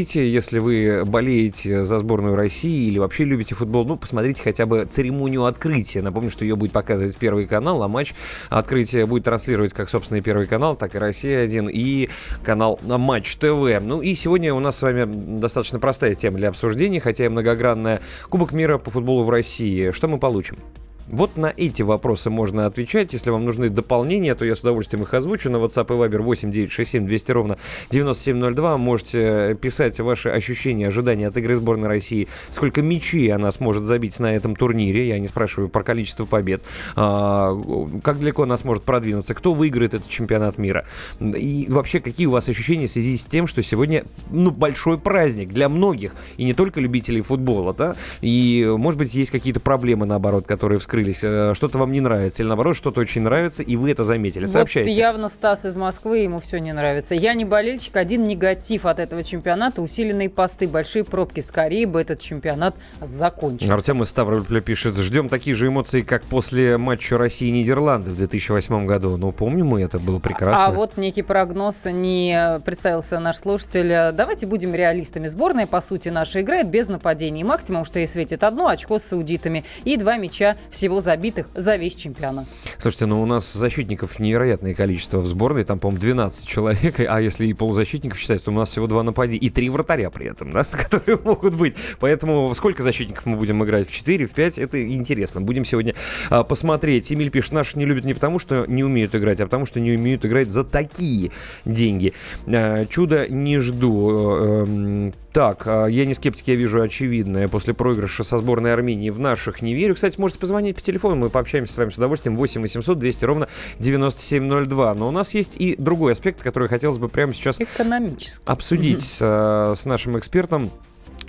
[SPEAKER 2] пропустите. Если вы болеете за сборную России или вообще любите футбол, ну, посмотрите хотя бы церемонию открытия. Напомню, что ее будет показывать Первый канал, а матч открытия будет транслировать как, собственно, и Первый канал, так и Россия-1 и канал Матч ТВ. Ну и сегодня у нас с вами достаточно простая тема для обсуждения, хотя и многогранная. Кубок мира по футболу в России. Что мы получим? Вот на эти вопросы можно отвечать. Если вам нужны дополнения, то я с удовольствием их озвучу. На WhatsApp и Viber 8 967 200 ровно 9702 можете писать ваши ощущения, ожидания от игры сборной России. Сколько мячей она сможет забить на этом турнире. Я не спрашиваю про количество побед. А, как далеко она сможет продвинуться. Кто выиграет этот чемпионат мира. И вообще, какие у вас ощущения в связи с тем, что сегодня ну, большой праздник для многих. И не только любителей футбола. Да? И, может быть, есть какие-то проблемы, наоборот, которые вскрылись. Э, Что-то вам не нравится. Или, наоборот, что-то очень нравится, и вы это заметили. Сообщайте.
[SPEAKER 3] Вот явно Стас из Москвы, ему все не нравится. Я не болельщик, один негатив от этого чемпионата, усиленные посты, большие пробки. Скорее бы этот чемпионат закончился.
[SPEAKER 2] Артем из Ставрополя пишет, ждем такие же эмоции, как после матча России-Нидерланды в 2008 году. Ну, помним мы, это было прекрасно.
[SPEAKER 3] А вот некий прогноз не представился наш слушатель. Давайте будем реалистами. Сборная, по сути, наша играет без нападений. Максимум, что ей светит одно очко с саудитами и два мяча всего забитых за весь чемпионат.
[SPEAKER 2] Слушайте, ну у нас защитников невероятное количество в сборной, там, по-моему, 12 человек, а если и полузащитников считать, то у нас всего два нападения и три вратаря при этом, да, которые могут быть. Поэтому сколько защитников мы будем играть? В 4, в 5? Это интересно. Будем сегодня а, посмотреть. Эмиль пишет, наши не любят не потому, что не умеют играть, а потому, что не умеют играть за такие деньги. А, чудо не жду. Э, эм, Так, а, я не скептик, я вижу очевидное. После проигрыша со сборной Армении в наших не верю. Кстати, можете позвонить по телефону, мы пообщаемся с вами с удовольствием. 8 800 200 ровно 9702. Но у нас есть и другой аспект, который хотелось бы прямо сейчас
[SPEAKER 3] Экономически.
[SPEAKER 2] обсудить с, э, с нашим экспертом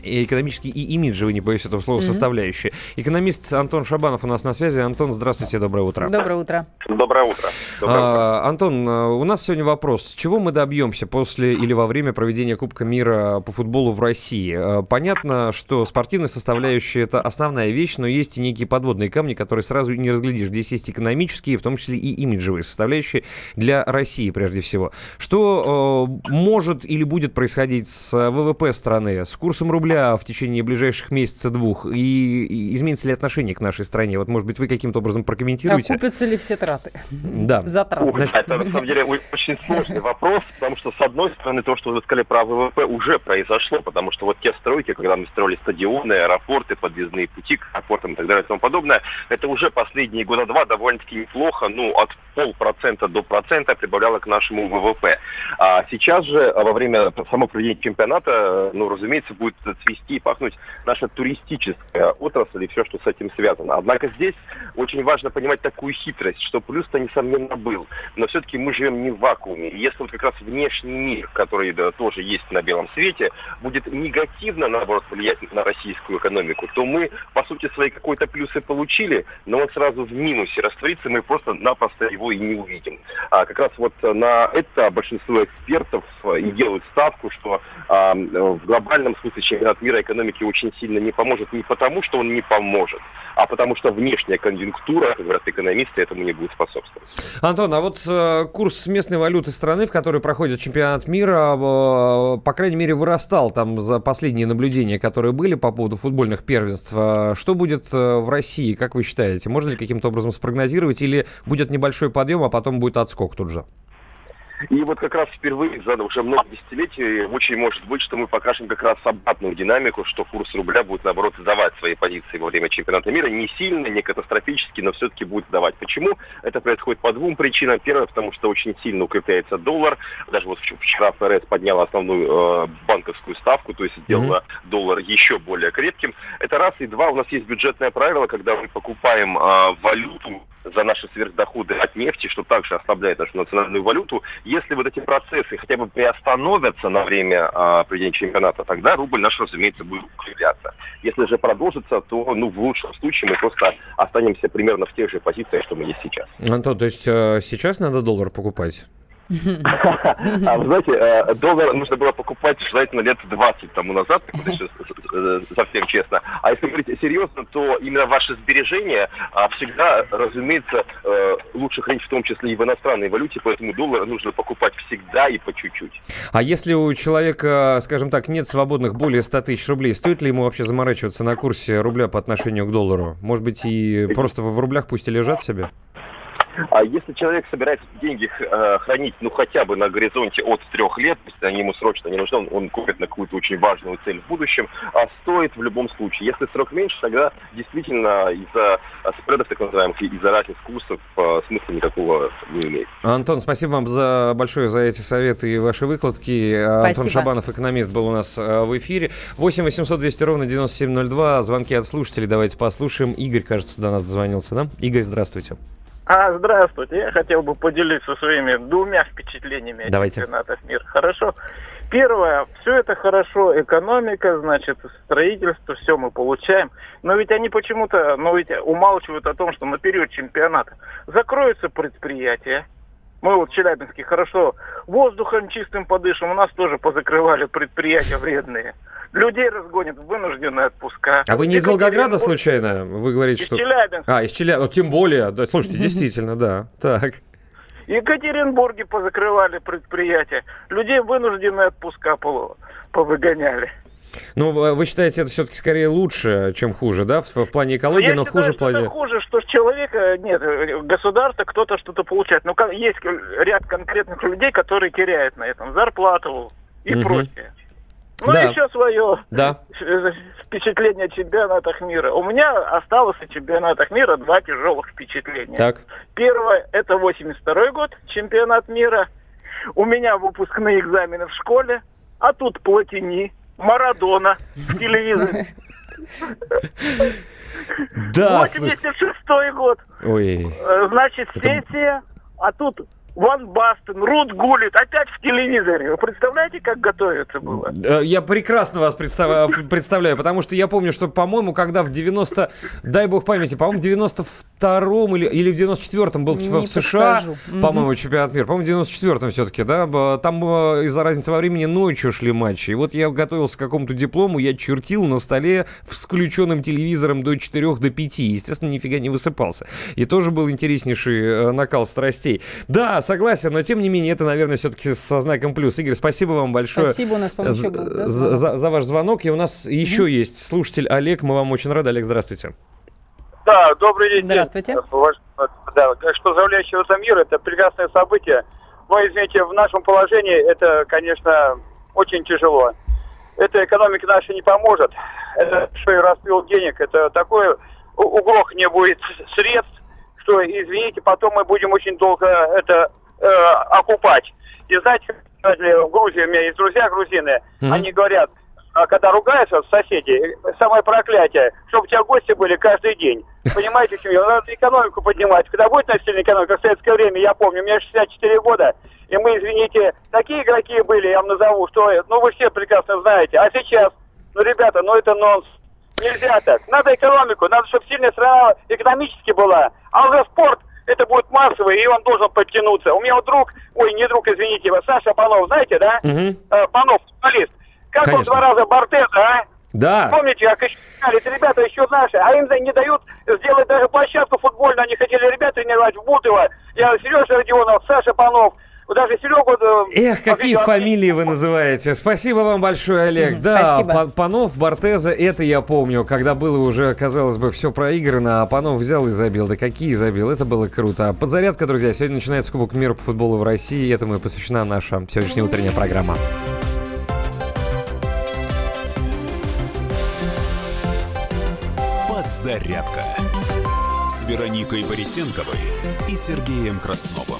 [SPEAKER 2] и экономический и имиджевый, не боюсь этого слова,
[SPEAKER 3] Мгм.
[SPEAKER 2] составляющие. Экономист Антон Шабанов у нас на связи. Антон, здравствуйте, доброе утро.
[SPEAKER 3] Доброе утро.
[SPEAKER 24] Доброе утро.
[SPEAKER 2] А, Антон, а, у нас сегодня вопрос. Чего мы добьемся после или во время проведения Кубка мира по футболу в России? А, Понятно, что спортивная составляющая – это основная вещь, но есть и некие подводные камни, которые сразу не разглядишь. Здесь есть экономические, в том числе и имиджевые составляющие для России прежде всего. Что э, может или будет происходить с ВВП страны, с курсом рубля в течение ближайших месяца-двух? И, и изменится ли отношение к нашей стране? Вот, может быть, вы каким-то образом прокомментируете?
[SPEAKER 3] Окупятся ли все траты?
[SPEAKER 2] Да.
[SPEAKER 3] Затраты.
[SPEAKER 24] Ой, Это на самом деле очень сложный вопрос, потому что, с одной стороны, то, что вы сказали про ВВП, уже произошло, потому что вот те стройки, когда мы строили стадионы, аэропорты, подъездные пути к аэропортам и так далее и тому подобное, это уже последние года два довольно-таки неплохо, ну, от полпроцента до процента прибавляло к нашему ВВП. А сейчас же, а во время самого проведения чемпионата, ну, разумеется, будет цвести и пахнуть наша туристическая отрасль и все, что с этим связано. Однако здесь очень важно понимать такую хитрость, что плюс-то, несомненно, был. Но все-таки мы живем не в вакууме. И если вот как раз внешний мир, который да, тоже есть на белом свете, будет негативно, наоборот, влиять на российскую экономику, то мы, по сути, свои какой-то плюсы получили, но он сразу в минусе растворится, мы просто-напросто его и не увидим. А как раз вот на это большинство экспертов и делают ставку, что а, в глобальном смысле чемпионат мира экономики очень сильно не поможет не потому, что он не поможет, а потому что внешняя конъюнктура, как говорят экономисты, этому не будет способствовать.
[SPEAKER 2] Антон, а вот э, курс местной валюты страны, в которой проходит чемпионат мира, э, по крайней мере, вырастал там за последние наблюдения, которые были по поводу футбольных первенств. Э, что будет в России, как вы считаете? Можно ли каким-то образом спрогнозировать или будет небольшой подъем, а потом будет отскок тут же?
[SPEAKER 24] И вот как раз впервые за уже много десятилетий очень может быть, что мы покажем как раз обратную динамику, что курс рубля будет, наоборот, сдавать свои позиции во время чемпионата мира. Не сильно, не катастрофически, но все-таки будет сдавать. Почему? Это происходит по двум причинам. Первое, потому что очень сильно укрепляется доллар. Даже вот вчера ФРС подняла основную э, банковскую ставку, то есть сделала mm-hmm. доллар еще более крепким. Это раз. И два, у нас есть бюджетное правило, когда мы покупаем э, валюту за наши сверхдоходы от нефти, что также ослабляет нашу национальную валюту. Если вот эти процессы хотя бы приостановятся на время а, проведения чемпионата, тогда рубль наш, разумеется, будет укрепляться. Если же продолжится, то ну, в лучшем случае мы просто останемся примерно в тех же позициях, что мы есть сейчас.
[SPEAKER 2] Антон, то есть э, сейчас надо доллар покупать?
[SPEAKER 24] А вы знаете, э, доллар нужно было покупать желательно лет 20 тому назад, э, совсем честно. А если говорить серьезно, то именно ваши сбережения всегда, разумеется, э, лучше хранить в том числе и в иностранной валюте, поэтому доллар нужно покупать всегда и по чуть-чуть.
[SPEAKER 2] А если у человека, скажем так, нет свободных более 100 тысяч рублей, стоит ли ему вообще заморачиваться на курсе рубля по отношению к доллару? Может быть, и просто в рублях пусть и лежат себе?
[SPEAKER 24] А если человек собирается деньги э, хранить, ну, хотя бы на горизонте от трех лет, если они ему срочно не нужны, он, он купит на какую-то очень важную цель в будущем, а стоит в любом случае. Если срок меньше, тогда действительно из-за спредов, так называемых, из-за разниц курсов э, смысла никакого не имеет.
[SPEAKER 2] Антон, спасибо вам за большое за эти советы и ваши выкладки. Спасибо. Антон Шабанов, экономист, был у нас э, в эфире. 8 800 200 ровно 9702. Звонки от слушателей. Давайте послушаем. Игорь, кажется, до нас дозвонился, да? Игорь, здравствуйте.
[SPEAKER 25] А, здравствуйте. Я хотел бы поделиться своими двумя впечатлениями
[SPEAKER 2] Давайте.
[SPEAKER 25] чемпионатов мира. Хорошо. Первое, все это хорошо, экономика, значит, строительство, все мы получаем. Но ведь они почему-то, ну ведь умалчивают о том, что на период чемпионата закроются предприятия. Мы вот в Челябинске хорошо воздухом чистым подышим, у нас тоже позакрывали предприятия вредные людей разгонят в вынужденные отпуска.
[SPEAKER 2] А вы не из Волгограда случайно? Вы говорите,
[SPEAKER 25] из
[SPEAKER 2] что...
[SPEAKER 25] Челябинска.
[SPEAKER 2] А, из Челябинска. Тем более. Да, слушайте, действительно, да. Так.
[SPEAKER 25] В Екатеринбурге позакрывали предприятия. Людей вынужденные отпуска повыгоняли.
[SPEAKER 2] Ну, вы считаете, это все-таки скорее лучше, чем хуже, да, в, в плане экологии,
[SPEAKER 25] я
[SPEAKER 2] но
[SPEAKER 25] считаю,
[SPEAKER 2] хуже в плане...
[SPEAKER 25] Хуже, что с человека, нет, государство кто-то что-то получает. Но есть ряд конкретных людей, которые теряют на этом зарплату и угу. прочее. Ну, да. еще свое
[SPEAKER 2] да.
[SPEAKER 25] впечатление о чемпионатах мира. У меня осталось о чемпионатах мира два тяжелых впечатления.
[SPEAKER 2] Так.
[SPEAKER 25] Первое, это 82 год, чемпионат мира. У меня выпускные экзамены в школе, а тут Платини, Марадона в телевизоре.
[SPEAKER 2] Да,
[SPEAKER 25] 86 год.
[SPEAKER 2] Ой.
[SPEAKER 25] Э, значит, сессия, а тут Ван Бастен, Рут Гулит, опять в телевизоре. Вы представляете, как готовиться было?
[SPEAKER 2] Я прекрасно вас представляю, представляю, потому что я помню, что, по-моему, когда в 90, дай бог памяти, по-моему, в 92-м или, или в 94-м был Не в США, по-моему, чемпионат мира, по-моему, в 94-м все-таки, да, там из-за разницы во времени ночью шли матчи. И вот я готовился к какому-то диплому, я чертил на столе с включенным телевизором до 4 до 5. Естественно, нифига не высыпался. И тоже был интереснейший э, накал страстей. Да, согласен, но тем не менее это, наверное, все-таки со знаком плюс. Игорь, спасибо вам большое.
[SPEAKER 3] Спасибо, у нас, по за, был, да,
[SPEAKER 2] за, за, за ваш звонок. И у нас mm-hmm. еще есть слушатель Олег, мы вам очень рады. Олег, здравствуйте.
[SPEAKER 26] Да, добрый день.
[SPEAKER 3] Здравствуйте.
[SPEAKER 26] Да, что заявляющего за мир, это прекрасное событие. Но, извините, в нашем положении это, конечно, очень тяжело. Это экономика наша не поможет. Это что и распил денег. Это такое угрох не будет средств что, извините, потом мы будем очень долго это э, окупать. И знаете, в Грузии у меня есть друзья грузины, mm-hmm. они говорят,
[SPEAKER 23] а когда ругаются соседи, самое проклятие, чтобы у тебя гости были каждый день. Понимаете, я? Надо экономику поднимать. Когда будет насильная экономика, в советское время, я помню, мне 64 года, и мы, извините, такие игроки были, я вам назову, что, ну, вы все прекрасно знаете. А сейчас, ну, ребята, ну, это нонс. Нельзя так. Надо экономику, надо, чтобы сильная страна экономически была. А уже спорт, это будет массовый, и он должен подтянуться. У меня вот друг, ой, не друг, извините, Саша Панов, знаете, да? Э, Панов, футболист. Как он
[SPEAKER 2] Конечно.
[SPEAKER 23] два раза Бортеза, а?
[SPEAKER 2] Да.
[SPEAKER 23] Помните, как еще это ребята еще наши, а им не дают сделать даже площадку футбольную. Они хотели ребят тренировать в Бутово. Я Сережа Родионов, Саша Панов. Вот даже Серегу... э,
[SPEAKER 2] Эх, какие фамилии вы называете. Спасибо вам большое, Олег. Да,
[SPEAKER 3] спасибо.
[SPEAKER 2] Панов, Бортеза, это я помню, когда было уже, казалось бы, все проиграно, а Панов взял и забил. Да какие забил, это было круто. Подзарядка, друзья, сегодня начинается Кубок мира по футболу в России, и этому и посвящена наша сегодняшняя утренняя программа.
[SPEAKER 1] Подзарядка с Вероникой Борисенковой и Сергеем Красновым.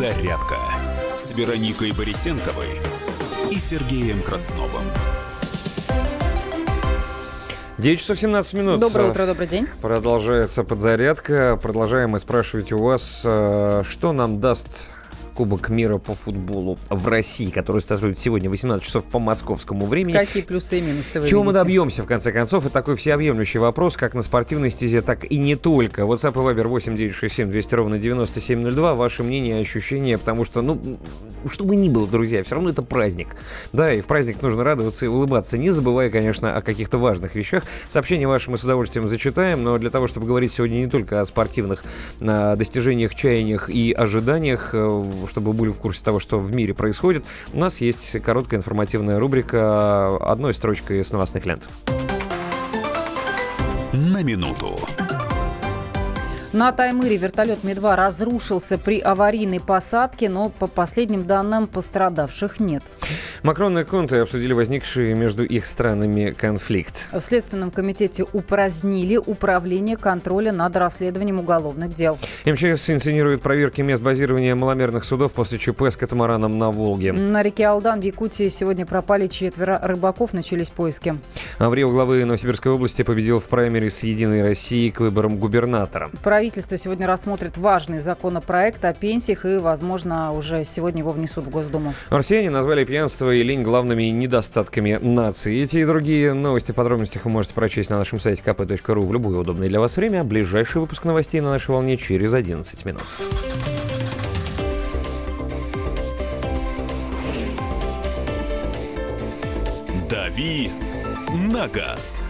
[SPEAKER 1] Подзарядка с Вероникой Борисенковой и Сергеем Красновым.
[SPEAKER 2] 9 часов 17 минут.
[SPEAKER 3] Доброе утро, добрый день.
[SPEAKER 2] Продолжается подзарядка. Продолжаем мы спрашивать у вас, э, что нам даст Кубок мира по футболу в России, который стартует сегодня в 18 часов по московскому времени.
[SPEAKER 3] Какие плюсы и минусы вы
[SPEAKER 2] Чего мы
[SPEAKER 3] видите?
[SPEAKER 2] добьемся, в конце концов? Это такой всеобъемлющий вопрос, как на спортивной стезе, так и не только. WhatsApp и Viber 8967 200 ровно 9702. Ваше мнение, ощущения, потому что, ну, что бы ни было, друзья, все равно это праздник. Да, и в праздник нужно радоваться и улыбаться, не забывая, конечно, о каких-то важных вещах. Сообщения ваши мы с удовольствием зачитаем, но для того, чтобы говорить сегодня не только о спортивных а, достижениях, чаяниях и ожиданиях, э, чтобы вы были в курсе того, что в мире происходит, у нас есть короткая информативная рубрика одной строчкой с новостных лент.
[SPEAKER 1] На минуту.
[SPEAKER 3] На Таймыре вертолет Ми-2 разрушился при аварийной посадке, но по последним данным пострадавших нет.
[SPEAKER 2] Макрон и Конте обсудили возникший между их странами конфликт.
[SPEAKER 3] В Следственном комитете упразднили управление контроля над расследованием уголовных дел.
[SPEAKER 2] МЧС инсценирует проверки мест базирования маломерных судов после ЧП с катамараном на Волге.
[SPEAKER 3] На реке Алдан в Якутии сегодня пропали четверо рыбаков, начались поиски.
[SPEAKER 2] Аврио главы Новосибирской области победил в праймере с «Единой России» к выборам губернатора.
[SPEAKER 3] Правительство сегодня рассмотрит важный законопроект о пенсиях и, возможно, уже сегодня его внесут в Госдуму.
[SPEAKER 2] Россияне назвали пьянство и лень главными недостатками нации. Эти и другие новости в подробностях вы можете прочесть на нашем сайте kp.ru в любое удобное для вас время. Ближайший выпуск новостей на нашей волне через 11 минут.
[SPEAKER 1] «Дави на газ».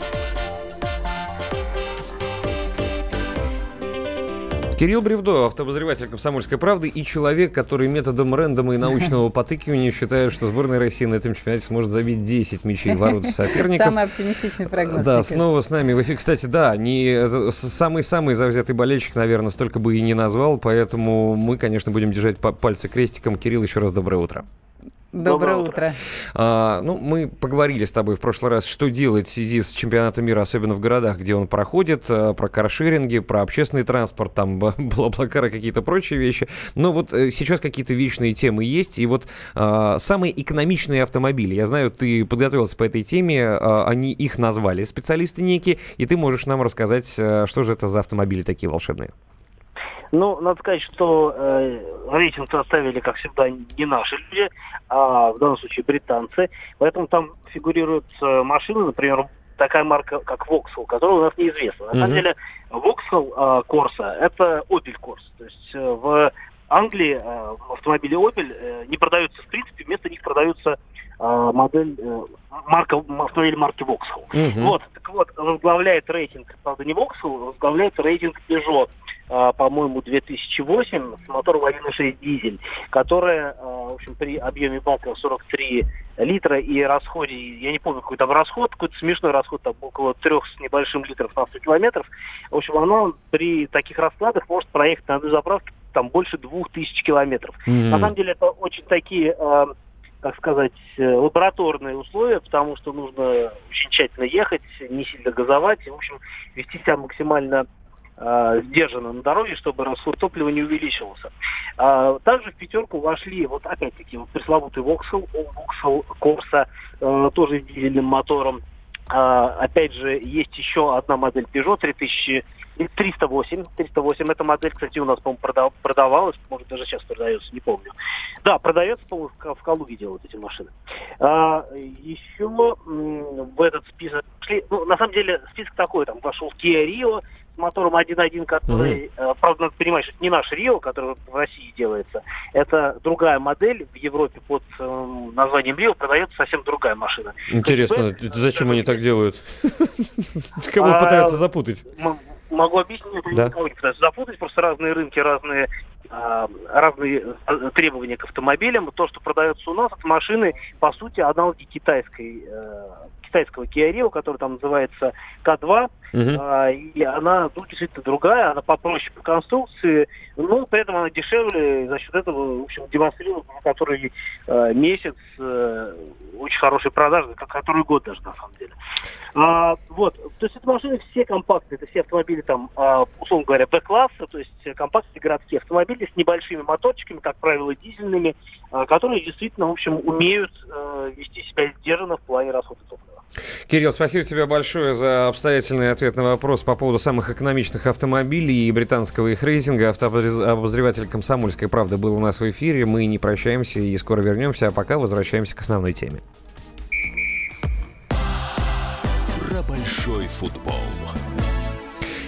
[SPEAKER 2] Кирилл Бревдо, автобозреватель «Комсомольской правды» и человек, который методом рэндома и научного потыкивания считает, что сборная России на этом чемпионате сможет забить 10 мячей в ворота соперников.
[SPEAKER 3] Самый оптимистичный прогноз.
[SPEAKER 2] Да, снова с нами в эфире. Кстати, да, не самый-самый завзятый болельщик, наверное, столько бы и не назвал, поэтому мы, конечно, будем держать па- пальцы крестиком. Кирилл, еще раз доброе утро.
[SPEAKER 3] Доброе утро.
[SPEAKER 2] А, ну, мы поговорили с тобой в прошлый раз, что делать в связи с чемпионатом мира, особенно в городах, где он проходит, а, про каршеринги, про общественный транспорт, там, блаблакары, какие-то прочие вещи. Но вот э, сейчас какие-то вечные темы есть, и вот а, самые экономичные автомобили, я знаю, ты подготовился по этой теме, а, они их назвали, специалисты некие, и ты можешь нам рассказать, а, что же это за автомобили такие волшебные.
[SPEAKER 19] Ну, надо сказать, что э, рейтинг составили, как всегда, не наши люди, а в данном случае британцы. Поэтому там фигурируют э, машины, например, такая марка, как Vauxhall, которая у нас неизвестна. На самом деле, Vauxhall э, Corsa – это Opel Corsa. То есть э, в Англии э, автомобили Opel э, не продаются в принципе, вместо них продаются а, модель э, марка, автомобиль марки Vauxhall.
[SPEAKER 27] Мгм.
[SPEAKER 19] Вот, так вот, возглавляет рейтинг, правда, не Vauxhall, возглавляет рейтинг Peugeot, по-моему, 2008 с мотором 1.6 дизель, которая, а, в общем, при объеме бака 43 литра и расходе, я не помню, какой там расход, какой-то смешной расход, там около трех с небольшим литров на 100 километров. В общем, она при таких раскладах может проехать на одной заправке там больше двух тысяч километров.
[SPEAKER 27] Мгм.
[SPEAKER 19] На самом деле это очень такие, э, как сказать, э, лабораторные условия, потому что нужно очень тщательно ехать, не сильно газовать, и, в общем, вести себя максимально э, сдержанно на дороге, чтобы расход топлива не увеличивался. А, также в пятерку вошли, вот опять-таки, вот пресловутый Vauxhall, Vauxhall Corsa, э, тоже с дизельным мотором. А, опять же, есть еще одна модель Peugeot 3000 и 308. 308 эта модель, кстати, у нас, по-моему, прода- продавалась, может, даже сейчас продается, не помню. Да, продается, по-моему, в Ка- в Калуге делают эти машины. А, еще в этот список ну, на самом деле, список такой, там вошел Kia Rio мотором 1.1, который, э, правда, надо понимать, что это не наш Rio, который в России делается, это другая модель в Европе под э, названием Rio, продается совсем другая машина.
[SPEAKER 2] Интересно,
[SPEAKER 19] Хэтчбэк,
[SPEAKER 2] зачем они так делают? Кого
[SPEAKER 19] А,
[SPEAKER 2] пытаются запутать?
[SPEAKER 19] Могу объяснить, это
[SPEAKER 2] Да.
[SPEAKER 19] никого не пытаюсь запутать, просто разные рынки, разные, а, разные э, требования к автомобилям. То, что продается у нас, это машины, по сути, аналоги китайской, э, китайского Kia Rio, который там называется К2.
[SPEAKER 2] Мгм.
[SPEAKER 19] А, и она ну, действительно другая, она попроще по конструкции, но при этом она дешевле, за счет этого, в общем, демонстрирует который э, месяц э, очень хорошие продажи, как который год даже, на самом деле. А, вот, то есть это машины все компактные, это все автомобили там, а, условно говоря, Б-класса, то есть компактные городские автомобили с небольшими моторчиками, как правило, дизельными, а, которые действительно, в общем, умеют э, вести себя сдержанно в плане расхода топлива.
[SPEAKER 2] Кирилл, спасибо тебе большое за обстоятельный ответ на вопрос по поводу самых экономичных автомобилей и британского их рейтинга. Автообозреватель «Комсомольской правды» был у нас в эфире. Мы не прощаемся и скоро вернемся, а пока возвращаемся к основной теме.
[SPEAKER 1] Про большой футбол.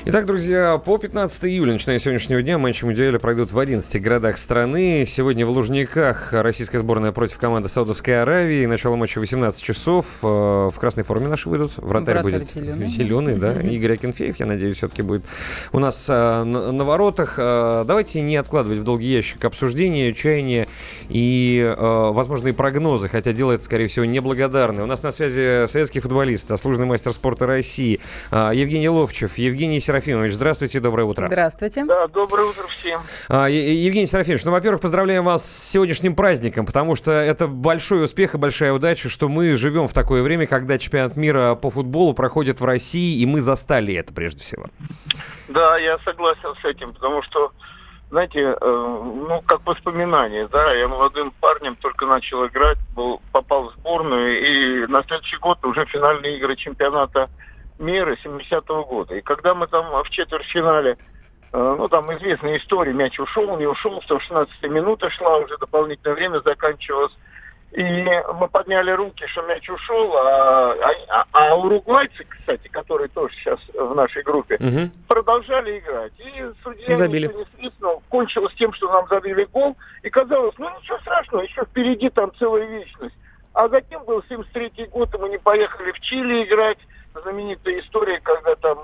[SPEAKER 2] Итак, друзья, по 15 июля, начиная с сегодняшнего дня, матчи Мундиаля пройдут в 11 городах страны. Сегодня в Лужниках российская сборная против команды Саудовской Аравии. Начало матча 18 часов. Э, В красной форме наши выйдут. Вратарь,
[SPEAKER 3] Вратарь
[SPEAKER 2] будет
[SPEAKER 3] зеленый.
[SPEAKER 2] зеленый, да. Игорь Акинфеев, я надеюсь, все-таки будет у нас э, на, на воротах. Э, Давайте не откладывать в долгий ящик обсуждения, чаяния и возможные прогнозы, хотя дело это, скорее всего, неблагодарное. У нас на связи советский футболист, заслуженный мастер спорта России Евгений Ловчев. Евгений Серафимович, здравствуйте, доброе утро.
[SPEAKER 3] Здравствуйте.
[SPEAKER 28] Да, доброе утро всем.
[SPEAKER 2] А, Евгений Серафимович, ну, во-первых, поздравляем вас с сегодняшним праздником, потому что это большой успех и большая удача, что мы живем в такое время, когда чемпионат мира по футболу проходит в России, и мы застали это прежде всего.
[SPEAKER 28] Да, я согласен с этим, потому что, знаете, э, ну, как воспоминание, да, я молодым парнем только начал играть, был, попал в сборную, и на следующий год уже финальные игры чемпионата мира 70-го года. И когда мы там в четвертьфинале, э, ну, там известная история, мяч ушел, не ушел, 116 минута шла, уже дополнительное время заканчивалось. И мы подняли руки, что мяч ушел, а, а- а уругвайцы, кстати, которые тоже сейчас в нашей группе, продолжали играть. И судья
[SPEAKER 2] забили.
[SPEAKER 28] ничего не свистнул. Кончилось тем, что нам забили гол. И казалось, ну ничего страшного, еще впереди там целая вечность. А затем был 73 год, и мы не поехали в Чили играть. Знаменитая история, когда там,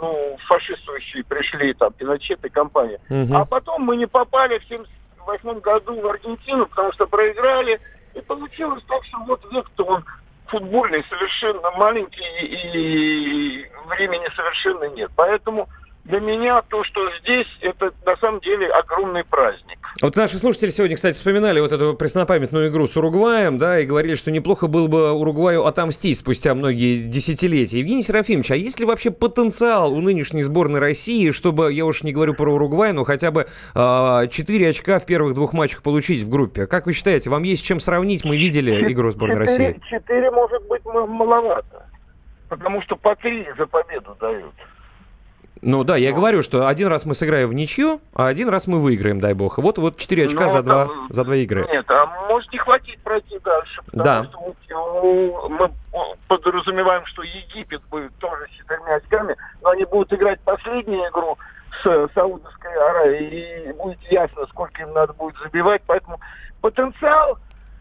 [SPEAKER 28] ну, фашистующие пришли, там, Пиночет и компания.
[SPEAKER 27] Мгм.
[SPEAKER 28] А потом мы не попали в 78 году в Аргентину, потому что проиграли. И получилось так, что вот век-то он футбольный совершенно маленький, и времени совершенно нет. Поэтому для меня то, что здесь, это на самом деле огромный праздник.
[SPEAKER 2] Вот наши слушатели сегодня, кстати, вспоминали вот эту преснопамятную игру с Уругваем, да, и говорили, что неплохо было бы Уругваю отомстить спустя многие десятилетия. Евгений Серафимович, а есть ли вообще потенциал у нынешней сборной России, чтобы, я уж не говорю про Уругвай, но хотя бы а, 4 очка в первых двух матчах получить в группе? Как вы считаете, вам есть чем сравнить? Мы видели игру сборной
[SPEAKER 28] Четыре,
[SPEAKER 2] России.
[SPEAKER 28] четыре, может быть, маловато. Потому что по три за победу дают.
[SPEAKER 2] Ну да, я говорю, что один раз мы сыграем в ничью, а один раз мы выиграем, дай бог. Вот, вот 4 очка
[SPEAKER 28] Ну,
[SPEAKER 2] за, два,
[SPEAKER 28] там,
[SPEAKER 2] за два игры.
[SPEAKER 28] Нет, а может не хватить пройти дальше. Потому
[SPEAKER 2] Да.
[SPEAKER 28] что мы, ну, мы подразумеваем, что Египет будет тоже с четырьмя очками, но они будут играть последнюю игру с Саудовской Аравией, и будет ясно, сколько им надо будет забивать. Поэтому потенциал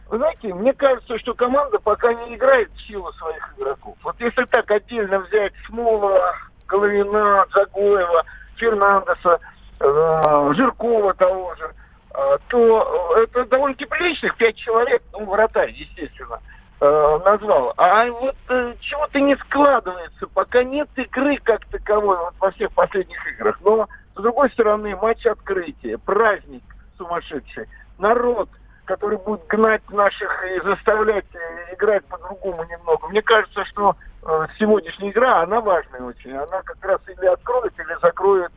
[SPEAKER 28] Вы знаете, мне кажется, что команда пока не играет в силу своих игроков. Вот если так отдельно взять Смолова, Головина, Загоева, Фернандеса, э, Жиркова того же, э, то это довольно-таки приличных пять человек, ну, вратарь, естественно, э, назвал. А вот чего-то не складывается, пока нет игры как таковой вот во всех последних играх. Но, с другой стороны, матч открытия, праздник сумасшедший, народ, который будет гнать наших и заставлять играть по-другому немного. Мне кажется, что сегодняшняя игра, она важная очень. Она как раз или откроет, или закроет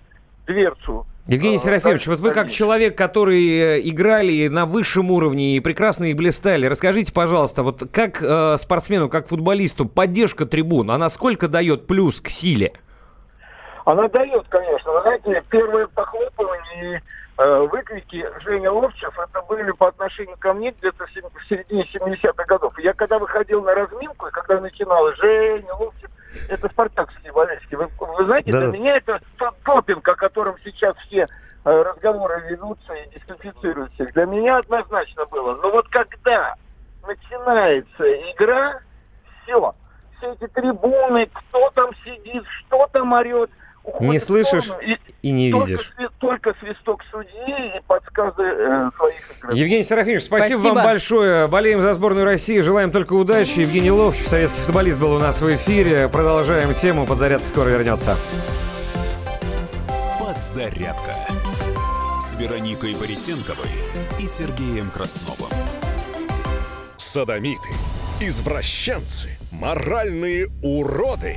[SPEAKER 28] дверцу
[SPEAKER 2] Евгений
[SPEAKER 28] А,
[SPEAKER 2] Серафимович, вот вы как человек, который э, играли на высшем уровне и прекрасно и блистали, расскажите, пожалуйста, вот как э, спортсмену, как футболисту поддержка трибун, она сколько дает плюс к силе?
[SPEAKER 28] Она дает, конечно. Вы знаете, и э, выкрики Женя Ловчев, это были по отношению ко мне где-то в середине 70-х годов. Я когда выходил на разминку, и когда начинал Женя Ловчев, это спартакские болельщики. Вы, вы знаете,
[SPEAKER 2] Да-да.
[SPEAKER 28] для меня это тот допинг, о котором сейчас все э, разговоры ведутся и дисквалифицируются. Для меня однозначно было. Но вот когда начинается игра, все. Все эти трибуны, кто там сидит, что там орет,
[SPEAKER 2] Не слышишь
[SPEAKER 28] и
[SPEAKER 2] и не
[SPEAKER 28] только,
[SPEAKER 2] видишь.
[SPEAKER 28] сви- только свисток судьи и подсказы э, своих игроков.
[SPEAKER 2] Евгений Серафимович, спасибо,
[SPEAKER 28] Спасибо.
[SPEAKER 2] вам большое. Болеем за сборную России, желаем только удачи. Евгений Ловчев, советский футболист, был у нас в эфире. Продолжаем тему. Подзарядка скоро вернется.
[SPEAKER 1] Подзарядка с Вероникой Борисенковой и Сергеем Красновым.
[SPEAKER 29] Садомиты, извращенцы, моральные уроды.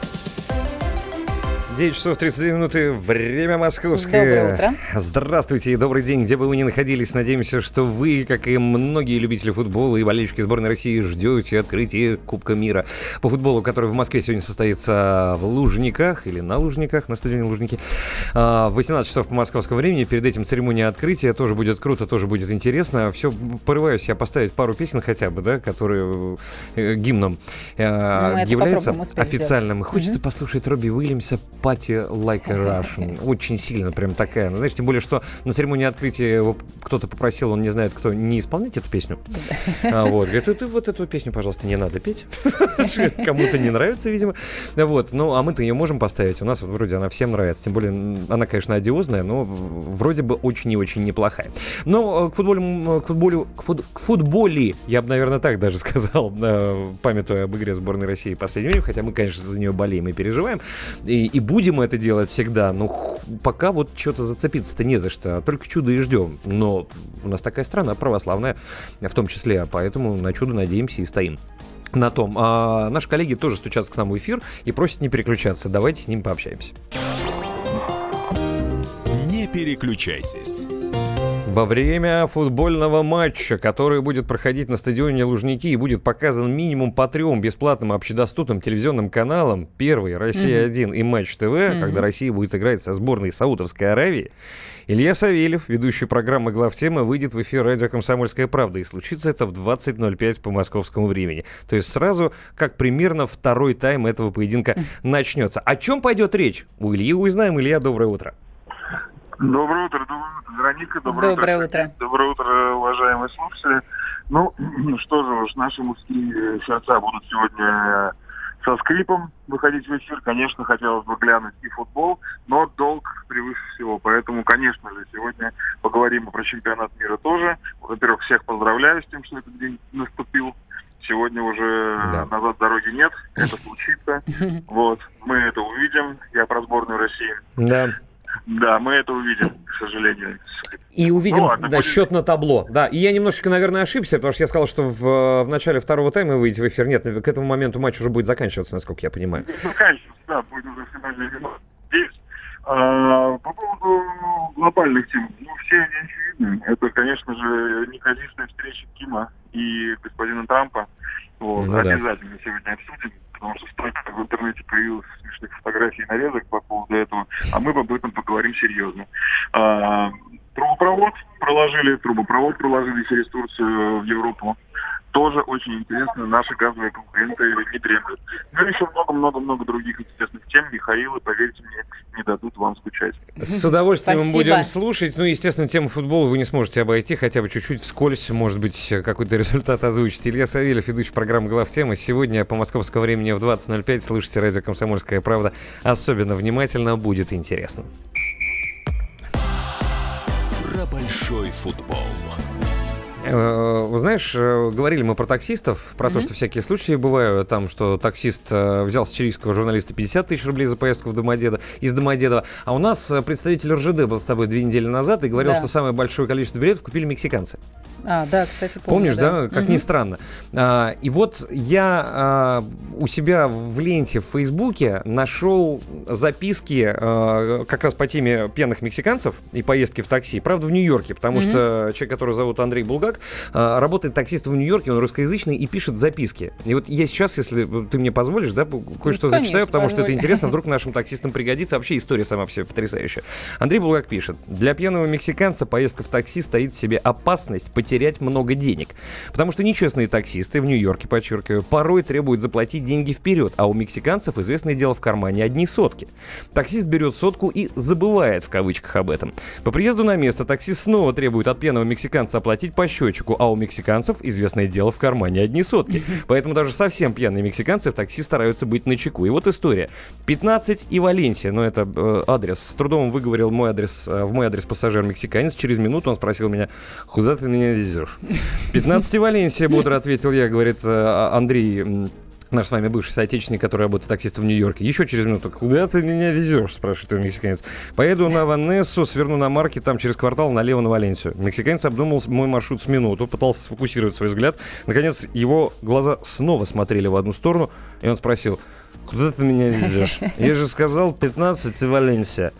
[SPEAKER 2] 9 часов 32 минуты, время московское.
[SPEAKER 3] Доброе утро.
[SPEAKER 2] Здравствуйте и добрый день, где бы вы ни находились. Надеемся, что вы, как и многие любители футбола и болельщики сборной России, ждете открытия Кубка мира по футболу, который в Москве сегодня состоится в Лужниках или на Лужниках, на стадионе Лужники. А, В 18 часов по московскому времени. Перед этим церемония открытия. Тоже будет круто, тоже будет интересно. Все, порываюсь я поставить пару песен хотя бы, да, которые э, гимном э,
[SPEAKER 3] Ну,
[SPEAKER 2] являются
[SPEAKER 3] успеть
[SPEAKER 2] официальным.
[SPEAKER 3] сделать.
[SPEAKER 2] Хочется
[SPEAKER 3] Мгм.
[SPEAKER 2] послушать Робби Уильямса «Party Like a Russian». Очень сильно прям такая. Ну, знаешь, тем более, что на церемонии открытия его кто-то попросил, он не знает кто, не исполнять эту песню. А, вот. Говорит, «Ты- ты вот эту песню, пожалуйста, не надо петь. Кому-то не нравится, видимо. Вот. Ну, а мы-то ее можем поставить. У нас вот вроде она всем нравится. Тем более, она, конечно, одиозная, но вроде бы очень и очень неплохая. Но э, к футболю, м, к футболю, к, фут- к футболе, я бы, наверное, так даже сказал, э, памятуя об игре сборной России в последнее время, хотя мы, конечно, за нее болеем и переживаем, и, и будем это делать всегда, но х- пока вот что-то зацепиться-то не за что, только чудо и ждем. Но у нас такая страна православная, в том числе, поэтому на чудо надеемся и стоим на том. А наши коллеги тоже стучатся к нам в эфир и просят не переключаться. Давайте с ним пообщаемся.
[SPEAKER 1] Не переключайтесь.
[SPEAKER 2] Во время футбольного матча, который будет проходить на стадионе Лужники и будет показан минимум по трем бесплатным общедоступным телевизионным каналам, первый «Россия-1» и «Матч ТВ»,
[SPEAKER 30] Мгм.
[SPEAKER 2] когда Россия будет играть со сборной Саудовской Аравии, Илья Савельев, ведущий программы «Главтема», выйдет в эфир радио «Комсомольская правда». И случится это в 20.05 по московскому времени. То есть сразу, как примерно второй тайм этого поединка начнется. О чем пойдет речь? У Ильи узнаем. Илья, доброе утро.
[SPEAKER 31] Доброе утро, доброе утро, Вероника. Доброе,
[SPEAKER 3] Доброе
[SPEAKER 31] утро.
[SPEAKER 3] утро.
[SPEAKER 31] Доброе утро, уважаемые слушатели. Ну, что же уж, наши мужские сердца будут сегодня со скрипом выходить в эфир. Конечно, хотелось бы глянуть и футбол, но долг превыше всего. Поэтому, конечно же, сегодня поговорим и про чемпионат мира тоже. Во-первых, всех поздравляю с тем, что этот день наступил. Сегодня уже назад дороги нет, это случится. Вот, мы это увидим. Я про сборную России.
[SPEAKER 2] Да.
[SPEAKER 32] Да, мы это увидим, к сожалению.
[SPEAKER 2] И увидим
[SPEAKER 32] Ну ладно,
[SPEAKER 2] да,
[SPEAKER 32] будет-
[SPEAKER 2] счет на табло. Да, и я немножечко, наверное, ошибся, потому что я сказал, что в, в начале второго тайма выйдете в эфир. Нет, к этому моменту матч уже будет заканчиваться, насколько я понимаю.
[SPEAKER 32] Заканчивается, да, будет уже финальный 10. А, по поводу глобальных тем, ну, все они очевидны. Это, конечно же, неказистая встреча Кима и господина Трампа. Вот,
[SPEAKER 2] Ну да.
[SPEAKER 32] обязательно сегодня обсудим, потому что столько в интернете появилось смешных фотографий и нарезок по поводу этого, а мы об этом поговорим серьезно. А, трубопровод проложили, трубопровод проложили через Турцию в Европу. Тоже очень интересно, наши газовые конкуренты не требуют. Ну и еще много-много-много других интересных тем. Михаил, и поверьте мне, не дадут вам скучать.
[SPEAKER 2] С удовольствием
[SPEAKER 3] Спасибо.
[SPEAKER 2] будем слушать. Ну, естественно, тему футбола вы не сможете обойти, хотя бы чуть-чуть вскользь, может быть, какой-то результат озвучить. Илья Савельев, ведущий программы «Главтема». Сегодня по московскому времени в 20.05 слушайте радио «Комсомольская правда». Особенно внимательно будет интересно.
[SPEAKER 1] Про большой футбол.
[SPEAKER 2] Э, Вы знаешь, э, говорили мы про таксистов, про то, что всякие случаи бывают, там, что таксист э, взял с чилийского журналиста 50 тысяч рублей за поездку в Домодедово, из Домодедова. А у нас представитель РЖД был с тобой две недели назад и говорил,
[SPEAKER 3] Да.
[SPEAKER 2] что самое большое количество билетов купили мексиканцы.
[SPEAKER 3] А, да, кстати, помню.
[SPEAKER 2] Помнишь, да? Как ни
[SPEAKER 3] Мгм.
[SPEAKER 2] странно. А, и вот я а, у себя в ленте в Фейсбуке нашел записки а, как раз по теме пьяных мексиканцев и поездки в такси. Правда, в Нью-Йорке, потому
[SPEAKER 33] Мгм.
[SPEAKER 2] что человек, который зовут Андрей Булгак, а, работает таксистом в Нью-Йорке, он русскоязычный и пишет записки. И вот я сейчас, если ты мне позволишь, да, кое-что
[SPEAKER 33] Ну,
[SPEAKER 2] зачитаю, потому что это
[SPEAKER 33] позволь.
[SPEAKER 2] интересно, вдруг нашим таксистам пригодится. Вообще история сама себе потрясающая. Андрей Булгак пишет. Для пьяного мексиканца поездка в такси стоит в себе опасность потерять много денег. Потому что нечестные таксисты в Нью-Йорке, подчеркиваю, порой требуют заплатить деньги вперед, а у мексиканцев, известное дело, в кармане одни сотки. Таксист берет сотку и забывает в кавычках об этом. По приезду на место таксист снова требует от пьяного мексиканца оплатить по счетчику, а у мексиканцев, известное дело, в кармане одни сотки. Поэтому даже совсем пьяные мексиканцы в такси стараются быть на чеку. И вот история. 15 и Валенсия, но это э, адрес. С трудом выговорил мой адрес, э, в мой адрес пассажир-мексиканец. Через минуту он спросил меня, куда ты меня везешь? 15 и Валенсия, бодро ответил я, говорит э, Андрей, м, Наш с вами бывший соотечественник, который работает таксистом в Нью-Йорке. Еще через минуту. Куда ты меня везешь? спрашивает мексиканец. Поеду на Ванессу, сверну на марке, там через квартал налево на Валенсию. Мексиканец обдумал мой маршрут с минуту, пытался сфокусировать свой взгляд. Наконец, его глаза снова смотрели в одну сторону, и он спросил, куда ты меня везешь? Я же сказал 15 и Валенсия.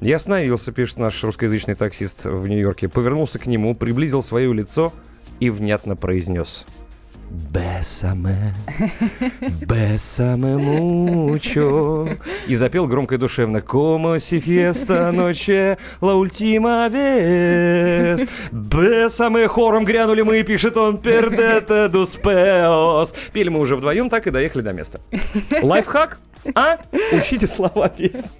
[SPEAKER 2] Я остановился, пишет наш русскоязычный таксист в Нью-Йорке, повернулся к нему, приблизил свое лицо и внятно произнес. Бесаме, бесаме мучо. И запел громко и душевно «Como si fiesta noche la última vez». Бесаме хором грянули мы, пишет он, «Perdete dos peos». Пели мы уже вдвоем, так и доехали до места. Лайфхак? А? Учите слова песни.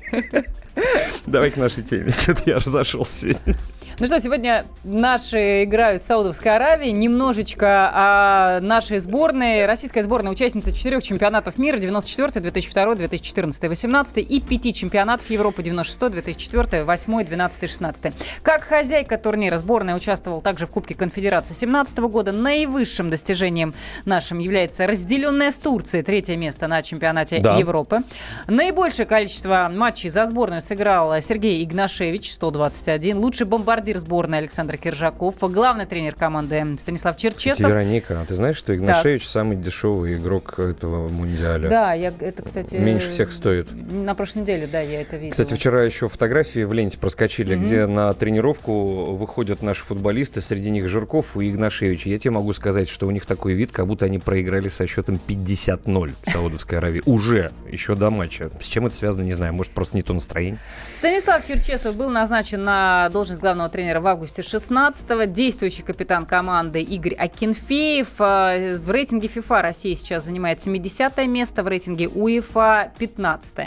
[SPEAKER 2] Давай к нашей теме. Что-то я разошелся сегодня.
[SPEAKER 3] Ну что, сегодня наши играют в Саудовской Аравии. Немножечко о нашей сборной. Российская сборная участница четырех чемпионатов мира 94, 2002, 2014, 2018 и пяти чемпионатов Европы 96, 2004, 2008, 2012, 2016. Как хозяйка турнира сборная участвовала также в Кубке Конфедерации 2017 года. Наивысшим достижением нашим является разделенная с Турцией третье место на чемпионате
[SPEAKER 33] Да.
[SPEAKER 3] Европы. Наибольшее количество матчей за сборную сыграл Сергей Игнашевич, 121. Лучший бомбардир сборной Александр Киржаков. Главный тренер команды Станислав Черчесов.
[SPEAKER 2] Вероника, а ты знаешь, что Игнашевич самый дешевый игрок этого мундиаля?
[SPEAKER 3] Да, я это, кстати...
[SPEAKER 2] Меньше всех стоит.
[SPEAKER 3] На прошлой неделе, да, я это видела.
[SPEAKER 2] Кстати, вчера еще фотографии в ленте проскочили,
[SPEAKER 3] Мгм.
[SPEAKER 2] где на тренировку выходят наши футболисты, среди них Жирков и Игнашевич. Я тебе могу сказать, что у них такой вид, как будто они проиграли со счетом 50-0 в Саудовской Аравии. Уже, еще до матча. С чем это связано, не знаю. Может, просто не то настроение.
[SPEAKER 3] Станислав Черчесов был назначен на должность главного тренера в августе 16-го. Действующий капитан команды Игорь Акинфеев. Э, В рейтинге FIFA Россия сейчас занимает 70 место, в рейтинге УЕФА 15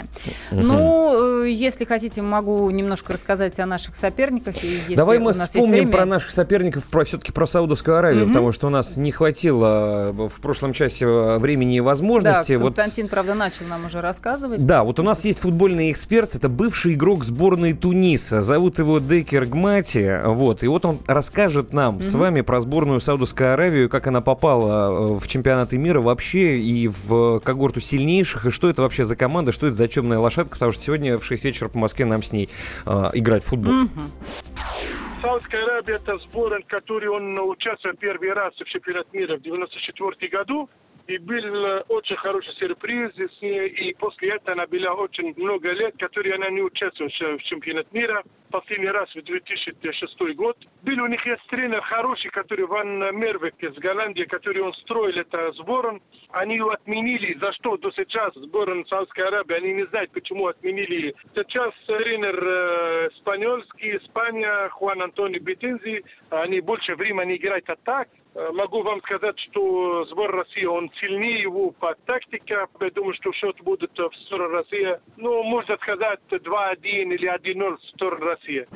[SPEAKER 2] Мгм.
[SPEAKER 3] Ну, э, если хотите, могу немножко рассказать о наших соперниках. если
[SPEAKER 2] Давай мы вспомним про наших соперников, про все-таки про Саудовскую Аравию,
[SPEAKER 3] Мгм.
[SPEAKER 2] потому что у нас не хватило э, в прошлом часе времени и
[SPEAKER 3] Да,
[SPEAKER 2] возможности. Вот
[SPEAKER 3] Константин, правда, начал нам уже рассказывать.
[SPEAKER 2] Да, вот у нас есть футбольный эксперт, это бывший игрок сборной Туниса. Зовут его Декер Гмати. Вот. И вот он расскажет нам mm-hmm. с вами про сборную Саудовской Аравии, как она попала в чемпионаты мира вообще и в когорту сильнейших, и что это вообще за команда, что это за темная лошадка, потому что сегодня в 6 вечера по Москве нам с ней э, играть в футбол.
[SPEAKER 33] Mm-hmm. Саудская Аравия это сборная, который он участвовал первый раз в чемпионате мира в 94 году и был э, очень хороший сюрприз с ней, и после этого она была очень много лет, которые она не участвовала в чемпионате мира. Последний раз в 2006 год. Был у них есть тренер хороший, который Ван Мервик из Голландии, который он строил это сбором. Они его отменили. За что до сейчас сбором Саудской Аравии, они не знают, почему отменили. Сейчас тренер э, испанский, Испания, Хуан Антони Бетензи, они больше времени играют атак. Э, могу вам сказать, что сбор России, он сильнее его по тактике. Я думаю, что счет будет в сторону России. Ну, можно сказать 2-1 или 1-0 в сторону России.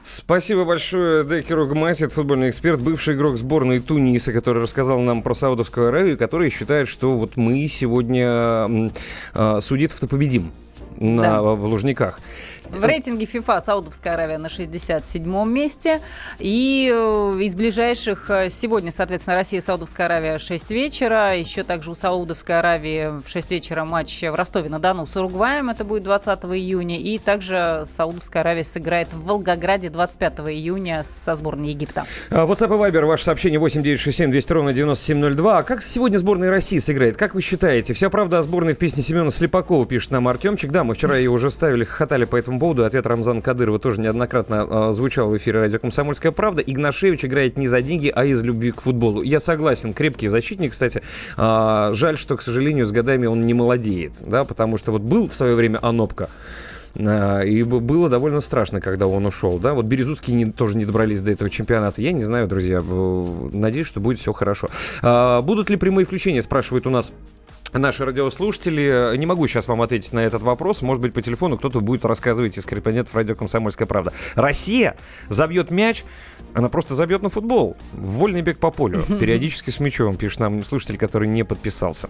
[SPEAKER 2] Спасибо большое Декеру Гмасит, футбольный эксперт, бывший игрок сборной Туниса, который рассказал нам про Саудовскую Аравию, который считает, что вот мы сегодня э, судитов-то победим на, да. в Лужниках.
[SPEAKER 3] В рейтинге FIFA Саудовская Аравия на 67-м месте. И э, из ближайших э, сегодня, соответственно, Россия и Саудовская Аравия 6 вечера. Еще также у Саудовской Аравии в 6 вечера матч в Ростове-на-Дону с Уругваем. Это будет 20 июня. И также Саудовская Аравия сыграет в Волгограде 25 июня со сборной Египта.
[SPEAKER 2] А, WhatsApp и Viber, ваше сообщение 8967 200 ровно 9702. А как сегодня сборная России сыграет? Как вы считаете? Вся правда о сборной в песне Семена Слепакова, пишет нам Артемчик. Да, мы вчера ее уже ставили, хохотали по этому этому поводу ответ Рамзана Кадырова тоже неоднократно э, звучал в эфире радио «Комсомольская правда». Игнашевич играет не за деньги, а из любви к футболу. Я согласен, крепкий защитник, кстати. Э, жаль, что, к сожалению, с годами он не молодеет, да, потому что вот был в свое время Анопка, и было довольно страшно, когда он ушел. Да? Вот Березутские не, тоже не добрались до этого чемпионата. Я не знаю, друзья. Надеюсь, что будет все хорошо. А, будут ли прямые включения, спрашивает у нас наши радиослушатели. Не могу сейчас вам ответить на этот вопрос. Может быть, по телефону кто-то будет рассказывать из корреспондентов радио «Комсомольская правда». Россия забьет мяч, она просто забьет на футбол. Вольный бег по полю. Периодически с мячом, пишет нам слушатель, который не подписался.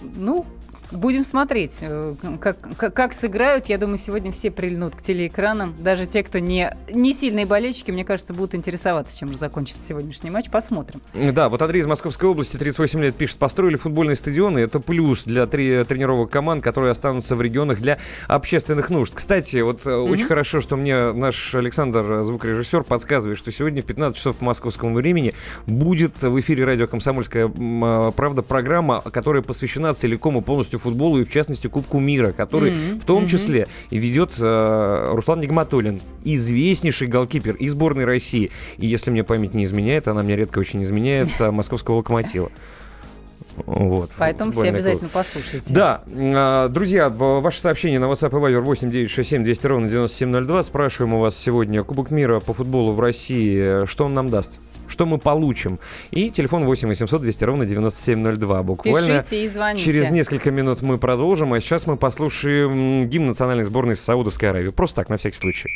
[SPEAKER 3] Ну, Будем смотреть, э, как, как, как сыграют. Я думаю, сегодня все прильнут к телеэкранам. Даже те, кто не, не сильные болельщики, мне кажется, будут интересоваться, чем же закончится сегодняшний матч. Посмотрим.
[SPEAKER 2] Да, вот Андрей из Московской области, 38 лет, пишет, построили футбольные стадионы. Это плюс для три, тренировок команд, которые останутся в регионах для общественных нужд. Кстати, вот mm-hmm. очень хорошо, что мне наш Александр, звукорежиссер, подсказывает, что сегодня в 15 часов по московскому времени будет в эфире радио «Комсомольская а, правда» программа, которая посвящена целиком и полностью футболу и, в частности, Кубку мира, который mm-hmm. в том числе и ведет э, Руслан Нигматуллин, известнейший голкипер из сборной России. И если мне память не изменяет, она мне редко очень изменяет, московского локомотива.
[SPEAKER 3] Вот, Поэтому все обязательно клуб. послушайте.
[SPEAKER 2] Да, а, друзья, ваше сообщение на WhatsApp и Viber 8967 200 ровно 9702. Спрашиваем у вас сегодня Кубок мира по футболу в России. Что он нам даст? Что мы получим. И телефон 8 800 200 ровно 9702. Буквально
[SPEAKER 3] Пишите и звоните.
[SPEAKER 2] через несколько минут мы продолжим, а сейчас мы послушаем гимн национальной сборной Саудовской Аравии. Просто так, на всякий случай.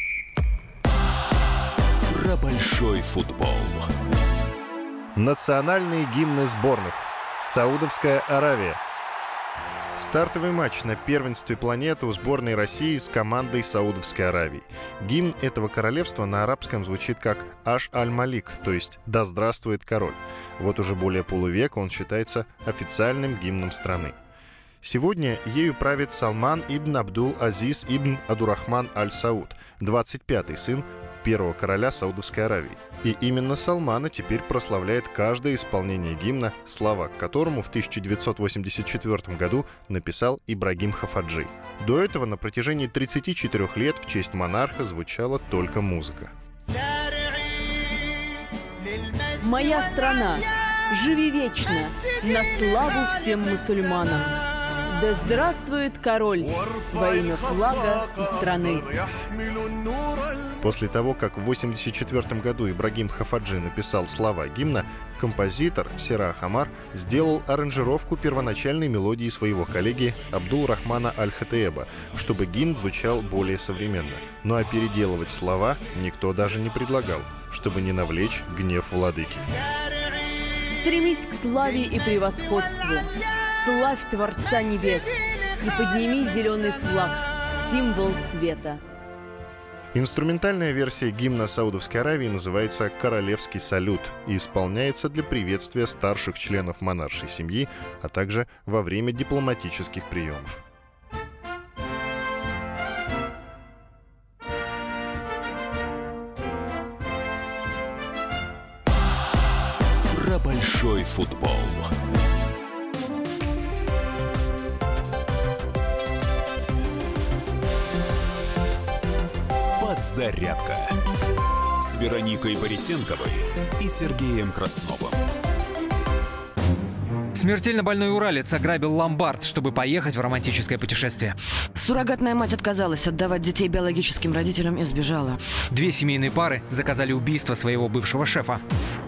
[SPEAKER 21] Про большой футбол. Национальные гимны сборных. Саудовская Аравия – Стартовый матч на первенстве планеты у сборной России с командой Саудовской Аравии. Гимн этого королевства на арабском звучит как «Аш аль-Малик», то есть «Да здравствует король». Вот уже более полувека он считается официальным гимном страны. Сегодня ею правит Салман ибн Абдул Азиз ибн Адурахман аль-Сауд, 25-й сын первого короля Саудовской Аравии. И именно Салмана теперь прославляет каждое исполнение гимна, слова к которому в 1984 году написал Ибрагим Хафаджи. До этого на протяжении 34 лет в честь монарха звучала только музыка.
[SPEAKER 22] Моя страна, живи вечно, на славу всем мусульманам. Да здравствует король во имя флага и страны.
[SPEAKER 21] После того, как в 1984 году Ибрагим Хафаджи написал слова гимна, композитор Сера Хамар сделал аранжировку первоначальной мелодии своего коллеги Абдул Рахмана Аль-Хатееба, чтобы гимн звучал более современно. Ну а переделывать слова никто даже не предлагал, чтобы не навлечь гнев владыки.
[SPEAKER 22] Стремись к славе и превосходству. Славь Творца Небес и подними зеленый флаг, символ света.
[SPEAKER 21] Инструментальная версия гимна Саудовской Аравии называется «Королевский салют» и исполняется для приветствия старших членов монаршей семьи, а также во время дипломатических приемов.
[SPEAKER 1] Большой футбол. Подзарядка с Вероникой Борисенковой и Сергеем Красновым.
[SPEAKER 34] Смертельно больной уралец ограбил ломбард, чтобы поехать в романтическое путешествие.
[SPEAKER 35] Суррогатная мать отказалась отдавать детей биологическим родителям и сбежала.
[SPEAKER 34] Две семейные пары заказали убийство своего бывшего шефа.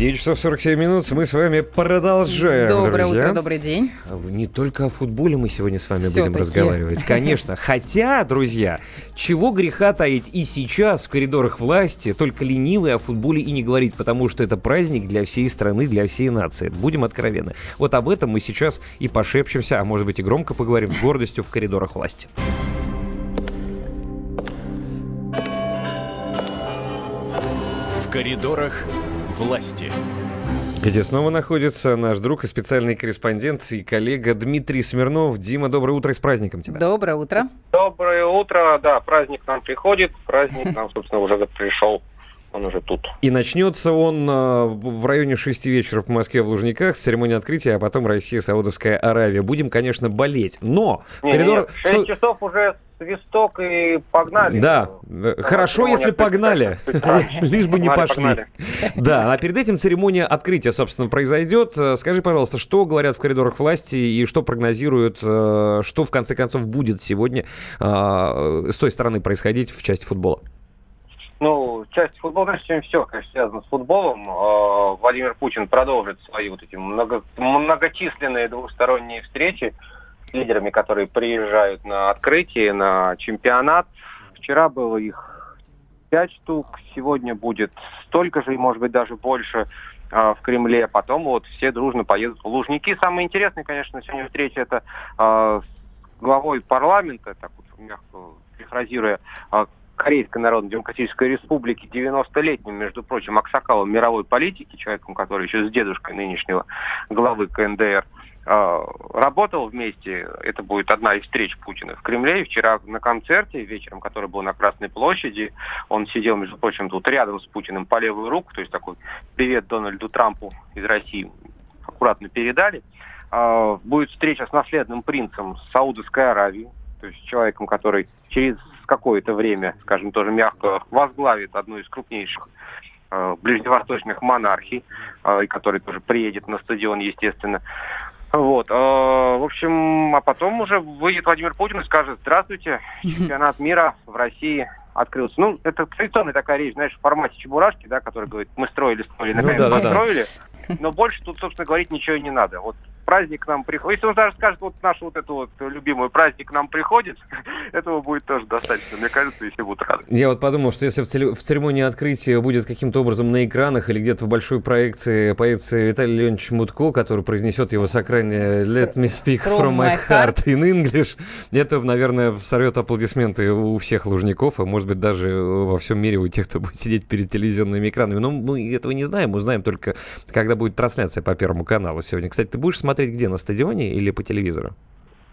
[SPEAKER 2] 9 часов 47 минут. Мы с вами продолжаем,
[SPEAKER 3] Доброе
[SPEAKER 2] друзья.
[SPEAKER 3] утро, добрый день.
[SPEAKER 2] Не только о футболе мы сегодня с вами
[SPEAKER 3] Всё-таки.
[SPEAKER 2] будем разговаривать. Конечно. Хотя, друзья, чего греха таить и сейчас в коридорах власти, только ленивые о футболе и не говорить, потому что это праздник для всей страны, для всей нации. Будем откровенны. Вот об этом мы сейчас и пошепчемся, а может быть и громко поговорим с гордостью в коридорах власти.
[SPEAKER 1] В коридорах власти.
[SPEAKER 2] Где снова находится наш друг и специальный корреспондент и коллега Дмитрий Смирнов. Дима, доброе утро и с праздником тебя.
[SPEAKER 3] Доброе утро.
[SPEAKER 36] Доброе утро. Да, праздник нам приходит. Праздник нам, собственно, уже пришел. Он уже тут.
[SPEAKER 2] И начнется он э, в районе 6 вечера по Москве в Лужниках, церемония открытия, а потом Россия, Саудовская Аравия. Будем, конечно, болеть. Но
[SPEAKER 36] Не,
[SPEAKER 2] коридор...
[SPEAKER 36] не, 6 часов уже свисток и погнали.
[SPEAKER 2] Да, э, хорошо, если погнали, лишь бы не пошли. Да, а перед этим церемония открытия, собственно, произойдет. Э, Скажи, пожалуйста, что говорят в коридорах власти и что прогнозируют, что в конце концов будет сегодня с той стороны происходить в части футбола?
[SPEAKER 36] Ну, часть футбола, конечно, сегодня все, конечно, связано с футболом. Э, Владимир Путин продолжит свои вот эти много- многочисленные двусторонние встречи с лидерами, которые приезжают на открытие, на чемпионат. Вчера было их пять штук, сегодня будет столько же, и, может быть, даже больше э, в Кремле. Потом вот все дружно поедут в Лужники. Самое интересное, конечно, сегодня встреча это э, с главой парламента, так вот мягко перефразируя, Корейской Народно-Демократической Республики, 90-летним, между прочим, аксакалом мировой политики, человеком, который еще с дедушкой нынешнего главы КНДР э, работал вместе. Это будет одна из встреч Путина в Кремле. И вчера на концерте вечером, который был на Красной площади, он сидел, между прочим, тут рядом с Путиным по левую руку, то есть такой привет Дональду Трампу из России аккуратно передали. Э, будет встреча с наследным принцем Саудовской Аравии, то есть человеком, который через какое-то время, скажем тоже мягко, возглавит одну из крупнейших э, ближневосточных монархий, э, который тоже приедет на стадион, естественно. Вот, э, в общем, а потом уже выйдет Владимир Путин и скажет, здравствуйте, чемпионат мира в России открылся. Ну, это традиционная такая речь, знаешь, в формате чебурашки, да, который говорит, мы строили, строили,
[SPEAKER 2] Ну
[SPEAKER 36] наконец
[SPEAKER 2] да, да, да.
[SPEAKER 36] построили. Но больше тут, собственно, говорить ничего и не надо. Вот праздник к нам приходит. Если он даже скажет, вот наш вот эту вот любимый праздник к нам приходит, этого будет тоже достаточно, мне кажется, и все будут рады.
[SPEAKER 2] Я вот подумал, что если в церемонии открытия будет каким-то образом на экранах или где-то в большой проекции появится Виталий Леонидович Мутко, который произнесет его сакральное «Let me speak from my heart in English», это, наверное, сорвет аплодисменты у всех лужников, а может быть даже во всем мире у тех, кто будет сидеть перед телевизионными экранами. Но мы этого не знаем, мы знаем только, когда будет трансляция по Первому каналу сегодня. Кстати, ты будешь смотреть где, на стадионе или по телевизору?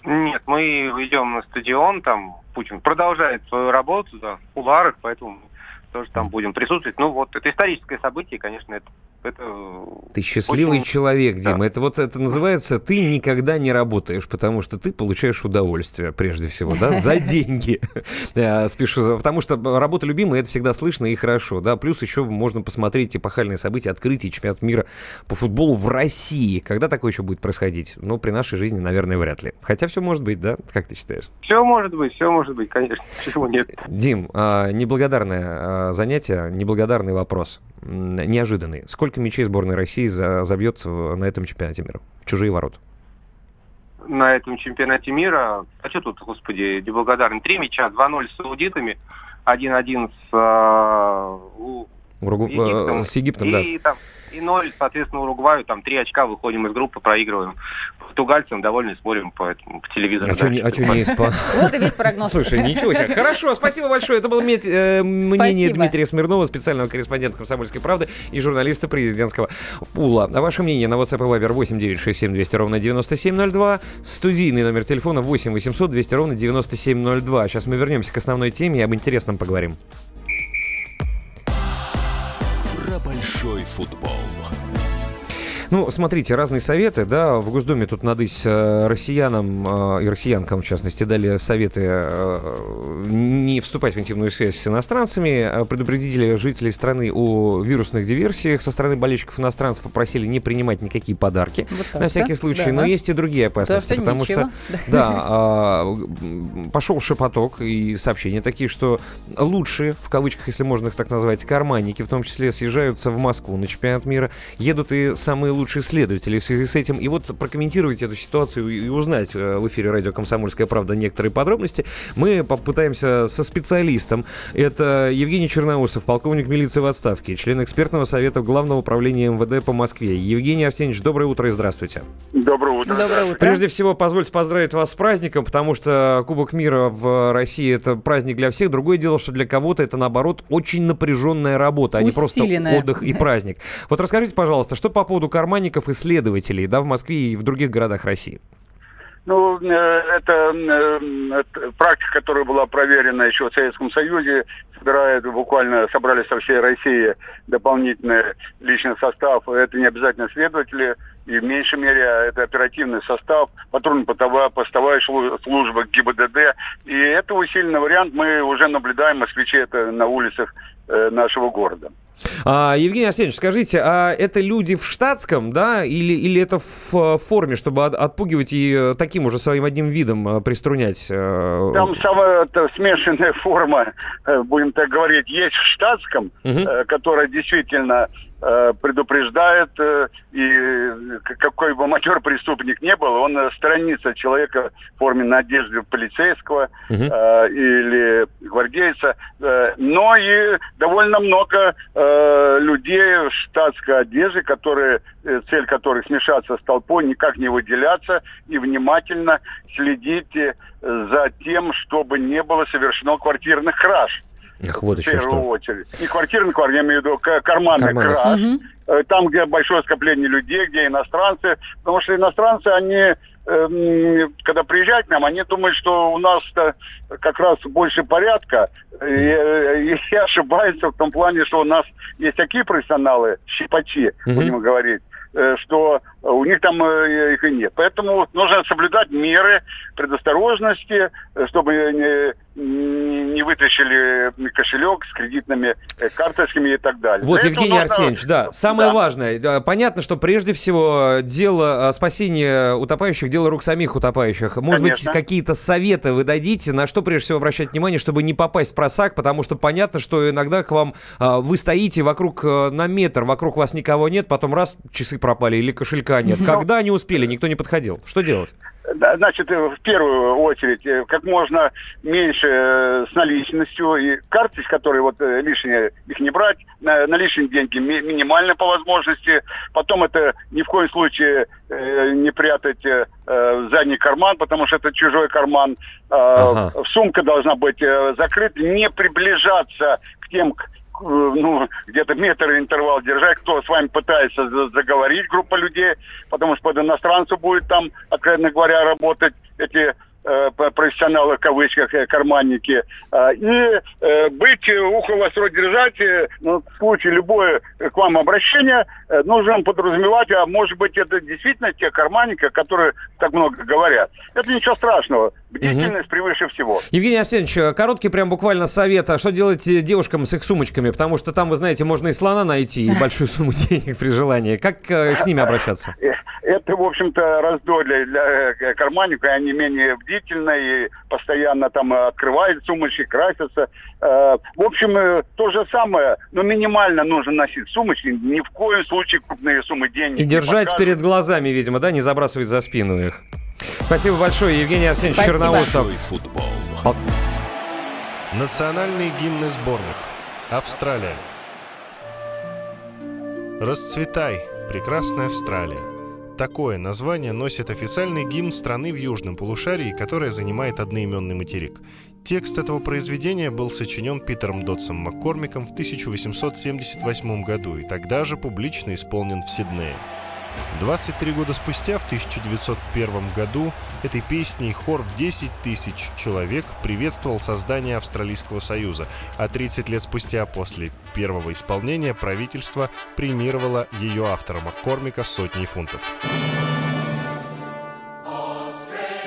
[SPEAKER 36] Нет, мы идем на стадион, там Путин продолжает свою работу да, в кулуарах, поэтому тоже там будем присутствовать. Ну вот, это историческое событие, конечно, это Это
[SPEAKER 2] Ты счастливый
[SPEAKER 36] очень-
[SPEAKER 2] человек,
[SPEAKER 36] Да.
[SPEAKER 2] Дима. Это вот это называется ты никогда не работаешь, потому что ты получаешь удовольствие, прежде всего, да, за деньги. Э, Спешу, потому что работа любимая, это всегда слышно и хорошо, да. Плюс еще можно посмотреть эпохальные события, открытие чемпионата мира по футболу в России. Когда такое еще будет происходить? Ну, при нашей жизни, наверное, вряд ли. Хотя все может быть, да? Как ты считаешь?
[SPEAKER 36] Все может быть, все может быть, конечно. Почему нет?
[SPEAKER 2] Дим, а, неблагодарное а, занятие, неблагодарный вопрос, неожиданный. Сколько мячей сборной России за- забьет на этом чемпионате мира? В чужие ворота.
[SPEAKER 36] На этом чемпионате мира, а что тут, господи, неблагодарный, три мяча, 2-0 с саудитами, 1-1 с, а, у-
[SPEAKER 2] Уругу-
[SPEAKER 36] Египтом.
[SPEAKER 2] э, С Египтом, да.
[SPEAKER 36] и, там, и 0, соответственно, Уругваю, там 3 очка, выходим из группы, проигрываем. Португальцам довольны, смотрим по, этому, по телевизору.
[SPEAKER 2] А что не, а не испа-
[SPEAKER 3] Вот и весь прогноз.
[SPEAKER 2] Слушай, ничего себе. Хорошо, спасибо большое. Это было э, мнение. Дмитрия Смирнова, специального корреспондента «Комсомольской правды» и журналиста президентского пула. А ваше мнение на WhatsApp и Viber 8 967 200 ровно 9702. Студийный номер телефона 8 800 200 ровно 9702. Сейчас мы вернемся к основной теме и об интересном поговорим.
[SPEAKER 1] Большой футбол.
[SPEAKER 2] Ну, смотрите, разные советы, да, в Госдуме тут надысь э, россиянам э, и россиянкам, в частности, дали советы э, не вступать в интимную связь с иностранцами, предупредили жителей страны о вирусных диверсиях со стороны болельщиков иностранцев, попросили не принимать никакие подарки
[SPEAKER 3] Вот так,
[SPEAKER 2] на всякий
[SPEAKER 3] да?
[SPEAKER 2] случай,
[SPEAKER 3] Да.
[SPEAKER 2] но есть и другие опасности,
[SPEAKER 3] что
[SPEAKER 2] потому
[SPEAKER 3] ничего.
[SPEAKER 2] что, да, пошел шепоток и сообщения такие, что лучшие, в кавычках, если можно их так назвать, карманники, в том числе, съезжаются в Москву на чемпионат мира, едут и самые лучшие следователи в связи с этим. И вот прокомментировать эту ситуацию и узнать э, в эфире радио «Комсомольская правда» некоторые подробности мы попытаемся со специалистом. Это Евгений Черноусов, полковник милиции в отставке, член экспертного совета Главного управления МВД по Москве. Евгений Арсеньевич, доброе утро и здравствуйте.
[SPEAKER 25] Доброе утро.
[SPEAKER 3] Доброе утро.
[SPEAKER 2] Прежде всего, позвольте поздравить вас с праздником, потому что Кубок мира в России это праздник для всех. Другое дело, что для кого-то это, наоборот, очень напряженная работа, а не просто
[SPEAKER 3] Усиленная.
[SPEAKER 2] отдых и праздник. Вот расскажите, пожалуйста, что по поводу карманников и следователей да, в Москве и в других городах России?
[SPEAKER 37] Ну, э, это, э, это практика, которая была проверена еще в Советском Союзе, собирают буквально, собрали со всей России дополнительный личный состав. Это не обязательно следователи, и в меньшей мере это оперативный состав, патрульно-постовая постовая служба ГИБДД. И это усиленный вариант. Мы уже наблюдаем москвичи это на улицах э, нашего города.
[SPEAKER 2] А, Евгений Арсеньевич, скажите, а это люди в штатском, да, или, или это в э, форме, чтобы от- отпугивать и э, таким уже своим одним видом приструнять?
[SPEAKER 37] Там самая смешанная форма, будем так говорить, есть в штатском,
[SPEAKER 2] Мгм.
[SPEAKER 37] э, которая действительно э, предупреждает, э, и какой бы матер преступник не был, он э, сторонится человека в форме на одежде полицейского
[SPEAKER 2] Мгм.
[SPEAKER 37] э, или гвардейца. Э, но и довольно много э, людей в штатской одежде, которые, э, цель которых смешаться с толпой, никак не выделяться и внимательно следить за тем, чтобы не было совершено квартирных краж.
[SPEAKER 2] Ах, вот
[SPEAKER 37] в
[SPEAKER 2] еще
[SPEAKER 37] первую
[SPEAKER 2] что.
[SPEAKER 37] очередь. Не квартирный квартир, я имею в виду карманный
[SPEAKER 2] Карманных.
[SPEAKER 37] краж. Э, Там, где большое скопление людей, где иностранцы. Потому что иностранцы, они, эм, когда приезжают к нам, они думают, что у нас как раз больше порядка. И, э, и ошибаются в том плане, что у нас есть такие профессионалы, щипачи, будем говорить, э, что у них там э, их и нет. Поэтому нужно соблюдать меры предосторожности, чтобы не, не- вытащили кошелек с кредитными э, карточками и так далее.
[SPEAKER 2] Вот,
[SPEAKER 37] Для
[SPEAKER 2] Евгений
[SPEAKER 37] нужно-
[SPEAKER 2] Арсеньевич, да, самое важное. да, Понятно, что прежде всего дело э, спасения утопающих, дело рук самих утопающих. Может
[SPEAKER 37] Конечно.
[SPEAKER 2] быть, какие-то советы вы дадите, на что прежде всего обращать внимание, чтобы не попасть в просак, потому что понятно, что иногда к вам вы стоите вокруг на метр, вокруг вас никого нет, потом раз часы пропали или кошелька нет.
[SPEAKER 37] Ну,
[SPEAKER 2] Когда не успели, никто не подходил. Что делать?
[SPEAKER 37] Значит, э, в первую очередь, э, как можно меньше э, с наличностью. И карточки, которые вот лишние, их не брать. На- Наличные деньги ми- минимально по возможности. Потом это ни в коем случае не прятать в задний карман, потому что это чужой карман. А,
[SPEAKER 2] Ага.
[SPEAKER 37] Сумка должна быть закрыта. Не приближаться к тем, ну, где-то метр интервал держать, кто с вами пытается за- заговорить, группа людей, потому что под иностранцу будет там, откровенно говоря, работать эти э, профессионалы, в кавычках, э, карманники, э, и э, быть ухо востро держать, э, ну, в случае любое к вам обращение, э, нужно подразумевать, а может быть это действительно те карманники, которые так много говорят. Это ничего страшного. Бдительность превыше всего.
[SPEAKER 2] Евгений Арсеньевич, короткий прям буквально совет. А что делать девушкам с их сумочками? Потому что там, вы знаете, можно и слона найти, и большую сумму денег при желании. Как э, с ними обращаться?
[SPEAKER 37] Э, это, в общем-то, раздолье для э, карманника. Они менее бдительны и постоянно там открывают сумочки, красятся. В общем, то же самое, но минимально нужно носить сумочки. Ни в коем случае крупные суммы денег.
[SPEAKER 2] И держать перед глазами, видимо, да, не забрасывать за спину их. Спасибо большое, Евгений Арсеньевич Спасибо. Черноусов.
[SPEAKER 1] Футбол.
[SPEAKER 21] Национальные гимны сборных. Австралия. Расцветай, прекрасная Австралия. Такое название носит официальный гимн страны в южном полушарии, которая занимает одноименный материк. Текст этого произведения был сочинен Питером Дотсом Маккормиком в 1878 году и тогда же публично исполнен в Сиднее. 23 года спустя, в 1901 году, этой песней хор в 10 тысяч человек приветствовал создание Австралийского Союза, а 30 лет спустя после первого исполнения правительство премировало ее автора Маккормика сотней фунтов.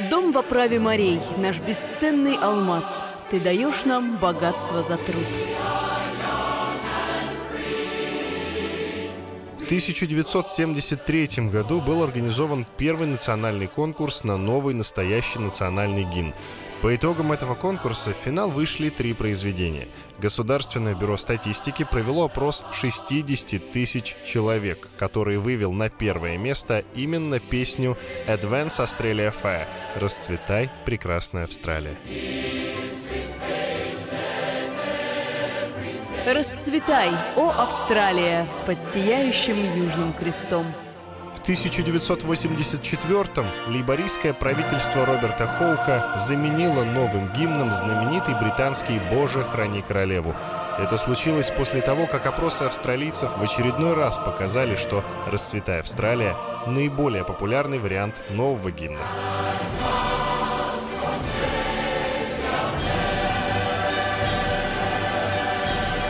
[SPEAKER 22] Дом в оправе морей, наш бесценный алмаз. Ты даешь нам богатство за труд.
[SPEAKER 21] 1973 году был организован первый национальный конкурс на новый настоящий национальный гимн. По итогам этого конкурса в финал вышли три произведения. Государственное бюро статистики провело опрос 60 тысяч человек, который вывел на первое место именно песню «Advance Australia Fair» «Расцветай, прекрасная Австралия».
[SPEAKER 22] Расцветай, о Австралия, под сияющим южным крестом.
[SPEAKER 21] В 1984-м лейбористское правительство Роберта Хоука заменило новым гимном знаменитый британский «Боже, храни королеву». Это случилось после того, как опросы австралийцев в очередной раз показали, что «Расцветай Австралия» — наиболее популярный вариант нового гимна.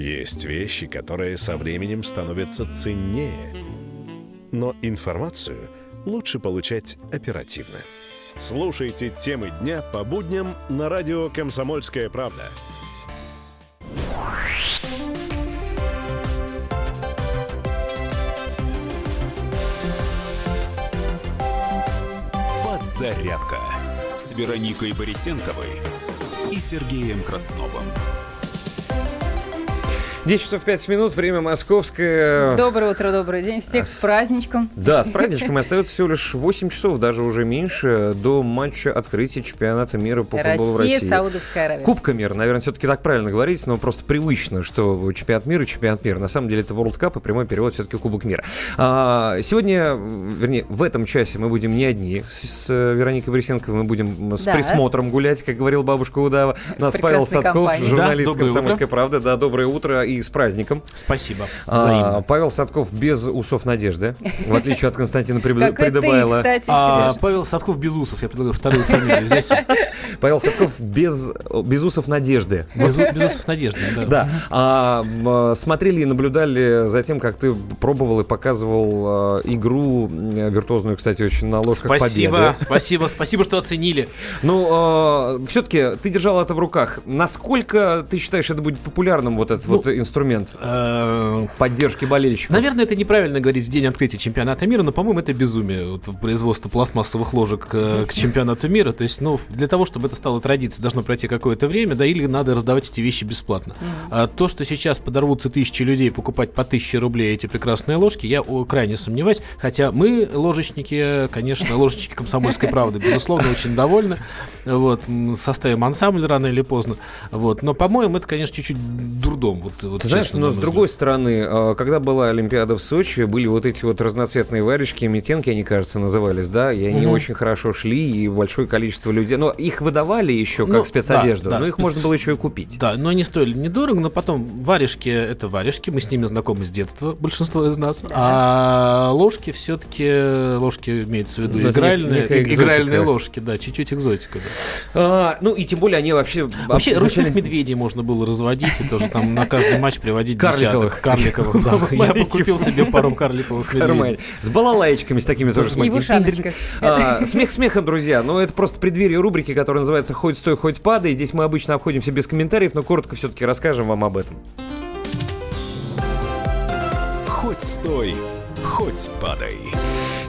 [SPEAKER 29] Есть вещи, которые со временем становятся ценнее. Но информацию лучше получать оперативно. Слушайте темы дня по будням на радио «Комсомольская правда».
[SPEAKER 1] Подзарядка с Вероникой Борисенковой и Сергеем Красновым.
[SPEAKER 2] 10 часов 5 минут, время московское.
[SPEAKER 3] Доброе утро, добрый день. Всех с, с праздничком.
[SPEAKER 2] Да, с праздничком. Остается всего лишь 8 часов, даже уже меньше, до матча открытия чемпионата мира по Россия, футболу в России.
[SPEAKER 3] Саудовская Аравия.
[SPEAKER 2] Кубка мира, наверное, все-таки так правильно говорить, но просто привычно, что чемпионат мира, чемпионат мира. На самом деле это World Cup и прямой перевод все-таки Кубок мира. А, сегодня, вернее, в этом часе мы будем не одни с, с Вероникой Борисенковой, мы будем с да. присмотром гулять, как говорил бабушка Удава. Нас Павел Садков, компании. журналист да, «Комсомольской правды». Да, доброе утро и с праздником.
[SPEAKER 38] Спасибо.
[SPEAKER 2] А, Павел Садков без усов надежды, в отличие от Константина Придыбайла.
[SPEAKER 38] А, Павел Садков без усов, я предлагаю вторую фамилию взять.
[SPEAKER 2] Павел Садков без, без усов надежды.
[SPEAKER 38] Без, без усов надежды, да.
[SPEAKER 2] Да. А, смотрели и наблюдали за тем, как ты пробовал и показывал а, игру виртуозную, кстати, очень на ложках
[SPEAKER 38] спасибо,
[SPEAKER 2] победы.
[SPEAKER 38] Спасибо, спасибо, что оценили.
[SPEAKER 2] Ну, а, все-таки ты держал это в руках. Насколько ты считаешь, это будет популярным вот этот ну, вот инструмент поддержки болельщиков.
[SPEAKER 38] Наверное, это неправильно говорить в день открытия чемпионата мира, но, по-моему, это безумие. Вот, производство пластмассовых ложек к, к чемпионату мира. То есть, ну, для того, чтобы это стало традицией, должно пройти какое-то время, да, или надо раздавать эти вещи бесплатно. Mm-hmm. А, то, что сейчас подорвутся тысячи людей покупать по тысяче рублей эти прекрасные ложки, я о, крайне сомневаюсь. Хотя мы, ложечники, конечно, ложечники комсомольской правды, безусловно, очень довольны. Вот, составим ансамбль рано или поздно. Вот, но, по-моему, это, конечно, чуть-чуть дурдом. Вот, вот
[SPEAKER 2] Ты знаешь, но с другой
[SPEAKER 38] взгляд.
[SPEAKER 2] стороны, а, когда была Олимпиада в Сочи, были вот эти вот разноцветные варежки, метенки, они, кажется, назывались, да, и они
[SPEAKER 38] Мгм.
[SPEAKER 2] очень хорошо шли, и большое количество людей. Но их выдавали еще как
[SPEAKER 38] Ну,
[SPEAKER 2] спецодежду,
[SPEAKER 38] да, да,
[SPEAKER 2] но их
[SPEAKER 38] спец-
[SPEAKER 2] можно было еще и купить.
[SPEAKER 38] Да, но они стоили недорого, но потом варежки это варежки, мы с ними знакомы с детства, большинство из нас. А ложки все-таки, ложки имеется в виду
[SPEAKER 2] Ну, это
[SPEAKER 38] игральные, игральные ложки, да, чуть-чуть экзотика. Да.
[SPEAKER 2] А, ну и тем более они вообще...
[SPEAKER 38] Вообще ручных медведей можно было разводить и тоже там на каждый матч приводить
[SPEAKER 2] Карликовых.
[SPEAKER 38] десяток карликовых. да. Я бы купил себе пару карликовых медведей.
[SPEAKER 2] С балалайчиками, с такими тоже. с
[SPEAKER 3] И в
[SPEAKER 2] маленькими
[SPEAKER 3] ушаночках.
[SPEAKER 2] А, Смех смехом, друзья. Но это просто преддверие рубрики, которая называется «Хоть стой, хоть падай». Здесь мы обычно обходимся без комментариев, но коротко все-таки расскажем вам об этом.
[SPEAKER 1] Хоть стой, хоть падай.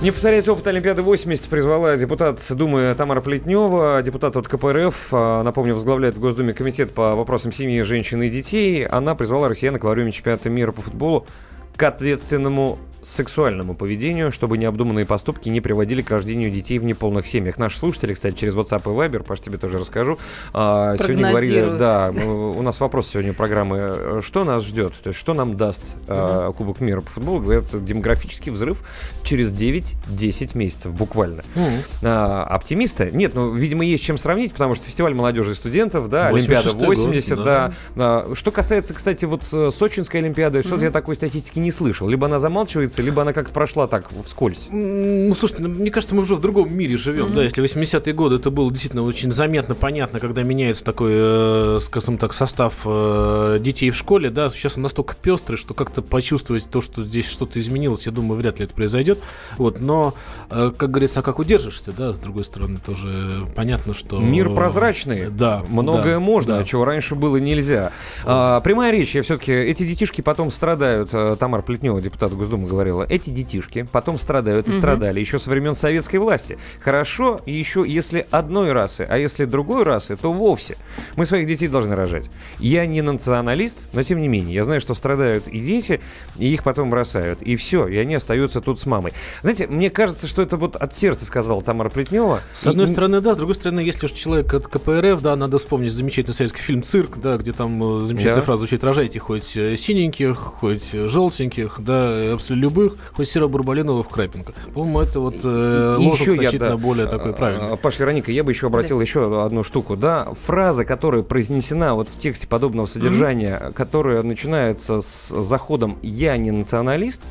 [SPEAKER 2] Не повторять опыт Олимпиады 80 призвала депутат Думы Тамара Плетнева, депутат от КПРФ, а, напомню, возглавляет в Госдуме комитет по вопросам семьи, женщин и детей. Она призвала россиян во время чемпионата мира по футболу к ответственному сексуальному поведению, чтобы необдуманные поступки не приводили к рождению детей в неполных семьях. Наши слушатели, кстати, через WhatsApp и Viber, Паш, тебе тоже расскажу, а, сегодня говорили, да, у нас вопрос сегодня программы, что нас ждет, то есть что нам даст а, Кубок мира по футболу, говорят, демографический взрыв через 9-10 месяцев буквально. А, оптимисты? Нет, ну, видимо, есть чем сравнить, потому что фестиваль молодежи и студентов, да, Олимпиада
[SPEAKER 38] 86-й год,
[SPEAKER 2] 80,
[SPEAKER 38] да.
[SPEAKER 2] да. Что касается, кстати, вот э, Сочинской Олимпиады, что-то
[SPEAKER 38] Мгм.
[SPEAKER 2] я такой статистики не слышал. Либо она замалчивается, либо она как-то прошла так вскользь.
[SPEAKER 38] Ну, слушайте, ну, мне кажется, мы уже в другом мире живем,
[SPEAKER 2] Мгм.
[SPEAKER 38] да, если 80-е годы это было действительно очень заметно, понятно, когда меняется такой, э, скажем так, состав э, детей в школе, да, сейчас он настолько пестрый, что как-то почувствовать то, что здесь что-то изменилось, я думаю, вряд ли это произойдет, вот, но, э, как говорится, а как удержишься, да, с другой стороны, тоже понятно, что...
[SPEAKER 2] Мир прозрачный.
[SPEAKER 38] Да.
[SPEAKER 2] Многое
[SPEAKER 38] да,
[SPEAKER 2] можно,
[SPEAKER 38] да.
[SPEAKER 2] чего раньше было нельзя. А, прямая речь, я все-таки, эти детишки потом страдают, э, Тамара Плетнева, депутат Госдумы, говорила, эти детишки потом страдают и
[SPEAKER 39] Мгм.
[SPEAKER 2] страдали еще со времен советской власти. Хорошо, и еще если одной расы, а если другой расы, то вовсе. Мы своих детей должны рожать. Я не националист, но тем не менее, я знаю, что страдают и дети, и их потом бросают. И все, и они остаются тут с мамой. Знаете, мне кажется, что это вот от сердца сказала Тамара Плетнева.
[SPEAKER 38] С одной
[SPEAKER 2] И-
[SPEAKER 38] стороны, да, с другой стороны, если уж человек от КПРФ, да, надо вспомнить замечательный советский фильм «Цирк», да, где там э, замечательная
[SPEAKER 2] Да.
[SPEAKER 38] фраза звучит «рожайте хоть э, синеньких, хоть э, желтеньких, да, абсолютно любых, хоть серо-буро-малиновых в крапинку». По-моему, это вот э,
[SPEAKER 2] И
[SPEAKER 38] лозунг
[SPEAKER 2] еще я, да,
[SPEAKER 38] более такой правильный.
[SPEAKER 2] а, Паш Вероника, я бы еще обратил еще одну штуку. Да, фраза, которая произнесена вот в тексте подобного содержания, которая начинается с заходом «я не националист»,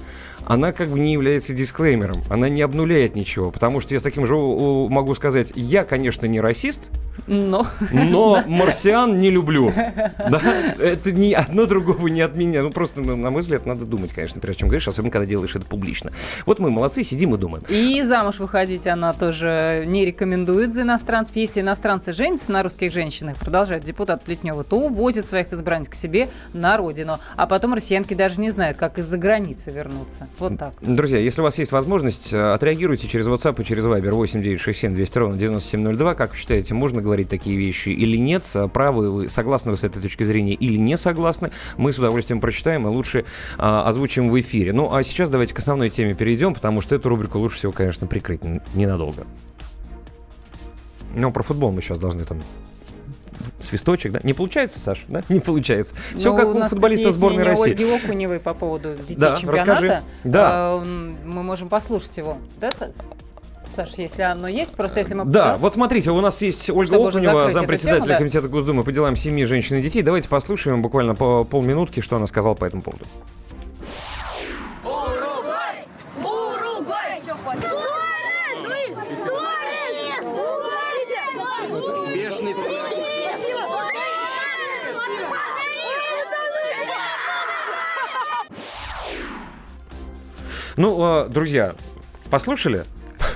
[SPEAKER 2] она как бы не является дисклеймером, она не обнуляет ничего, потому что я с таким же могу сказать, я, конечно, не расист,
[SPEAKER 3] Но.
[SPEAKER 2] но марсиан не люблю. Да? Это ни одно другого не от меня. Ну, просто, ну, на мой взгляд, надо думать, конечно, прежде чем говоришь, особенно когда делаешь это публично. Вот мы молодцы, сидим и думаем.
[SPEAKER 3] И замуж выходить она тоже не рекомендует за иностранцев. Если иностранцы женятся на русских женщинах, продолжает депутат Плетнева, то увозят своих избранниц к себе на родину. А потом россиянки даже не знают, как из-за границы вернуться. Вот так.
[SPEAKER 2] Друзья, если у вас есть возможность, э, отреагируйте через WhatsApp и через Viber 8967 200 ровно 9702. Как вы считаете, можно говорить такие вещи или нет? Э, Правы вы, согласны вы с этой точки зрения или не согласны? Мы с удовольствием прочитаем и лучше а, озвучим в эфире. Ну, а сейчас давайте к основной теме перейдем, потому что эту рубрику лучше всего, конечно, прикрыть ненадолго. Ну, про футбол мы сейчас должны там свисточек, да? Не получается, Саша, да? Не получается. Все
[SPEAKER 3] Ну,
[SPEAKER 2] как
[SPEAKER 3] у
[SPEAKER 2] у
[SPEAKER 3] есть
[SPEAKER 2] сборной России.
[SPEAKER 3] Ольги Окуневой по поводу детей
[SPEAKER 2] Да,
[SPEAKER 3] чемпионата.
[SPEAKER 2] расскажи. Да.
[SPEAKER 3] А, Мы можем послушать его. Да, Са- Саш, если оно есть, просто если мы...
[SPEAKER 2] Да, вот смотрите, у нас есть Ольга
[SPEAKER 3] Чтобы
[SPEAKER 2] Окунева, зампредседателя
[SPEAKER 3] тему, да.
[SPEAKER 2] комитета Госдумы по делам семьи, женщин и детей. Давайте послушаем буквально по полминутки, что она сказала по этому поводу. Ну, э, друзья, послушали?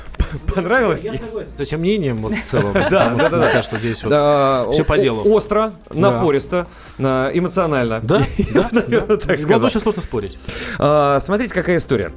[SPEAKER 2] Понравилось?
[SPEAKER 38] С этим мнением вот в целом.
[SPEAKER 2] Да, да,
[SPEAKER 38] что
[SPEAKER 2] да,
[SPEAKER 38] Мне кажется, здесь вот все по делу.
[SPEAKER 2] Остро, напористо, эмоционально.
[SPEAKER 38] Да, да,
[SPEAKER 2] Наверное, так сказать.
[SPEAKER 38] очень сложно спорить.
[SPEAKER 2] А, Смотрите, какая история.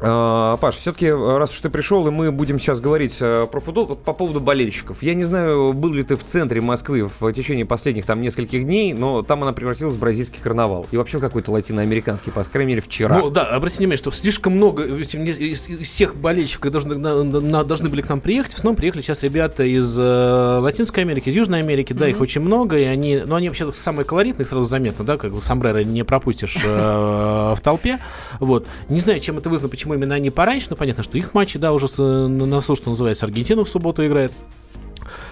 [SPEAKER 2] А, Паш, все-таки, раз уж ты пришел, и мы будем сейчас говорить э, про футбол, вот по поводу болельщиков. Я не знаю, был ли ты в центре Москвы в течение последних там нескольких дней, но там она превратилась в бразильский карнавал. И вообще какой-то латиноамериканский, по крайней мере, вчера.
[SPEAKER 38] Ну да, обратите внимание, что слишком много из, из всех болельщиков должны, на- на- должны были к нам приехать. В основном приехали сейчас ребята из э, Латинской Америки, из Южной Америки, да, их очень много, и они, ну они вообще самые колоритные, сразу заметно, да, как бы сомбреро не пропустишь э, в толпе. Вот. Не знаю, чем это вызвано, почему именно они пораньше, но понятно, что их матчи, да, уже с, на носу, что называется, Аргентина в субботу играет.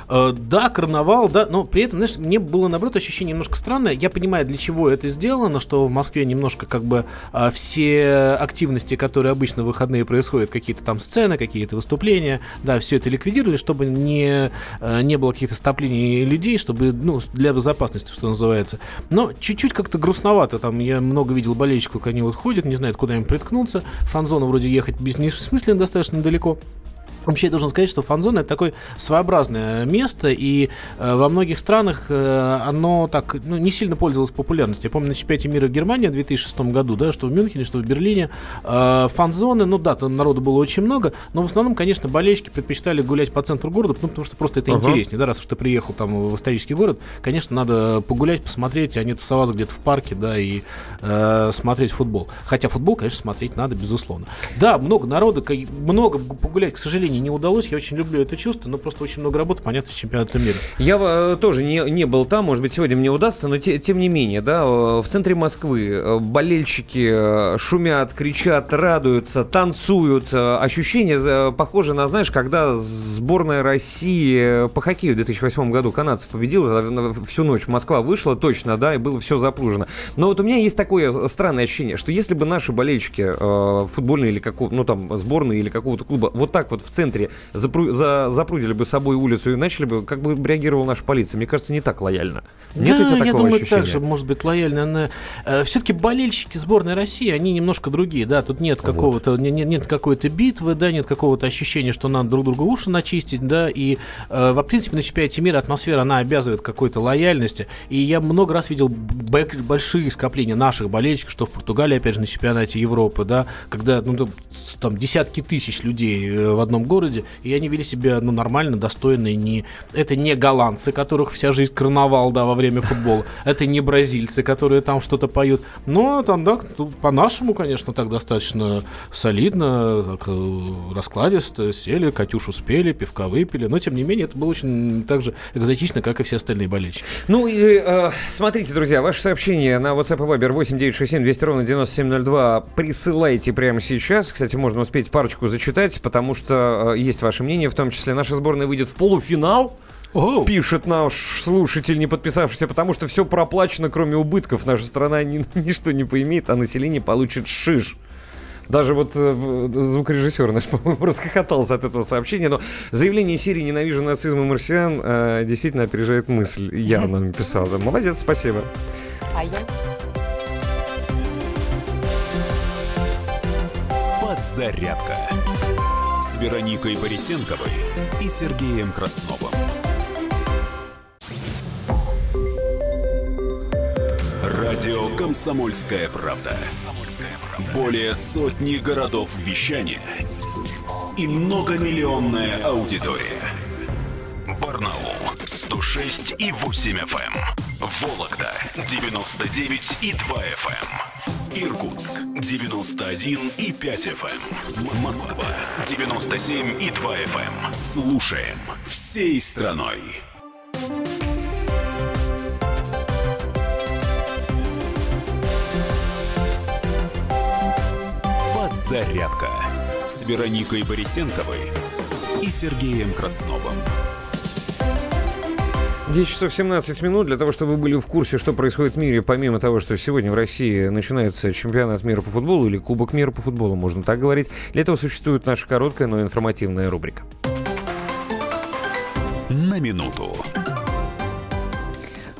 [SPEAKER 38] Э, Да, карнавал, да, но при этом, знаешь, мне было, наоборот, ощущение немножко странное. Я понимаю, для чего это сделано, что в Москве немножко как бы а, все активности, которые обычно в выходные происходят, какие-то там сцены, какие-то выступления, да, все это ликвидировали, чтобы не, э, не было каких-то стоплений людей, чтобы, ну, для безопасности, что называется. Но чуть-чуть как-то грустновато, там, я много видел болельщиков, как они вот ходят, не знают, куда им приткнуться, фан-зону вроде ехать бессмысленно достаточно далеко. Вообще, я должен сказать, что фан-зона это такое своеобразное место, и э, во многих странах э, оно так ну, не сильно пользовалось популярностью. Я помню на чемпионате мира в Германии в 2006 году, да, что в Мюнхене, что в Берлине, э, фан-зоны, ну да, там народу было очень много, но в основном, конечно, болельщики предпочитали гулять по центру города, ну, потому что просто это
[SPEAKER 2] Ага.
[SPEAKER 38] интереснее, да, раз уж ты приехал там в исторический город, конечно, надо погулять, посмотреть, а не тусоваться где-то в парке, да, и э, смотреть футбол. Хотя футбол, конечно, смотреть надо, безусловно. Да, много народа, ка- много погулять, к сожалению, не удалось. Я очень люблю это чувство, но просто очень много работы, понятно, с чемпионатом мира.
[SPEAKER 2] Я э, тоже не, не был там, может быть, сегодня мне удастся, но те- тем не менее, да, э, в центре Москвы э, болельщики шумят, кричат, радуются, танцуют. Ощущение похоже на, знаешь, когда сборная России по хоккею в 2008 году канадцев победила, всю ночь Москва вышла, точно, да, и было все запружено. Но вот у меня есть такое странное ощущение, что если бы наши болельщики футбольные или какого, ну там сборные или какого-то клуба вот так вот в центре запру- за- запрудили бы собой улицу и начали бы, как бы реагировала наша полиция, мне кажется, не так лояльно. Нет
[SPEAKER 38] да,
[SPEAKER 2] у тебя
[SPEAKER 38] я
[SPEAKER 2] такого
[SPEAKER 38] думаю,
[SPEAKER 2] ощущения?
[SPEAKER 38] так же может быть лояльно. Она... все-таки болельщики сборной России, они немножко другие, да, тут нет какого-то, не- не- нет, какой-то битвы, да, нет какого-то ощущения, что надо друг другу уши начистить, да, и, э, в принципе, на чемпионате мира атмосфера, она обязывает какой-то лояльности, и я много раз видел большие скопления наших болельщиков, что в Португалии, опять же, на чемпионате Европы, да, когда, ну, там десятки тысяч людей э, в одном городе, и они вели себя, ну, нормально, достойно, не... это не голландцы, которых вся жизнь карнавал, да, во время футбола, это не бразильцы, которые там что-то поют, но там, да, по-нашему, конечно, так достаточно солидно, так, э, раскладисто, сели, Катюшу спели, пивка выпили, но, тем не менее, это было очень так же экзотично, как и все остальные болельщики.
[SPEAKER 2] Ну и э, смотрите, друзья, ваши сообщения на WhatsApp и Viber 8967 200 ровно 9702 присылайте прямо сейчас. Кстати, можно успеть парочку зачитать, потому что э, есть ваше мнение, в том числе наша сборная выйдет в полуфинал. Пишет наш слушатель, не подписавшийся, потому что все проплачено, кроме убытков. Наша страна ни, ничто не поимеет, а население получит шиш. Даже вот э, в- звукорежиссер наш, по-моему, расхохотался от этого сообщения. Но заявление серии «Ненавижу нацизм и марсиан» э, действительно опережает мысль. Явно написал. Да. Молодец, спасибо.
[SPEAKER 3] А я?
[SPEAKER 1] Подзарядка Вероникой Борисенковой и Сергеем Красновым. Радио «Комсомольская правда». Более сотни городов вещания и многомиллионная аудитория. Барнаул 106 и 8 FM. Вологда 99 и 2 FM. Иркутск 91 и 5 FM. Москва 97 и 2 FM. Слушаем всей страной. Подзарядка с Вероникой Борисенковой и Сергеем Красновым.
[SPEAKER 2] 10 часов 17 минут для того, чтобы вы были в курсе, что происходит в мире, помимо того, что сегодня в России начинается чемпионат мира по футболу или Кубок мира по футболу, можно так говорить. Для этого существует наша короткая, но информативная рубрика.
[SPEAKER 1] На минуту.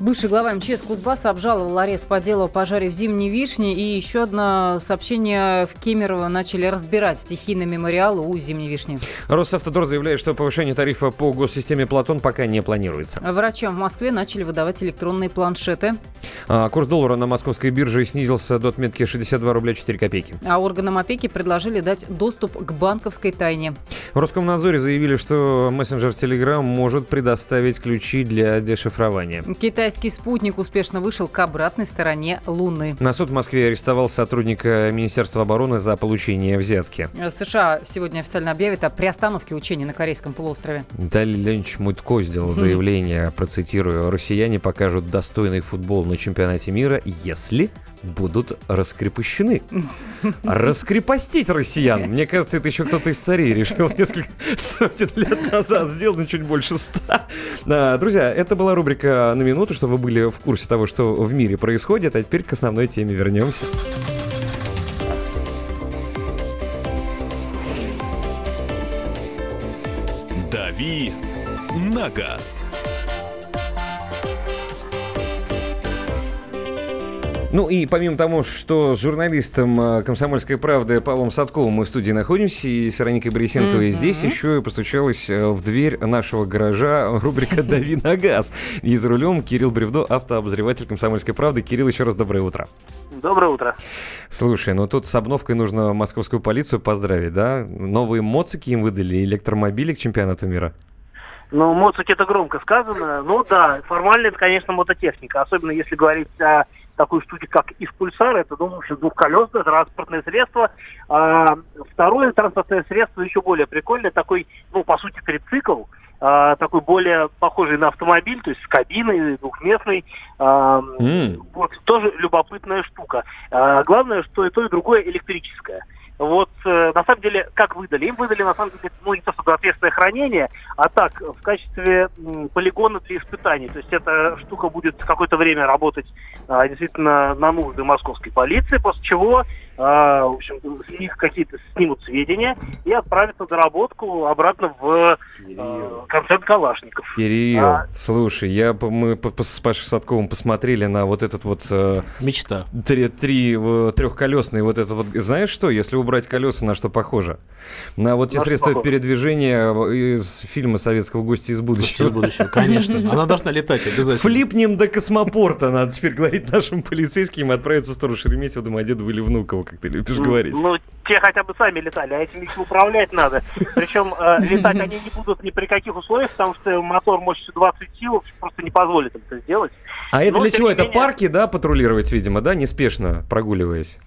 [SPEAKER 3] Бывший глава МЧС Кузбасса обжаловал арест по делу о пожаре в Зимней Вишне. И еще одно сообщение в Кемерово начали разбирать стихийный мемориал у Зимней Вишни.
[SPEAKER 2] Росавтодор заявляет, что повышение тарифа по госсистеме «Платон» пока не планируется.
[SPEAKER 3] Врачам в Москве начали выдавать электронные планшеты.
[SPEAKER 2] А, курс доллара на московской бирже снизился до отметки 62 рубля 4 копейки.
[SPEAKER 3] А органам опеки предложили дать доступ к банковской тайне.
[SPEAKER 2] В Роскомнадзоре заявили, что мессенджер Telegram может предоставить ключи для дешифрования.
[SPEAKER 3] Китайский спутник успешно вышел к обратной стороне Луны.
[SPEAKER 2] На суд в Москве арестовал сотрудника Министерства обороны за получение взятки.
[SPEAKER 3] США сегодня официально объявят о приостановке учений на Корейском полуострове.
[SPEAKER 2] Виталий Леонидович Мутко сделал заявление, процитирую, «Россияне покажут достойный футбол на чемпионате мира, если будут раскрепощены. Раскрепостить россиян. Мне кажется, это еще кто-то из царей решил несколько сотен лет назад сделать, но чуть больше ста. А, друзья, это была рубрика «На минуту», чтобы вы были в курсе того, что в мире происходит. А теперь к основной теме вернемся.
[SPEAKER 1] «Дави на газ».
[SPEAKER 2] Ну и помимо того, что с журналистом э, «Комсомольской правды» Павлом Садковым мы в студии находимся, и с Вероникой Борисенковой mm-hmm. здесь еще и постучалась э, в дверь нашего гаража рубрика «Дави на газ». И за рулем Кирилл Бревдо, автообозреватель «Комсомольской правды». Кирилл, еще раз доброе утро.
[SPEAKER 19] Доброе утро.
[SPEAKER 2] Слушай, ну тут с обновкой нужно московскую полицию поздравить, да? Новые моцики им выдали, электромобили к чемпионату мира.
[SPEAKER 19] Ну, моцики это громко сказано. Ну да, формально это, конечно, мототехника. Особенно если говорить о такой штуки, как импульсар, это, думаю, что двухколесное транспортное средство. А второе транспортное средство еще более прикольное, такой, ну, по сути, трицикл, а, такой более похожий на автомобиль, то есть с кабиной, двухместный. А, mm. Вот, тоже любопытная штука. А, главное, что и то, и другое электрическое. Вот, э, на самом деле, как выдали? Им выдали, на самом деле, ну, не то чтобы ответственное хранение, а так, в качестве м, полигона для испытаний. То есть эта штука будет какое-то время работать а, действительно на нужды московской полиции, после чего в общем, с них какие-то снимут сведения и отправят на доработку обратно в а, концерт Калашников.
[SPEAKER 2] Кирилл, а, слушай, я, мы с Пашей Садковым посмотрели на вот этот вот... Э,
[SPEAKER 38] Мечта.
[SPEAKER 2] Три, три э, трехколесный вот этот вот... Знаешь что, если убрать колеса, на что похоже? На вот те средства похоже? передвижения из фильма «Советского гостя из будущего».
[SPEAKER 38] из будущего, конечно. Она должна летать обязательно.
[SPEAKER 2] Флипнем до космопорта, надо теперь говорить нашим полицейским и отправиться в сторону Шереметьево, Домодедово или Внуково как ты любишь говорить.
[SPEAKER 19] Ну, те хотя бы сами летали, а этим их управлять надо. Причем э, летать они не будут ни при каких условиях, потому что мотор мощностью 20 сил просто не позволит это сделать.
[SPEAKER 2] А это Но, для чего? Это менее... парки, да, патрулировать, видимо, да, неспешно прогуливаясь?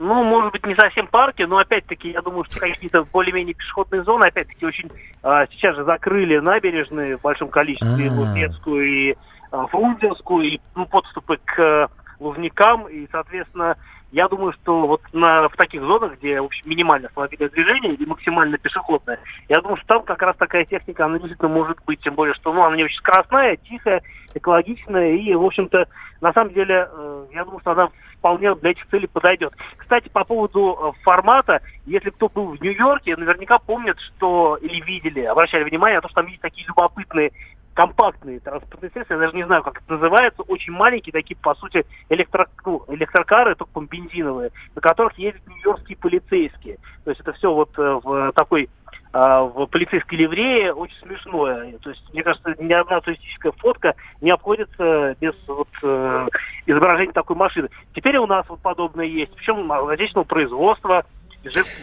[SPEAKER 19] Ну, может быть, не совсем парки, но опять-таки, я думаю, что какие-то более-менее пешеходные зоны, опять-таки, очень а, сейчас же закрыли набережные в большом количестве, Лубецкую и а, Фрунзенскую, и ну, подступы к а, Лужникам, и, соответственно, я думаю, что вот на, в таких зонах, где в общем, минимальное автомобильное движение или максимально пешеходное, я думаю, что там как раз такая техника, она действительно может быть, тем более, что ну, она не очень скоростная, тихая, экологичная, и, в общем-то, на самом деле, э, я думаю, что она вполне для этих целей подойдет. Кстати, по поводу э, формата, если кто был в Нью-Йорке, наверняка помнят, что или видели, обращали внимание на то, что там есть такие любопытные компактные транспортные средства, я даже не знаю, как это называется, очень маленькие, такие, по сути, электро, ну, электрокары, только бензиновые, на которых ездят нью-йоркские полицейские. То есть это все вот э, в такой а, в полицейской ливрее очень смешное. То есть, мне кажется, ни одна туристическая фотка не обходится без вот, э, изображения такой машины. Теперь у нас вот подобное есть, причем отечественного производства,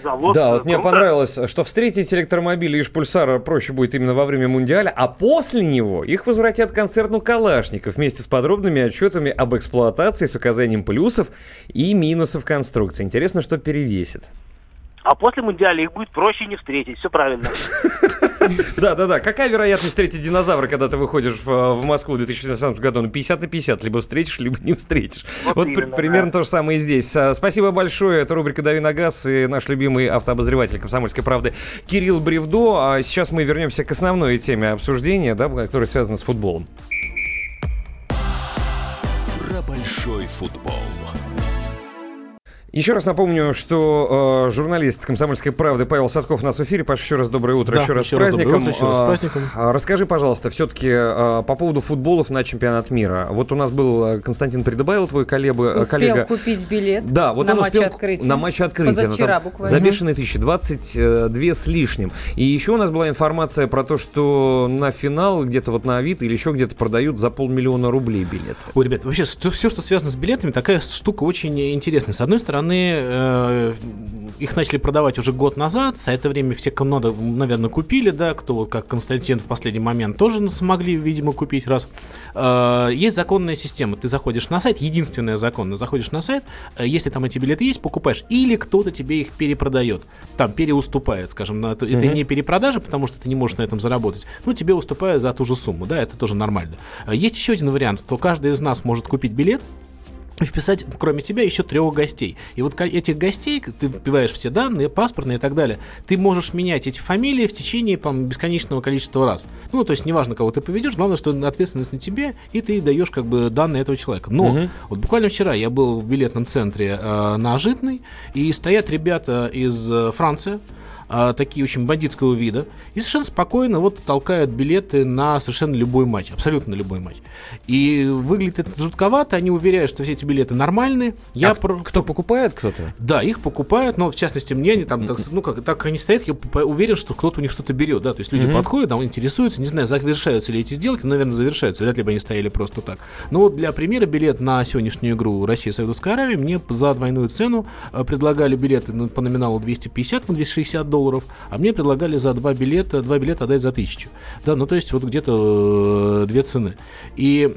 [SPEAKER 19] завод.
[SPEAKER 2] Да, вот мне понравилось, что встретить электромобили и Пульсара проще будет именно во время Мундиаля, а после него их возвратят концерну Калашников вместе с подробными отчетами об эксплуатации с указанием плюсов и минусов конструкции. Интересно, что перевесит.
[SPEAKER 19] А после Мундиаля их будет проще не встретить, все правильно.
[SPEAKER 2] Да, да, да. Какая вероятность встретить динозавра, когда ты выходишь в, в Москву в 2016 году? Ну, 50 на 50. Либо встретишь, либо не встретишь. Вот, примерно то же самое и здесь. А, спасибо большое. Это рубрика «Дави на газ» и наш любимый автообозреватель «Комсомольской правды» Кирилл Бревдо. А сейчас мы вернемся к основной теме обсуждения, да, которая связана с футболом.
[SPEAKER 1] Про большой футбол.
[SPEAKER 2] Еще раз напомню, что э, журналист «Комсомольской правды» Павел Садков у нас в эфире. Паш, еще раз доброе утро,
[SPEAKER 38] Да,
[SPEAKER 2] еще раз
[SPEAKER 38] еще
[SPEAKER 2] с
[SPEAKER 38] раз
[SPEAKER 2] праздником.
[SPEAKER 38] доброе утро, еще раз с
[SPEAKER 2] А,
[SPEAKER 38] праздником.
[SPEAKER 2] а, расскажи, пожалуйста, все-таки по поводу футболов на чемпионат мира. Вот у нас был э, Константин Придыбайло, твой коллега. э,
[SPEAKER 3] Успел
[SPEAKER 2] коллега.
[SPEAKER 3] купить билет
[SPEAKER 2] Да, вот
[SPEAKER 3] на
[SPEAKER 2] он
[SPEAKER 3] матч
[SPEAKER 2] успел
[SPEAKER 3] открытия.
[SPEAKER 2] на матч открытия. но
[SPEAKER 3] Позавчера
[SPEAKER 2] там
[SPEAKER 3] буквально.
[SPEAKER 2] За бешеные тысячи, 22 с лишним. И еще у нас была информация про то, что на финал где-то вот на Авито или еще где-то продают за полмиллиона рублей билеты.
[SPEAKER 38] Ой, ребят, вообще все, что связано с билетами, такая штука очень интересная. С одной стороны, э, их начали продавать уже год назад, за это время все, кому надо, наверное, купили, да, кто вот как Константин в последний момент тоже смогли, видимо, купить раз. Э, есть законная система, ты заходишь на сайт, единственная законная, заходишь на сайт, э, если там эти билеты есть, покупаешь, или кто-то тебе их перепродает, там переуступает, скажем, на, это
[SPEAKER 2] Мгм.
[SPEAKER 38] не перепродажа, потому что ты не можешь на этом заработать, ну, тебе уступают за ту же сумму, да, это тоже нормально. Есть еще один вариант, то каждый из нас может купить билет, вписать, кроме тебя, еще трех гостей. И вот этих гостей, ты вбиваешь все данные, паспортные и так далее, ты можешь менять эти фамилии в течение там, бесконечного количества раз. Ну, то есть, неважно, кого ты поведешь, главное, что ответственность на тебе, и ты даешь как бы данные этого человека. Но
[SPEAKER 2] Мгм.
[SPEAKER 38] вот буквально вчера я был в билетном центре э, на Житной, и стоят ребята из э, Франции, а, такие очень бандитского вида, и совершенно спокойно вот толкают билеты на совершенно любой матч, абсолютно любой матч. И выглядит это жутковато, они уверяют, что все эти билеты нормальные. Я
[SPEAKER 2] А
[SPEAKER 38] про-
[SPEAKER 2] Кто покупает кто-то?
[SPEAKER 38] Да, их покупают, но в частности мне они там, так, ну как, так они стоят, я уверен, что кто-то у них что-то берет, да, то есть люди
[SPEAKER 2] Мгм.
[SPEAKER 38] подходят, там интересуются, не знаю, завершаются ли эти сделки, но, наверное, завершаются, вряд ли бы они стояли просто так. Но вот для примера билет на сегодняшнюю игру Россия Саудовская Аравия мне за двойную цену э, предлагали билеты ну, по номиналу 250 на 260 долларов, а мне предлагали за два билета, два билета отдать за 1000. Да, ну то есть вот где-то э, две цены. И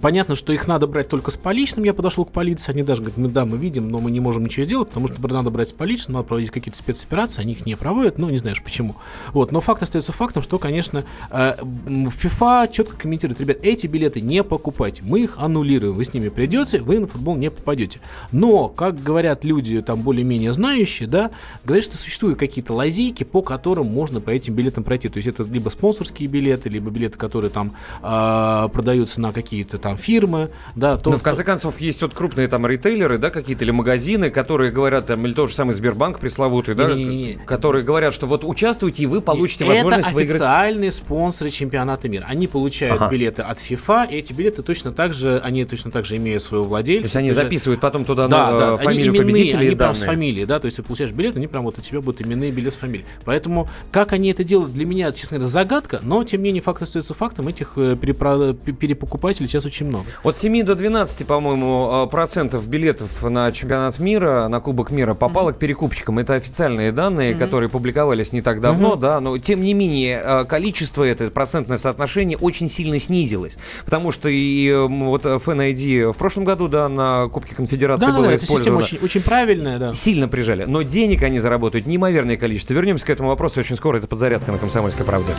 [SPEAKER 38] Понятно, что их надо брать только с поличным. Я подошел к полиции, они даже говорят, мы да, мы видим, но мы не можем ничего сделать, потому что надо брать с поличным, надо проводить какие-то спецоперации, они их не проводят, ну, не знаешь почему. Вот, но факт остается фактом, что, конечно, э, FIFA четко комментирует, ребят, эти билеты не покупайте, мы их аннулируем, вы с ними придете, вы на футбол не попадете. Но, как говорят люди, там, более-менее знающие, да, говорят, что существуют какие-то лазейки, по которым можно по этим билетам пройти. То есть это либо спонсорские билеты, либо билеты, которые там э, продаются на какие-то там фирмы, да, то,
[SPEAKER 2] Но в конце концов есть вот крупные там ритейлеры, да, какие-то или магазины, которые говорят, там, или тот же самый Сбербанк пресловутый, да,
[SPEAKER 38] Не-не-не.
[SPEAKER 2] которые говорят, что вот участвуйте, и вы получите
[SPEAKER 38] это
[SPEAKER 2] возможность выиграть.
[SPEAKER 38] официальные спонсоры чемпионата мира. Они получают
[SPEAKER 2] Ага.
[SPEAKER 38] билеты от FIFA, и эти билеты точно так же, они точно так же имеют своего владельца.
[SPEAKER 2] То есть они
[SPEAKER 38] же-
[SPEAKER 2] записывают потом туда
[SPEAKER 38] да, да,
[SPEAKER 2] э,
[SPEAKER 38] они
[SPEAKER 2] фамилию
[SPEAKER 38] именные,
[SPEAKER 2] победителя и
[SPEAKER 38] они прям с фамилией, да, то есть ты получаешь билет, они прям вот у тебя будут именные билет с фамилией. Поэтому как они это делают, для меня, честно говоря, загадка, но тем не менее факт остается фактом, этих э, перепро- перепокупателей сейчас очень много.
[SPEAKER 2] От 7 до 12, по-моему, э, процентов билетов на чемпионат мира, на Кубок мира попало к перекупщикам. Это официальные данные,
[SPEAKER 38] Мгм.
[SPEAKER 2] которые публиковались не так давно,
[SPEAKER 38] Мгм.
[SPEAKER 2] да, но тем не менее э, количество, это процентное соотношение очень сильно снизилось. Потому что и э, вот Fan ID в прошлом году, да, на Кубке Конфедерации
[SPEAKER 38] Да,
[SPEAKER 2] было
[SPEAKER 38] да,
[SPEAKER 2] использовано.
[SPEAKER 38] очень, очень правильная, да.
[SPEAKER 2] Сильно прижали. Но денег они заработают неимоверное количество. Вернемся к этому вопросу очень скоро. Это подзарядка на «Комсомольской правде».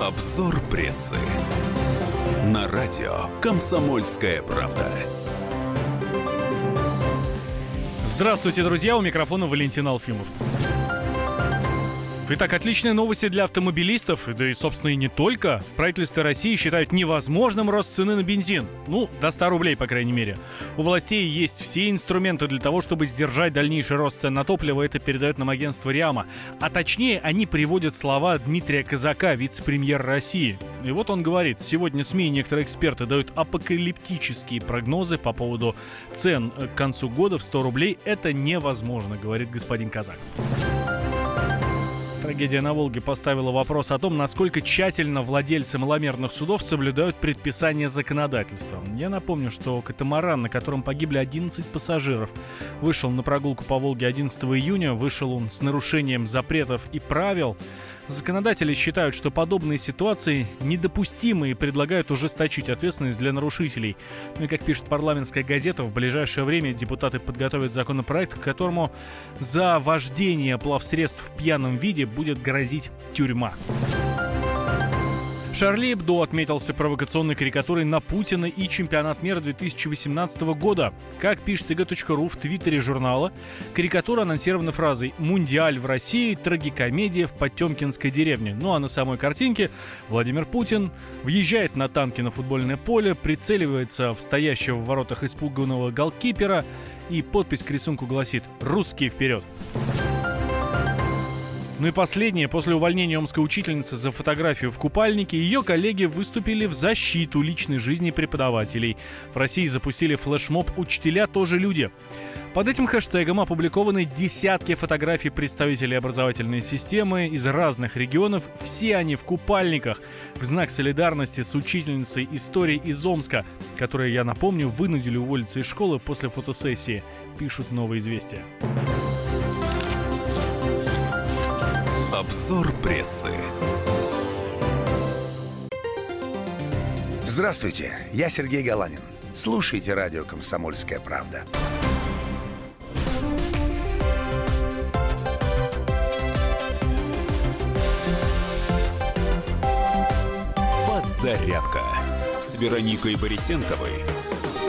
[SPEAKER 1] Обзор прессы. На радио «Комсомольская правда».
[SPEAKER 40] Здравствуйте, друзья, у микрофона Валентин Алфимов. Итак, отличные новости для автомобилистов, да и, собственно, и не только. В правительстве России считают невозможным рост цены на бензин. Ну, до 100 рублей, по крайней мере. У властей есть все инструменты для того, чтобы сдержать дальнейший рост цен на топливо. Это передает нам агентство РИАМа. А точнее, они приводят слова Дмитрия Казака, вице-премьер России. И вот он говорит, сегодня СМИ и некоторые эксперты дают апокалиптические прогнозы по поводу цен к концу года в 100 рублей. Это невозможно, говорит господин Казак. Трагедия на Волге поставила вопрос о том, насколько тщательно владельцы маломерных судов соблюдают предписания законодательства. Я напомню, что катамаран, на котором погибли 11 пассажиров, вышел на прогулку по Волге 11 июня. Вышел он с нарушением запретов и правил. Законодатели считают, что подобные ситуации недопустимы и предлагают ужесточить ответственность для нарушителей. Ну и как пишет парламентская газета, в ближайшее время депутаты подготовят законопроект, к которому за вождение плавсредств в пьяном виде будет грозить тюрьма. Шарли Эбдо отметился провокационной карикатурой на Путина и чемпионат мира 2018 года. Как пишет ig.ru в твиттере журнала, карикатура анонсирована фразой «Мундиаль в России, трагикомедия в Потемкинской деревне». Ну а на самой картинке Владимир Путин въезжает на танке на футбольное поле, прицеливается в стоящего в воротах испуганного голкипера и подпись к рисунку гласит «Русские вперед!». Ну и последнее. После увольнения омской учительницы за фотографию в купальнике, ее коллеги выступили в защиту личной жизни преподавателей. В России запустили флешмоб «Учителя тоже люди». Под этим хэштегом опубликованы десятки фотографий представителей образовательной системы из разных регионов. Все они в купальниках в знак солидарности с учительницей истории из Омска, которая, я напомню, вынудили уволиться из школы после фотосессии, пишут новые известия.
[SPEAKER 1] Обзор прессы.
[SPEAKER 41] Здравствуйте, я Сергей Галанин. Слушайте радио «Комсомольская правда».
[SPEAKER 1] Подзарядка с Вероникой Борисенковой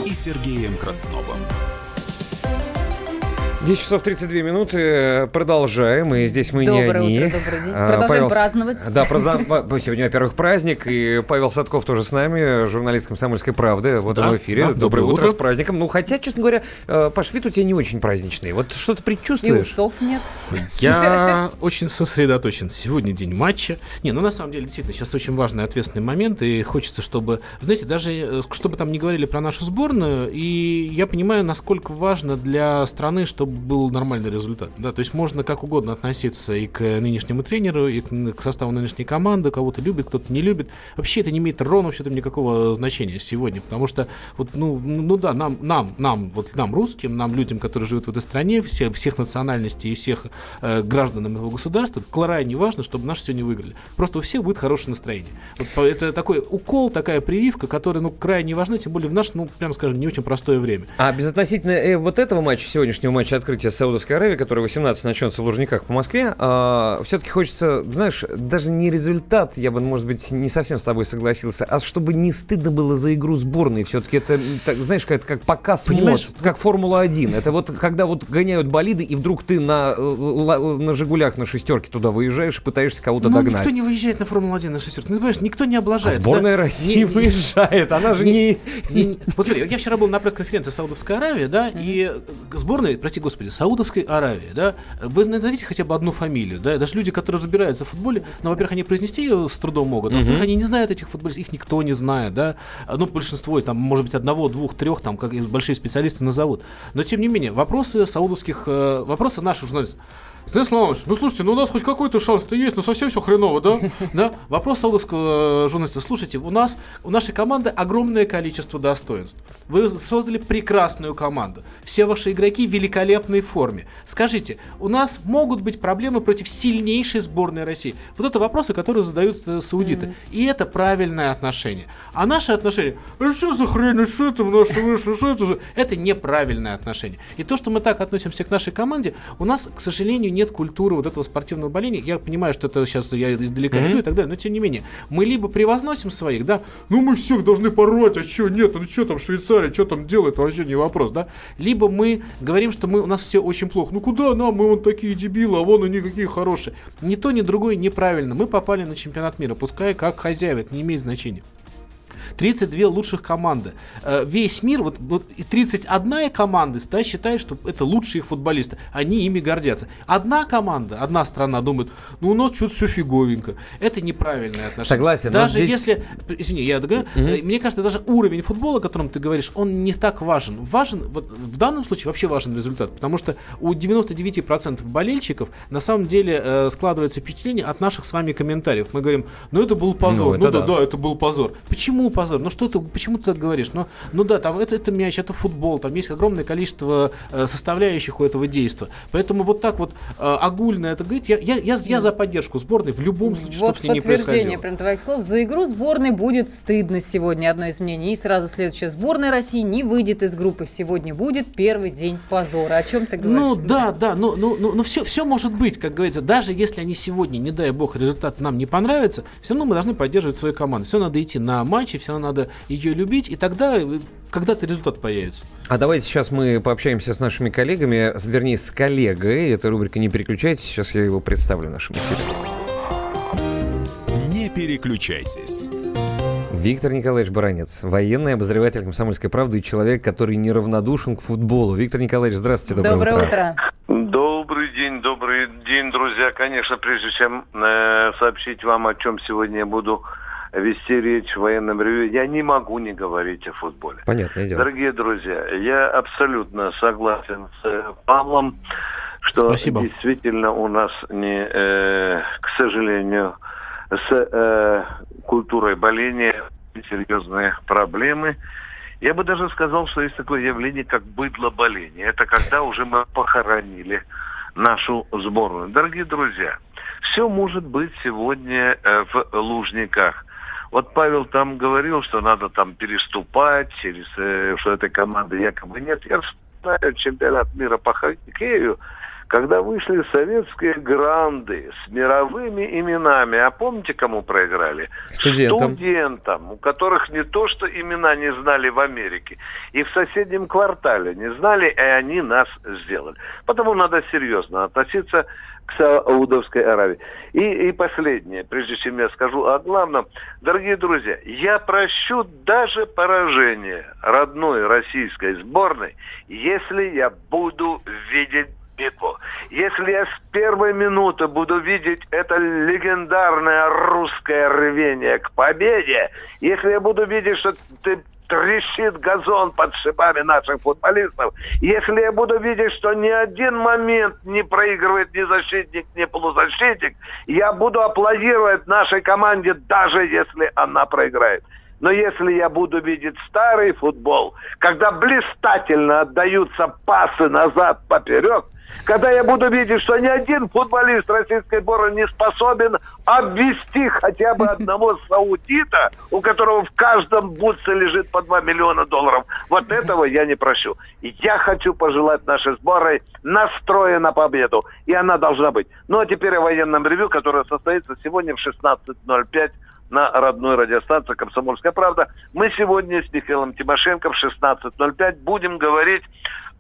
[SPEAKER 1] и Сергеем Красновым.
[SPEAKER 2] 10 часов 32 минуты. Продолжаем. И здесь мы
[SPEAKER 3] Доброе
[SPEAKER 2] не они.
[SPEAKER 3] утро, добрый день.
[SPEAKER 2] А,
[SPEAKER 3] Продолжаем праздновать.
[SPEAKER 2] Да, праздно- сегодня, во-первых, праздник. И Павел Садков тоже с нами, журналист «Комсомольской правды». Вот
[SPEAKER 38] Да,
[SPEAKER 2] он в эфире.
[SPEAKER 38] да,
[SPEAKER 2] Доброе
[SPEAKER 38] доброе
[SPEAKER 2] утро.
[SPEAKER 38] утро.
[SPEAKER 2] с праздником. Ну, хотя, честно говоря, э, Паш, вид у тебя не очень праздничный. Вот что-то
[SPEAKER 3] И
[SPEAKER 2] предчувствуешь?
[SPEAKER 3] усов нет.
[SPEAKER 38] Я очень сосредоточен. Сегодня день матча. Не, ну на самом деле, действительно, сейчас очень важный ответственный момент, и хочется, чтобы, знаете, даже э, чтобы там не говорили про нашу сборную, и я понимаю, насколько важно для страны, чтобы был нормальный результат. Да, то есть можно как угодно относиться и к нынешнему тренеру, и к, составу нынешней команды, кого-то любит, кто-то не любит. Вообще это не имеет ровно вообще никакого значения сегодня, потому что вот, ну, ну да, нам, нам, нам, вот нам русским, нам людям, которые живут в этой стране, все, всех национальностей и всех э, граждан этого государства, крайне важно, чтобы наши сегодня выиграли. Просто у всех будет хорошее настроение. Вот это такой укол, такая прививка, которая, ну, крайне важна, тем более в наше, ну, прямо скажем, не очень простое время.
[SPEAKER 2] А безотносительно э, вот этого матча, сегодняшнего матча открытия Саудовской Аравии, который 18 начнется в Лужниках по Москве, все-таки хочется, знаешь, даже не результат, я бы, может быть, не совсем с тобой согласился, а чтобы не стыдно было за игру сборной. Все-таки это, так, знаешь, как, как показ
[SPEAKER 38] Понимаешь,
[SPEAKER 2] мод, как Формула-1. Это вот когда вот гоняют болиды, и вдруг ты на, э, на «Жигулях» на шестерке туда выезжаешь и пытаешься кого-то
[SPEAKER 38] Ну,
[SPEAKER 2] догнать.
[SPEAKER 38] никто не выезжает на Формулу-1 на шестерке. Ну, понимаешь, никто не
[SPEAKER 2] А
[SPEAKER 38] облажается.
[SPEAKER 2] сборная
[SPEAKER 38] да?
[SPEAKER 2] России
[SPEAKER 38] Не- не-
[SPEAKER 2] выезжает, она же не...
[SPEAKER 38] не- не- Вот смотри, я вчера был на пресс-конференции Саудовской Аравии, да, и сборная, прости господи, Саудовской Аравии, да, вы назовите хотя бы одну фамилию, да, даже люди, которые разбираются в футболе, ну, во-первых, они произнести ее с трудом могут, а во-вторых, они не знают этих футболистов, их никто не знает, да, ну, большинство, там, может быть, одного, двух, трех, там, как большие специалисты назовут, но, тем не менее, вопросы саудовских, э, вопросы наших журналистов, Станислав Иванович, ну слушайте, ну у нас хоть какой-то шанс-то есть, но совсем все хреново, да? да? Вопрос саудовского э, журналиста. Слушайте, у нас, у нашей команды огромное количество достоинств. Вы создали прекрасную команду. Все ваши игроки в великолепной форме. Скажите, у нас могут быть проблемы против сильнейшей сборной России? Вот это вопросы, которые задают э, саудиты. И это правильное отношение. А наше отношение, «А что за хрень, что это наше вышло, что это же? Это неправильное отношение. И то, что мы так относимся к нашей команде, у нас, к сожалению, нет культуры вот этого спортивного боления. Я понимаю, что это сейчас я издалека
[SPEAKER 2] Мгм.
[SPEAKER 38] иду и так далее, но тем не менее, мы либо превозносим своих, да, ну мы всех должны порвать, а что нет, ну что там Швейцария, что там делает, вообще не вопрос, да, либо мы говорим, что мы, у нас все очень плохо, ну куда нам, мы вон такие дебилы, а вон они какие хорошие. Ни то, ни другое неправильно. Мы попали на чемпионат мира, пускай как хозяева, это не имеет значения. 32 лучших команды. Э, Весь мир, вот, вот и 31 команда да, считает, что это лучшие их футболисты. Они ими гордятся. Одна команда, одна страна думает, ну у нас что-то все фиговенько. Это неправильное отношение.
[SPEAKER 2] Согласен,
[SPEAKER 38] Даже
[SPEAKER 2] здесь-
[SPEAKER 38] если, извини, я договорю,
[SPEAKER 2] Мгм.
[SPEAKER 38] э, мне кажется, даже уровень футбола, о котором ты говоришь, он не так важен. Важен, вот в данном случае вообще важен результат, потому что у 99% болельщиков на самом деле э, складывается впечатление от наших с вами комментариев. Мы говорим, ну это был позор,
[SPEAKER 2] Ну,
[SPEAKER 38] ну,
[SPEAKER 2] это
[SPEAKER 38] да,
[SPEAKER 2] да.
[SPEAKER 38] да, это был позор. Почему позор? Позор. Ну что ты, почему ты так говоришь? Ну, ну да, там это, это мяч, это футбол, там есть огромное количество э, составляющих у этого действия. Поэтому вот так вот э, огульно это говорить, я, я, я, я за поддержку сборной в любом случае,
[SPEAKER 3] Вот
[SPEAKER 38] чтобы с ней не происходило.
[SPEAKER 3] прям твоих слов. За игру сборной будет стыдно сегодня. Одно из мнений. И сразу следующее. Сборная России не выйдет из группы. Сегодня будет первый день позора. О чем ты говоришь?
[SPEAKER 38] Ну да, да, но, но, но, но все, все может быть, как говорится. Даже если они сегодня, не дай бог, результат нам не понравится, все равно мы должны поддерживать свою команду. Все надо идти на матчи, все равно надо ее любить, и тогда э, когда-то результат появится.
[SPEAKER 2] А давайте сейчас мы пообщаемся с нашими коллегами, вернее, с коллегой. Эта рубрика «Не переключайтесь». Сейчас я его представлю в нашем эфире.
[SPEAKER 1] Не переключайтесь.
[SPEAKER 2] Виктор Николаевич Баранец, военный обозреватель «Комсомольской правды» и человек, который неравнодушен к футболу. Виктор Николаевич, здравствуйте, доброе, утро.
[SPEAKER 28] Добрый день, добрый день, друзья. Конечно, прежде чем э, сообщить вам, о чем сегодня я буду вести речь в военном ревю, я не могу не говорить о футболе.
[SPEAKER 2] Понятное дело.
[SPEAKER 28] Дорогие друзья, я абсолютно согласен с э, Павлом, что
[SPEAKER 38] Спасибо.
[SPEAKER 28] действительно у нас не, э, к сожалению, с э, культурой боления серьезные проблемы. Я бы даже сказал, что есть такое явление, как быдлоболение. Это когда уже мы похоронили нашу сборную. Дорогие друзья, все может быть сегодня э, в Лужниках. Вот Павел там говорил, что надо там переступать через, э, что этой команды якобы нет. Я вспоминаю чемпионат мира по хоккею, когда вышли советские гранды с мировыми именами. А помните, кому проиграли?
[SPEAKER 2] Студентам.
[SPEAKER 28] Студентам, у которых не то, что имена не знали в Америке, и в соседнем квартале не знали, и они нас сделали. Потому надо серьезно относиться к Саудовской Аравии. И, и последнее, прежде чем я скажу о главном. Дорогие друзья, я прощу даже поражение родной российской сборной, если я буду видеть битву. Если я с первой минуты буду видеть это легендарное русское рвение к победе, если я буду видеть, что ты трещит газон под шипами наших футболистов. Если я буду видеть, что ни один момент не проигрывает ни защитник, ни полузащитник, я буду аплодировать нашей команде, даже если она проиграет. Но если я буду видеть старый футбол, когда блистательно отдаются пасы назад поперек, когда я буду видеть, что ни один футболист российской сборной не способен обвести хотя бы одного саудита, у которого в каждом бутсе лежит по 2 миллиона долларов, вот этого я не прощу. И я хочу пожелать нашей сборной настроя на победу. И она должна быть. Ну а теперь о военном ревю, которое состоится сегодня в 16.05 на родной радиостанции «Комсомольская правда». Мы сегодня с Михаилом Тимошенко в 16.05 будем говорить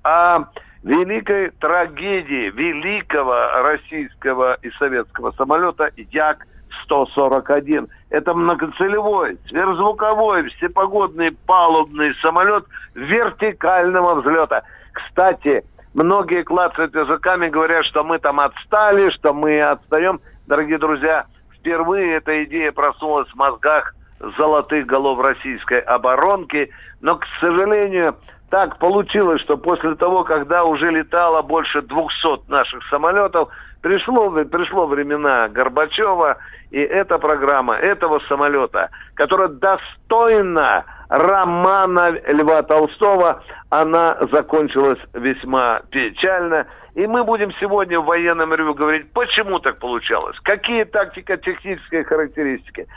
[SPEAKER 28] о великой трагедии великого российского и советского самолета Як-141. Это многоцелевой, сверхзвуковой, всепогодный палубный самолет вертикального взлета. Кстати, многие клацают языками, говорят, что мы там отстали, что мы отстаем. Дорогие друзья, впервые эта идея проснулась в мозгах золотых голов российской оборонки, но, к сожалению, так получилось, что после того, когда уже летало больше 200 наших самолетов, пришло, пришло времена Горбачева, и эта программа этого самолета, которая достойна романа Льва Толстого, она закончилась весьма печально. И мы будем сегодня в военном ревю говорить, почему так получалось, какие тактико-технические характеристики,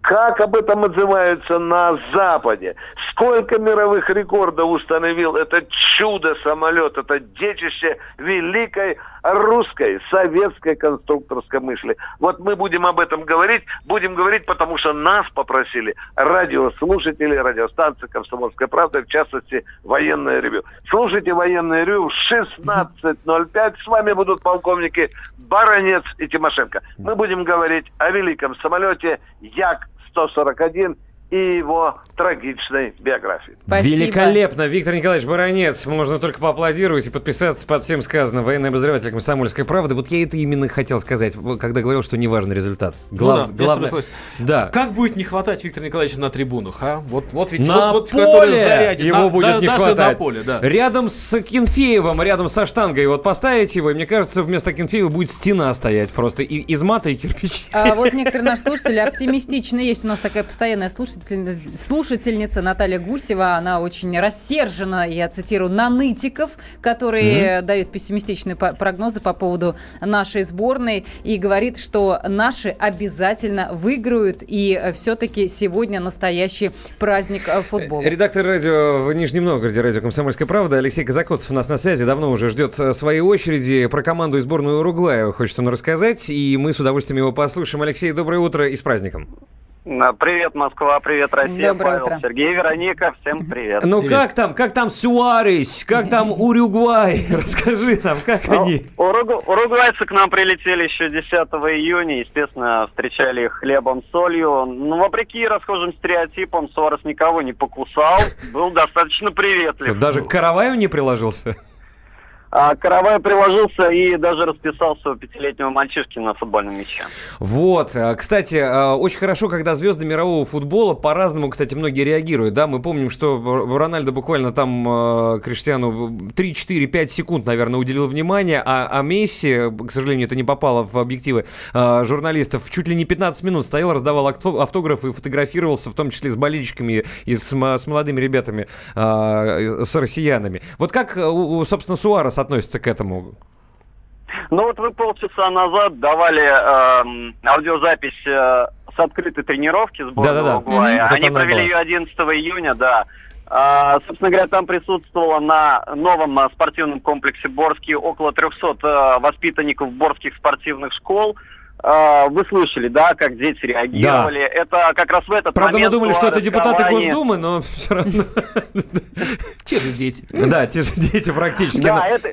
[SPEAKER 28] как об этом отзываются на Западе, сколько мировых рекордов установил это чудо-самолет, это детище великой русской, советской конструкторской мысли. Вот мы будем об этом говорить, будем говорить, потому что нас попросили радиослушатели, радиостанции «Комсомольская правда», в частности, военное ревю. Слушайте военное ревю в 16.05. С вами будут полковники Баранец и Тимошенко. Мы будем говорить о великом самолете Як-141 и его трагичной биографии.
[SPEAKER 2] Великолепно, Виктор Николаевич Баранец. Можно только поаплодировать и подписаться под всем сказанным. Военный обозреватель «Комсомольской правды». Вот я это именно хотел сказать, когда говорил, что не важен результат. Глав-
[SPEAKER 38] Ну да,
[SPEAKER 2] главное-. Да.
[SPEAKER 38] Как будет не хватать Виктора Николаевича на трибунах, а? Вот, вот ведь
[SPEAKER 2] На
[SPEAKER 38] вот, вот,
[SPEAKER 2] поле
[SPEAKER 38] зарядит.
[SPEAKER 2] его
[SPEAKER 38] На-
[SPEAKER 2] будет
[SPEAKER 38] да,
[SPEAKER 2] не
[SPEAKER 38] даже
[SPEAKER 2] хватать.
[SPEAKER 38] на поле, да.
[SPEAKER 2] Рядом с Кенфеевым, рядом со штангой. Вот поставить его, и мне кажется, вместо Кенфеева будет стена стоять просто и- из мата и кирпичей.
[SPEAKER 3] А вот некоторые наши слушатели оптимистичны. Есть у нас такая постоянная слушательница слушатель- слушательница Наталья Гусева, она очень рассержена, я цитирую, на нытиков, которые дают пессимистичные прогнозы по поводу нашей сборной и говорит, что наши обязательно выиграют, и все-таки сегодня настоящий праздник э, футбола.
[SPEAKER 2] Редактор радио в Нижнем Новгороде, радио «Комсомольская правда» Алексей Казакоцев у нас на связи, давно уже ждет э, своей очереди. Про команду и сборную Уругвая хочет он рассказать, и мы с удовольствием его послушаем. Алексей, доброе утро и с праздником.
[SPEAKER 42] А, Привет, Москва, привет, Россия,
[SPEAKER 2] Доброе
[SPEAKER 42] Павел,
[SPEAKER 2] утро.
[SPEAKER 42] Сергей, Вероника, всем привет.
[SPEAKER 2] Ну как там, как там Суарес, как там Уругвай? Расскажи нам, как
[SPEAKER 42] Ну,
[SPEAKER 2] они?
[SPEAKER 42] Уругу- Уругвайцы к нам прилетели еще 10 июня, естественно, встречали их хлебом, солью. Ну, вопреки расхожим стереотипам, Суарес никого не покусал, был достаточно приветлив.
[SPEAKER 2] Даже к Караваю не приложился?
[SPEAKER 42] А Каравай приложился и даже расписал своего пятилетнего мальчишки на футбольном мяче.
[SPEAKER 2] Вот, а, кстати, а, очень хорошо, когда звезды мирового футбола по-разному, кстати, многие реагируют, да, мы помним, что Рональдо буквально там а, Криштиану 3, 4, 5 секунд, наверное, уделил внимание, а, а Месси, к сожалению, это не попало в объективы журналистов, чуть ли не 15 минут стоял, раздавал авто- автографы и фотографировался, в том числе с болельщиками и с, с молодыми ребятами, с россиянами. Вот как, у- у, собственно, Суарес относится к этому?
[SPEAKER 42] Ну вот вы полчаса назад давали эм, аудиозапись э, с открытой тренировки сборной
[SPEAKER 2] Да-да-да.
[SPEAKER 42] Уругвая.
[SPEAKER 2] Мгм. Вот
[SPEAKER 42] Они
[SPEAKER 2] она
[SPEAKER 42] провели
[SPEAKER 2] была.
[SPEAKER 42] ее 11 июня, да. А, собственно говоря, там присутствовало на новом а, спортивном комплексе Борский около 300 а, воспитанников борских спортивных школ. А, вы слышали, да, как дети реагировали. Это как раз в этот
[SPEAKER 2] Правда, мы
[SPEAKER 42] момент
[SPEAKER 2] думали, что это депутаты Госдумы, но все равно...
[SPEAKER 38] Те же дети.
[SPEAKER 2] Да, те же дети практически.
[SPEAKER 42] Да, это...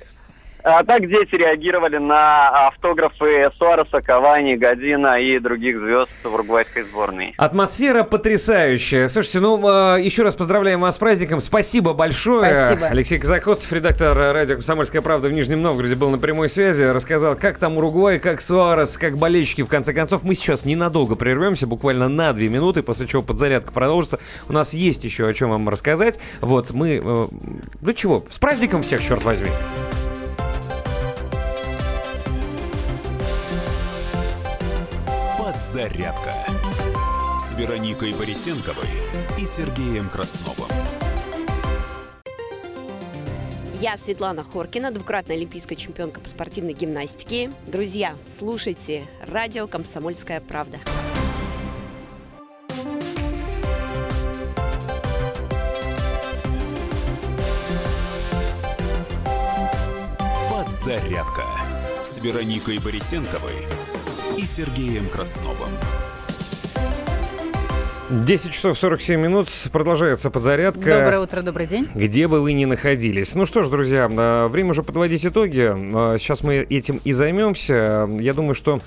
[SPEAKER 42] А так дети реагировали на автографы Суареса, Кавани, Година и других звезд в уругвайской сборной.
[SPEAKER 2] Атмосфера потрясающая. Слушайте, ну, э, еще раз поздравляем вас с праздником. Спасибо большое.
[SPEAKER 42] Спасибо.
[SPEAKER 2] Алексей Казакоцев, редактор радио «Комсомольская правда» в Нижнем Новгороде, был на прямой связи. Рассказал, как там Уругвай, как Суарес, как болельщики. В конце концов, мы сейчас ненадолго прервемся, буквально на две минуты, после чего подзарядка продолжится. У нас есть еще о чем вам рассказать. Вот, мы... э, ну чего, с праздником всех, черт возьми.
[SPEAKER 1] Подзарядка с Вероникой Борисенковой и Сергеем Красновым.
[SPEAKER 43] Я Светлана Хоркина, двукратная олимпийская чемпионка по спортивной гимнастике. Друзья, слушайте радио «Комсомольская правда».
[SPEAKER 1] Подзарядка с Вероникой Борисенковой и Сергеем Красновым.
[SPEAKER 2] 10 часов 47 минут. Продолжается подзарядка.
[SPEAKER 3] Доброе утро, добрый день.
[SPEAKER 2] Где бы вы ни находились. Ну что ж, друзья, э, время уже подводить итоги. Э, Сейчас мы этим и займемся. Я думаю, что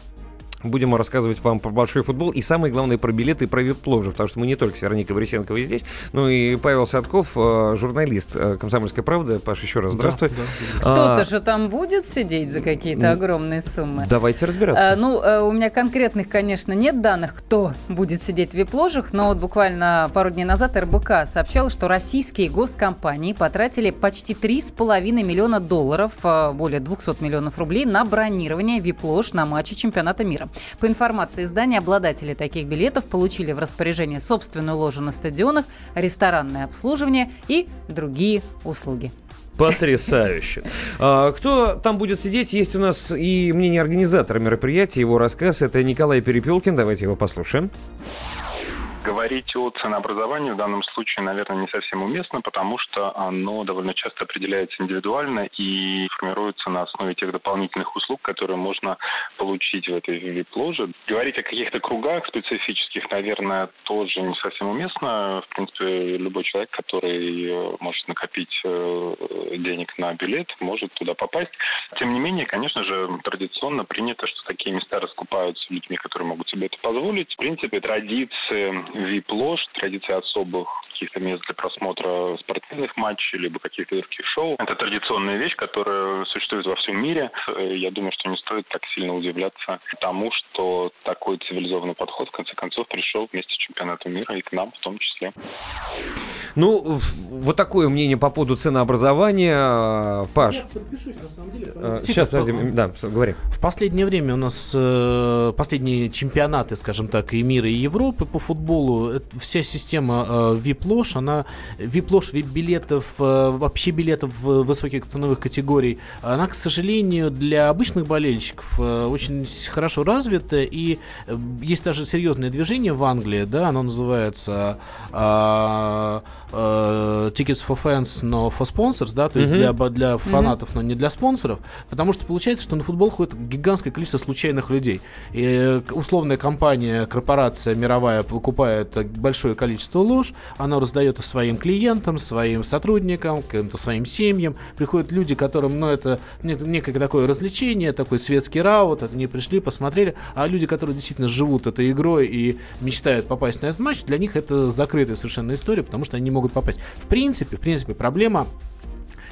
[SPEAKER 2] будем рассказывать вам про большой футбол и самое главное про билеты и про вип-ложи, потому что мы не только с Вероникой Борисенковой здесь, но и Павел Садков, э, журналист э, «Комсомольской правды». Паш, еще раз здравствуй.
[SPEAKER 3] Кто-то
[SPEAKER 2] А,
[SPEAKER 3] же там будет сидеть за какие-то огромные суммы.
[SPEAKER 2] Давайте разбираться.
[SPEAKER 3] А, ну, э, у меня конкретных, конечно, нет данных, кто будет сидеть в вип-ложах, но вот буквально пару дней назад РБК сообщал, что российские госкомпании потратили почти 3,5 миллиона долларов, более 200 миллионов рублей, на бронирование вип-лож на матче чемпионата мира. По информации издания, обладатели таких билетов получили в распоряжение собственную ложу на стадионах, ресторанное обслуживание и другие услуги.
[SPEAKER 2] Потрясающе. А, Кто там будет сидеть? Есть у нас и мнение организатора мероприятия, его рассказ. Это Николай Перепелкин. Давайте его послушаем.
[SPEAKER 44] Говорить о ценообразовании в данном случае, наверное, не совсем уместно, потому что оно довольно часто определяется индивидуально и формируется на основе тех дополнительных услуг, которые можно получить в этой вип-ложе. Говорить о каких-то кругах специфических, наверное, тоже не совсем уместно. В принципе, любой человек, который э, может накопить э, денег на билет, может туда попасть. Тем не менее, конечно же, традиционно принято, что такие места раскупаются людьми, которые могут себе это позволить. В принципе, традиции VIP-лож, традиции особых каких-то мест для просмотра спортивных матчей, либо каких-то других шоу. Это традиционная вещь, которая существует во всем мире. Э, Я думаю, что не стоит так сильно удивляться тому, что такой цивилизованный подход в конце концов пришел вместе с чемпионатом мира и к нам в том числе.
[SPEAKER 2] Ну, вот такое мнение по поводу ценообразования. Паш. э, Сейчас, подожди, да, говори.
[SPEAKER 38] В последнее время у нас э, последние чемпионаты, скажем так, и мира, и Европы по футболу, это вся система э, VIP-лож, она VIP-лож, VIP-билетов, э, вообще билетов высоких ценовых категорий, она, к сожалению, для обычных болельщиков э, очень хорошо развита, и э, есть даже серьезное движение в Англии, да, оно называется э, э, Tickets for Fans, но for Sponsors, да, то есть
[SPEAKER 2] Мгм.
[SPEAKER 38] для, для фанатов, но не для спонсоров, потому что получается, что на футбол ходит гигантское количество случайных людей. И э, условная компания, корпорация мировая покупает большое количество лож, она раздает их своим клиентам, своим сотрудникам, каким-то своим семьям. Приходят люди, которым, ну, это не- некое такое развлечение, такой светский раут, это не пришли, посмотрели, а люди, которые действительно живут этой игрой и мечтают попасть на этот матч, для них это закрытая совершенно история, потому что они не могут попасть. В принципе, в принципе, проблема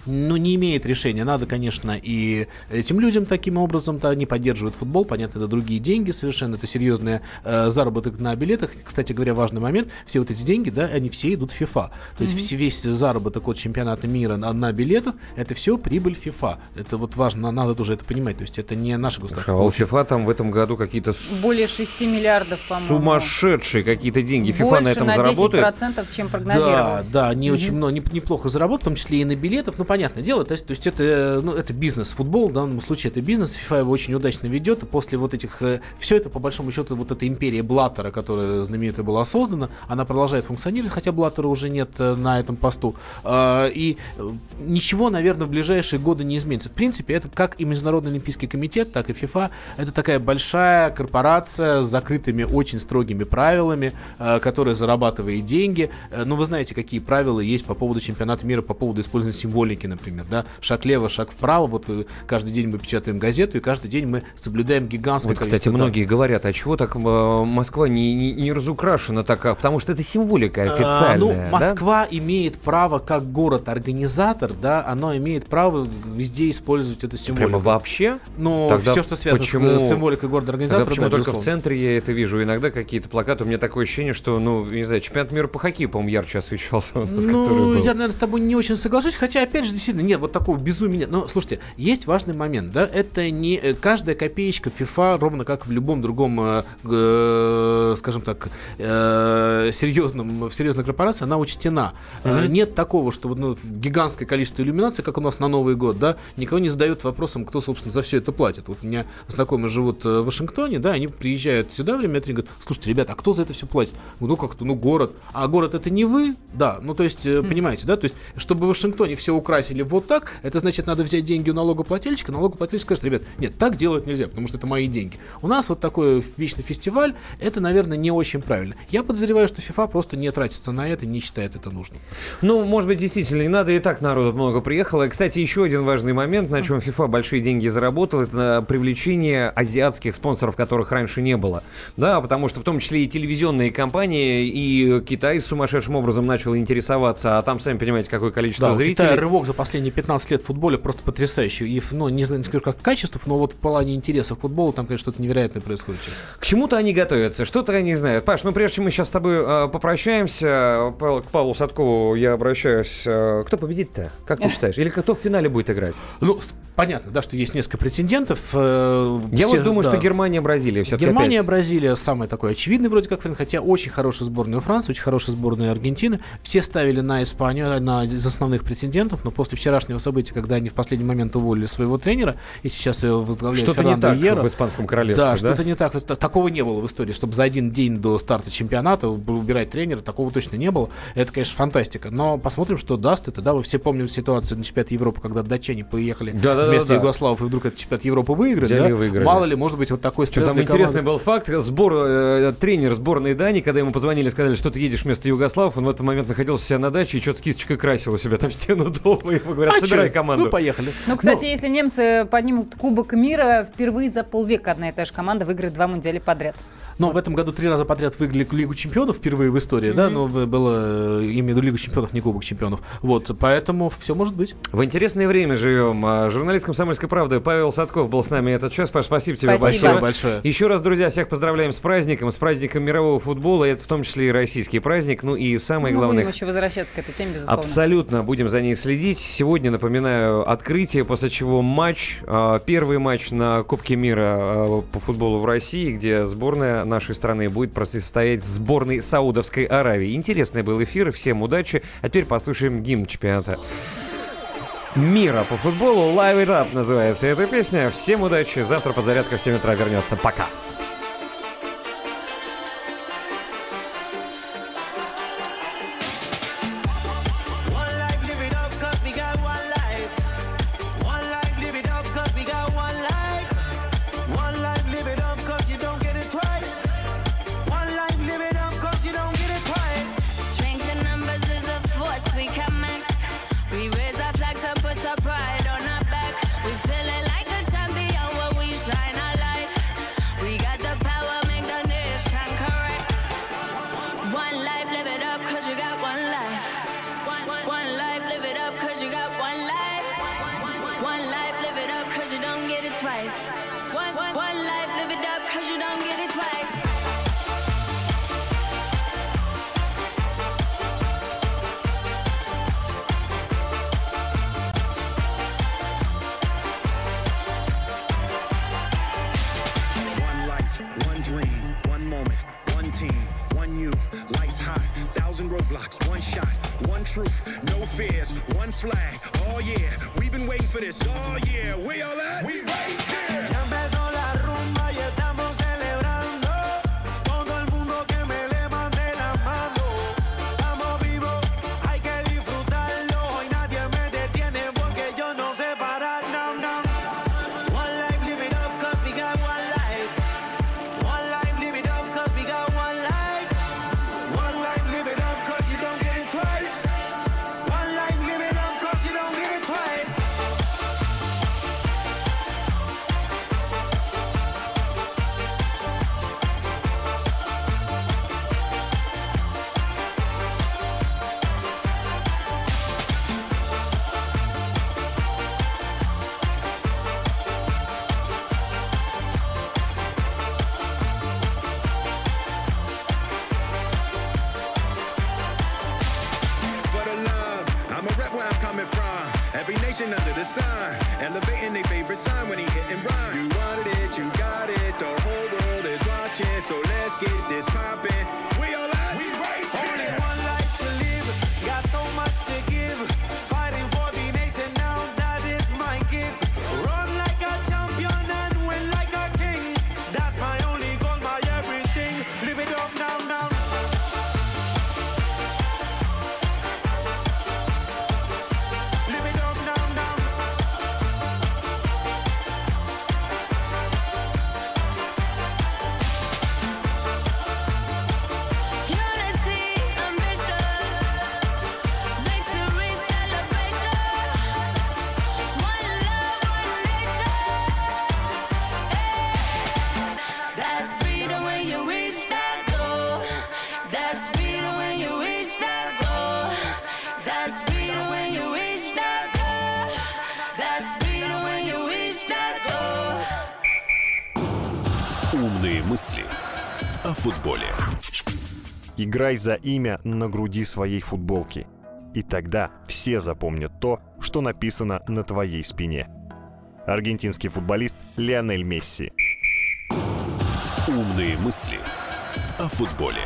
[SPEAKER 38] ну, не имеет решения. Надо, конечно, и этим людям таким образом-то они поддерживают футбол. Понятно, это другие деньги совершенно. Это серьезный э, заработок на билетах. Кстати говоря, важный момент. Все вот эти деньги, да, они все идут в FIFA. То есть все, весь заработок от чемпионата мира на, на билетах, это все прибыль FIFA. Это вот важно, надо тоже это понимать. То есть это не наше государство.
[SPEAKER 2] А у FIFA там в этом году какие-то
[SPEAKER 3] Более 6 миллиардов, по-моему.
[SPEAKER 2] сумасшедшие какие-то деньги. FIFA
[SPEAKER 3] Больше
[SPEAKER 2] на этом
[SPEAKER 3] на
[SPEAKER 2] заработает.
[SPEAKER 3] 10%, чем
[SPEAKER 38] Да,
[SPEAKER 3] прогнозировалось.
[SPEAKER 38] да, они
[SPEAKER 3] Мгм.
[SPEAKER 38] очень много, неп- неплохо заработали, в том числе и на билетах. Ну, понятное дело, то есть, то есть это, э, ну, это бизнес. Футбол в данном случае это бизнес. FIFA его очень удачно ведет. После вот этих... все это, по большому счету, вот эта империя Блаттера, которая знаменитая была создана, она продолжает функционировать, хотя Блаттера уже нет э, на этом посту. И э, ничего, наверное, в ближайшие годы не изменится. В принципе, это как и Международный Олимпийский комитет, так и FIFA. Это такая большая корпорация с закрытыми, очень строгими правилами, э, которая зарабатывает деньги. Э, Ну, вы знаете, какие правила есть по поводу чемпионата мира, по поводу использования символики, например, да? Шаг лево, шаг вправо. Вот э, каждый день мы печатаем газету, и каждый день мы соблюдаем гигантское
[SPEAKER 2] Вот, кстати,
[SPEAKER 38] количество... да.
[SPEAKER 2] многие говорят, а чего так э, Москва не, не, не разукрашена так, а? потому что это символика
[SPEAKER 38] А,
[SPEAKER 2] официальная.
[SPEAKER 38] ну,
[SPEAKER 2] да?
[SPEAKER 38] Москва имеет право, как город-организатор, да, оно имеет право везде использовать эту символику.
[SPEAKER 2] Прямо вообще?
[SPEAKER 38] Ну,
[SPEAKER 2] Тогда
[SPEAKER 38] все, что связано с-
[SPEAKER 2] почему-
[SPEAKER 38] с, символикой города-организатора,
[SPEAKER 2] почему только в
[SPEAKER 38] безусловно.
[SPEAKER 2] центре я это вижу? Иногда какие-то плакаты. У меня такое ощущение, что, ну, не знаю, чемпионат мира по хоккею, по-моему, ярче освещался.
[SPEAKER 38] Ну, я, наверное, с тобой не очень соглашусь, хотя, опять же, действительно, нет, вот такого безумия нет. Но, слушайте, есть важный момент, да, это не э, каждая копеечка FIFA, ровно как в любом другом, э, э, скажем так, э, серьезном, в серьезной корпорации, она учтена.
[SPEAKER 2] Мгм.
[SPEAKER 38] Нет такого, что вот, ну, гигантское количество иллюминаций, как у нас на Новый год, да, никого не задают вопросом, кто, собственно, за все это платит. Вот у меня знакомые живут в Вашингтоне, да, они приезжают сюда время от времени, говорят, слушайте, ребята, а кто за это все платит? Ну, как-то, ну, город. А город это не вы? Да, ну, то есть, э, понимаете, да, то есть, чтобы в Вашингтоне все украсили вот так, это значит, надо взять деньги у налогоплательщика, налогоплательщик скажет, ребят, нет, так делать нельзя, потому что это мои деньги. У нас вот такой вечный фестиваль, это, наверное, не очень правильно. Я подозреваю, что FIFA просто не тратится на это, не считает это нужным.
[SPEAKER 2] Ну, может быть, действительно, не надо, и так народу много приехало. Кстати, еще один важный момент, на чем FIFA большие деньги заработал, это привлечение азиатских спонсоров, которых раньше не было. Да, потому что в том числе и телевизионные компании, и Китай сумасшедшим образом начал интересоваться, а там, сами понимаете, какое количество
[SPEAKER 38] Да,
[SPEAKER 2] зрителей.
[SPEAKER 38] Китая рывок за последние 15 лет в футболе просто потрясающий. И, ну, не знаю, не скажу, как качеств, но вот в плане интереса к футболу там, конечно, что-то невероятное происходит.
[SPEAKER 2] К чему-то они готовятся, что-то они знают. Паш, ну прежде чем мы сейчас с тобой э, попрощаемся, Павел, к Павлу Садкову я обращаюсь. Э, кто победит-то? Как ты считаешь? Или кто в финале будет играть?
[SPEAKER 38] Ну, понятно, да, что есть несколько претендентов. э,
[SPEAKER 2] Я
[SPEAKER 38] все-
[SPEAKER 2] вот думаю,
[SPEAKER 38] да.
[SPEAKER 2] что Германия, Бразилия все-таки
[SPEAKER 38] Германия,
[SPEAKER 2] опять.
[SPEAKER 38] Бразилия самый такой очевидный вроде как вариант, хотя очень хорошая сборная у Франции, очень хорошая сборная Аргентины. Все ставили на Испанию, на из основных претендентов, но после вчерашнего события, когда они в последний момент уволили своего тренера, и сейчас его возглавляет
[SPEAKER 2] Что-то не так
[SPEAKER 38] Иеро.
[SPEAKER 2] в испанском королевстве,
[SPEAKER 38] Да,
[SPEAKER 2] да?
[SPEAKER 38] что-то не так. Такого не было в истории, чтобы за один день до старта чемпионата убирать тренера, такого точно не было. Это, конечно, фантастика. Но посмотрим, что даст это. Да, вы все помним ситуацию на чемпионат Европы, когда датчане поехали
[SPEAKER 2] Да-да-да-да.
[SPEAKER 38] вместо Югославов, и вдруг этот чемпионат Европы выиграли.
[SPEAKER 2] Взяли
[SPEAKER 38] да?
[SPEAKER 2] выиграли.
[SPEAKER 38] Мало ли, может быть, вот такой стресс
[SPEAKER 2] там интересный
[SPEAKER 38] команды.
[SPEAKER 2] был факт. Сбор, э, тренер сборной Дании, когда ему позвонили, сказали, что ты едешь вместо Югославов, он в этот момент находился себя на даче и что-то кисточкой красил у себя там стену дома. Ему говорят,
[SPEAKER 38] А
[SPEAKER 2] собирай
[SPEAKER 38] чё?
[SPEAKER 2] команду.
[SPEAKER 38] Ну, поехали.
[SPEAKER 3] Ну, кстати, если немцы поднимут Кубок мира, впервые за полвека одна и та же команда выиграет два мундиаля подряд.
[SPEAKER 38] Но в этом году три раза подряд выиграли Лигу чемпионов впервые в истории, да,
[SPEAKER 3] Мгм.
[SPEAKER 38] но было э, именно Лигу чемпионов, не Кубок чемпионов. Вот, поэтому все может быть.
[SPEAKER 2] В интересное время живем. А, Журналист «Комсомольской правды» Павел Садков был с нами этот час. Паш, спасибо тебе
[SPEAKER 38] Спасибо.
[SPEAKER 2] большое.
[SPEAKER 38] большое.
[SPEAKER 2] Еще раз, друзья, всех поздравляем с праздником, с праздником мирового футбола. Это в том числе и российский праздник. Ну и самое
[SPEAKER 3] Мы
[SPEAKER 2] главное...
[SPEAKER 3] будем еще возвращаться к этой теме, безусловно.
[SPEAKER 2] Абсолютно будем за ней следить. Сегодня, напоминаю, открытие, после чего матч, а, первый матч на Кубке мира а, по футболу в России, где сборная нашей страны будет противостоять сборной Саудовской Аравии. Интересный был эфир, всем удачи. А теперь послушаем гимн чемпионата мира по футболу. Live It Up называется эта песня. Всем удачи. Завтра подзарядка в 7 утра вернется. Пока.
[SPEAKER 45] Thousand roadblocks, one shot, one truth, no fears, one flag. Oh yeah, we've been waiting for this all year. We all at? We right here. Ya empezó la nation under the sun, elevating their favorite sign when he hit and run. You wanted it, you got it. The whole world is watching, so let's get this poppin'.
[SPEAKER 1] Футболе.
[SPEAKER 21] Играй за имя на груди своей футболки. И тогда все запомнят то, что написано на твоей спине. Аргентинский футболист Лионель Месси.
[SPEAKER 1] Умные мысли о футболе.